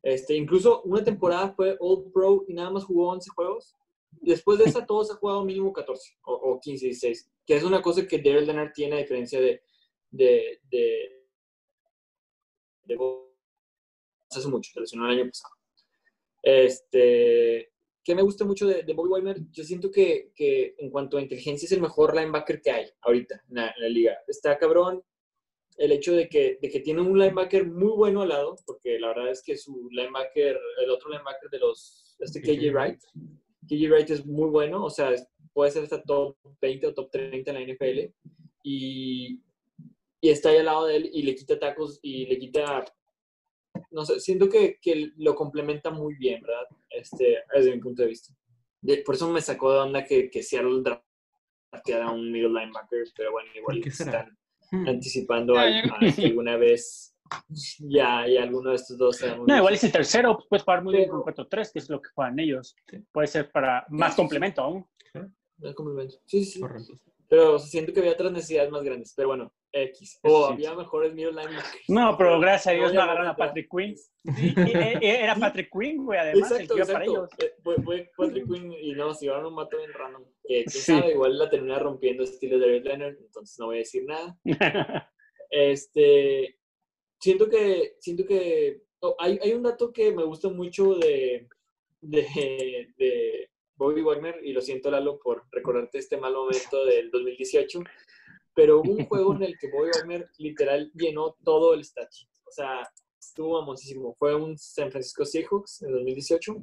Este, incluso una temporada fue All Pro y nada más jugó 11 juegos. Después de esa, todos ha jugado mínimo 14 o, o 15, 16, que es una cosa que Daryl Leonard tiene a diferencia de, de, de, de hace mucho, se lesionó el año pasado. Este, que me gusta mucho de, de Bobby Wagner, yo siento que, que, en cuanto a inteligencia es el mejor linebacker que hay ahorita en la, en la liga. Está cabrón el hecho de que, de que tiene un linebacker muy bueno al lado, porque la verdad es que su linebacker, el otro linebacker de los, este KJ Wright, KJ Wright es muy bueno, o sea, puede ser hasta top 20 o top 30 en la NFL, y, y está ahí al lado de él y le quita tacos y le quita no sé, siento que, que, lo complementa muy bien, ¿verdad? Este, desde mi punto de vista. De, por eso me sacó de onda que, que Seattle drafteara un middle linebacker, pero bueno, igual están. Anticipando a, a, alguna vez ya, ya alguno de estos dos. No, igual es el tercero, puedes jugar muy bien con 4-3, que es lo que juegan ellos. Sí. Puede ser para más sí, complemento aún. Sí, complemento. Sí, sí. Correcto. Pero o sea, siento que había otras necesidades más grandes. Pero bueno, X. O Sí. había mejores middle linebackers. No, pero gracias a Dios no agarraron a. Patrick Quinn. Y- Era Patrick Quinn, güey, además, el Exacto, que iba para exacto. ellos. Eh, Fue, fue Patrick Quinn y no, se llevaron un mato bien random. Que quién Sí. sabe, igual la termina rompiendo estilo de David Leonard, entonces no voy a decir nada. Este, siento que, siento que oh, hay, hay un dato que me gusta mucho de, de, de Bobby Wagner, y lo siento Lalo por recordarte este mal momento del 2018, pero hubo un juego en el que Bobby Wagner literal llenó todo el sheet. O sea, estuvo famosísimo. Fue un San Francisco Seahawks en 2018.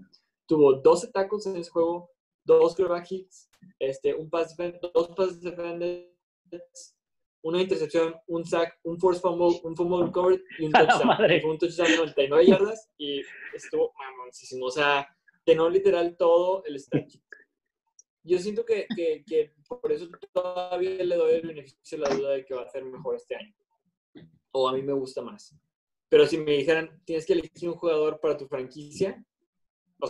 Tuvo 12 tacos en ese juego, dos quarterback hits, este, un pass dos pass defenders, una intercepción, un sack, un force fumble, un fumble recovered y un ¡A la touchdown. fue un touchdown de 99 yardas y estuvo mamoncísimo. O sea, llenó literal todo el sheet. Yo siento que, que, que por eso todavía le doy el beneficio de la duda de que va a hacer mejor este año. O a mí me gusta más. Pero si me dijeran, tienes que elegir un jugador para tu franquicia, o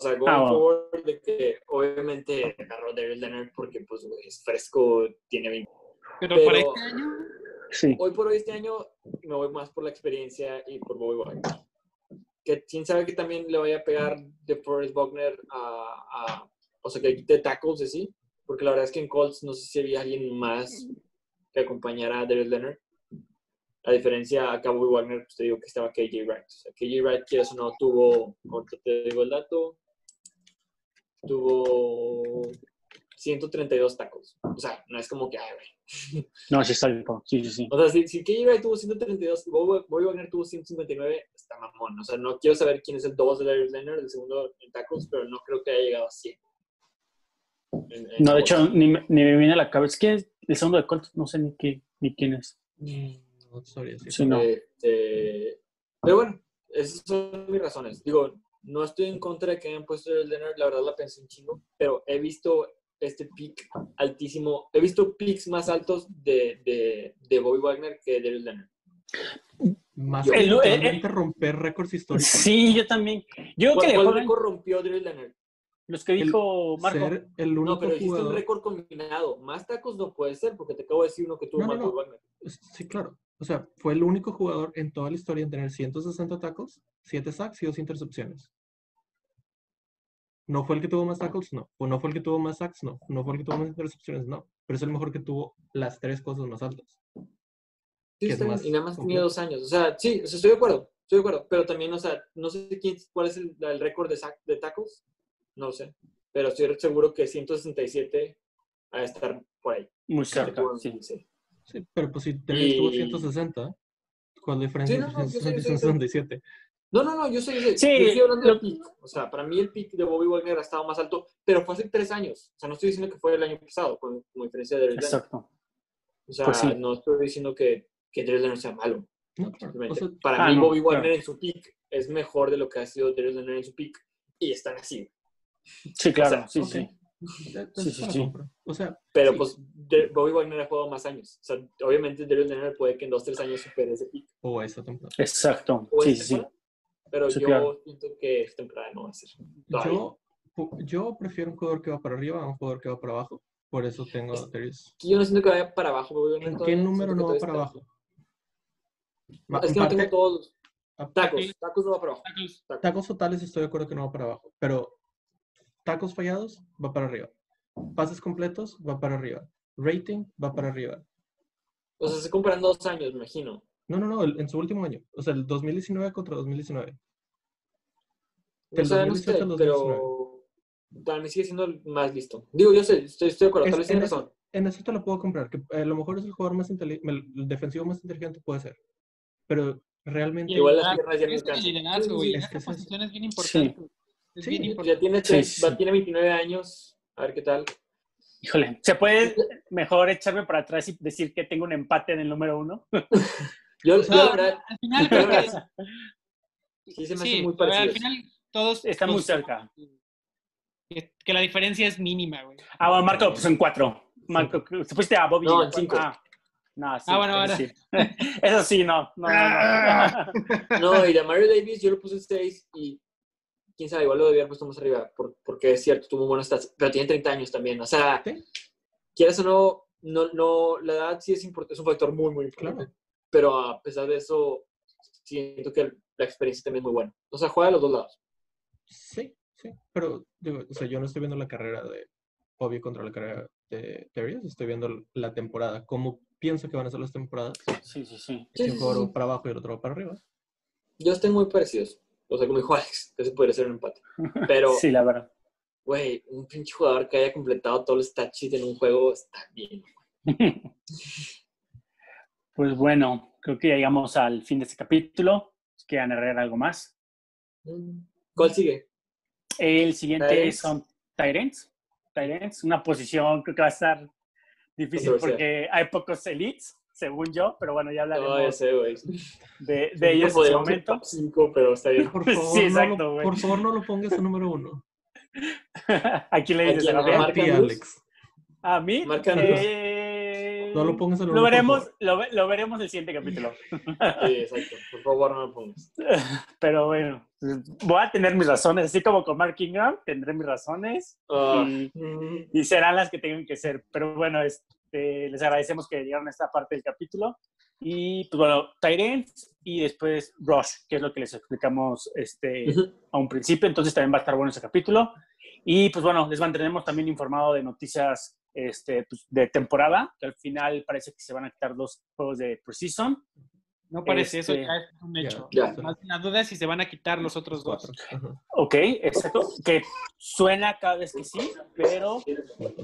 sea, going Ah, bueno. forward, de que obviamente agarró Daryl Leonard porque pues, es fresco, tiene 20. Pero, Pero- para este año, Sí. Hoy por hoy, este año, me voy más por la experiencia y por Bobby Wagner. Que quién sabe que también le vaya a pegar de Forrest Wagner a, a- o sea, que quite tackles sí, porque la verdad es que en Colts no sé si había alguien más que acompañara a Daryl Leonard. A diferencia, acá Bobby Wagner, pues te digo que estaba KJ Wright. O sea, KJ Wright, quieres o no, tuvo, ahorita te digo el dato, tuvo 132 tackles. O sea, no es como que, ay. No, sí está bien. Sí, sí, sí. O sea, si, si KJ Wright tuvo 132 y Bobby, Wagner tuvo 159, está mamón. O sea, no quiero saber quién es el 2 de Darius Leonard, el segundo en tackles, pero no creo que haya llegado a 100. En- en No, de hecho, ni, me- ni me viene a la cabeza. ¿Quién es el segundo de Colts? No sé ni, qué, ni quién es. Mm, No sabría. Sí, no. Este, pero bueno, esas son mis razones. Digo, no estoy en contra de que hayan puesto a Darius Leonard, la verdad la pensé un chingo, pero he visto este pick altísimo, he visto picks más altos de, de, de Bobby Wagner que de Darius Leonard. Más El- el- romper récords históricos. Sí, yo también. Yo creo que ¿Cuál, cuál récord rompió Darius Leonard? los que dijo Marco. Ser el único No, pero hiciste un récord combinado. Más tacos no puede ser, porque te acabo de decir uno que tuvo No, no, más no. Bobby Wagner. Sí, claro. O sea, fue el único jugador en toda la historia en tener 160 tacos, 7 sacks y 2 intercepciones. No fue el que tuvo más tackles, no. O no fue el que tuvo más sacks, no. No fue el que tuvo más intercepciones, no. Pero es el mejor que tuvo las tres cosas más altas. Sí, está bien, y nada más tenía dos años. O sea, sí, o sea, estoy de acuerdo. Estoy de acuerdo. Pero también, o sea, no sé quién, cuál es el, el récord de, sac- de tacos. No lo sé. Pero estoy seguro que 167 va a estar por ahí. Muy cerca. tuvo Sí. 15. Sí, pero pues si tuvo Y- 160, ¿cuál es la diferencia Sí, no, entre no, yo sé, yo 160 y sé, yo sé. 167? No, no, no, yo sé, yo sé. Sí, yo estoy hablando lo- del pick. O sea, para mí el pick de Bobby Wagner ha estado más alto, pero fue hace tres años. O sea, no estoy diciendo que fue el año pasado, con, como diferencia de Leonard. Exacto. O sea, Pues sí. no estoy diciendo que, que Leonard sea malo. No. O sea, para Ah, mí, no, Bobby Wagner claro. en su pick es mejor de lo que ha sido Darius Leonard en su pick. Y están así. Sí, claro. O sea, sí, sí. Sí, sí, sí. O sea, Pero sí, pues Bobby Wagner ha jugado más años. O sea, obviamente Darius Leonard puede que en dos, tres años supere ese pick. o esa temporada. Exacto. O Sí, sí, sí. temporada. Pero Sí, yo claro. siento que esta temporada no va a ser. Yo, yo prefiero un jugador que va para arriba a un jugador que va para abajo. Por eso tengo Darius. Yo no siento que vaya para abajo. Wagner ¿En qué número no va para abajo? Ma- Es que no tengo todos los a- tacos. Tacos no va para abajo. tacos. Tacos. tacos totales estoy de acuerdo que no va para abajo. Pero tacos fallados va para arriba. Pases completos va para arriba. Rating va para arriba. O sea, se comparan dos años, me imagino. No, no, no, el- en su último año. O sea, el 2019 contra 2019. Del O sea, no 2018 sé, al pero para mí sigue siendo el más listo. Digo, yo sé, estoy, estoy de acuerdo, Es- tal vez en tienes eso- razón. En eso te lo puedo comprar, que a lo mejor es el jugador más inteligente, el defensivo más inteligente puede ser. Pero realmente Igual las piernas ya no es liderazgo, güey. Es es eso. posición es bien importante. Es Sí, bien ya importante. Ya tiene, Sí, tres- sí. va- tiene 29 años, a ver qué tal. Híjole, ¿se puede mejor echarme para atrás y decir que tengo un empate en el número uno? Yo, yo, verdad, al final, creo que- verdad, sí se me sí, hace muy pero al parecido. final todos Está muy cerca. Que, que la diferencia es mínima, güey. Ah, bueno, Marco lo puso en cuatro. Marco, ¿se fuiste a Bobby? No, en en cinco. Ah, no, sí, Ah, bueno, eso bueno. sí. Eso sí, no. no, no, no. No, y de Mario Davis yo lo puse en 6 y quién sabe, igual lo debía haber puesto más arriba, por- porque es cierto, tuvo buenos stats, pero tiene 30 años también. O sea, Sí. quieras o no, no, no, la edad sí es, import- es un factor muy, muy importante. Claro. Pero a pesar de eso, siento que la experiencia también es muy buena. O sea, juega de los dos lados. Sí, sí. Pero, digo, o sea, yo no estoy viendo la carrera de Bobby contra la carrera de Darius, estoy viendo la temporada. ¿Cómo pienso que van a ser las temporadas? Sí, sí, sí. Si Sí, un sí, para abajo y el otro para arriba. Yo estoy muy parecidos. O sea, como dijo Alex, ese podría ser un empate. Pero, Sí, la verdad. güey, un pinche jugador que haya completado todo el stat sheet en un juego está bien. Pues bueno, creo que ya llegamos al fin de este capítulo. ¿Quieren agregar algo más? Mm. ¿Cuál sigue? El siguiente Tyrants. son Tyrants. Tyrants, una posición creo que va a estar difícil porque hay pocos elites, según yo, pero bueno, ya No, ya hablaremos sé, güey. de, de ellos en su momento. top 5, pero está bien. Por favor, Sí, no exacto, lo, güey. por favor, no lo pongas en número uno. Aquí le ¿A dices quién? a ¿A Gabriel? A Andrews? Alex. A mí. Marc Andrews. eh, No lo pongas en el lo veremos, lo, ve- lo veremos el siguiente capítulo. Sí, exacto. Por favor, no lo pongas. Pero bueno, voy a tener mis razones, así como con Mark Ingram, tendré mis razones Ah, y, y serán las que tengan que ser. Pero bueno, este, les agradecemos que llegaron a esta parte del capítulo. Y pues bueno, Tyrants y después Rush, que es lo que les explicamos este, a un principio. Entonces también va a estar bueno ese capítulo. Y pues bueno, les mantendremos también informado de noticias este, pues, de temporada, que al final parece que se van a quitar dos juegos de Precision. No parece, eso Este, ya es un hecho. ya. Más bien la duda es si se van a quitar los otros dos. Ok, exacto. Que suena cada vez que sí, pero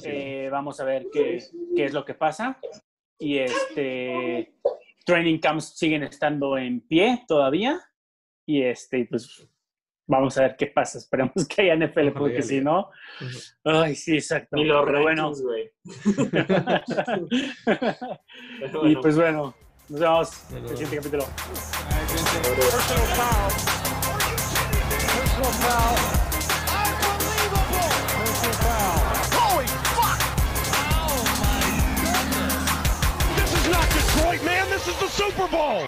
eh, vamos a ver qué, qué es lo que pasa. Y este training camps siguen estando en pie todavía. Y este, pues vamos a ver qué pasa. Esperemos que haya NFL, porque si no. Ay, sí, exacto. Ni los Pero bueno. rankings, güey. Pero y bueno, pues bueno, nos vemos en Bueno. el siguiente capítulo. Ay, cuídense. Personal foul. Personal foul. Unbelievable. Personal foul. Holy fuck! Oh my goodness! This is not Detroit, man. This is the Super Bowl.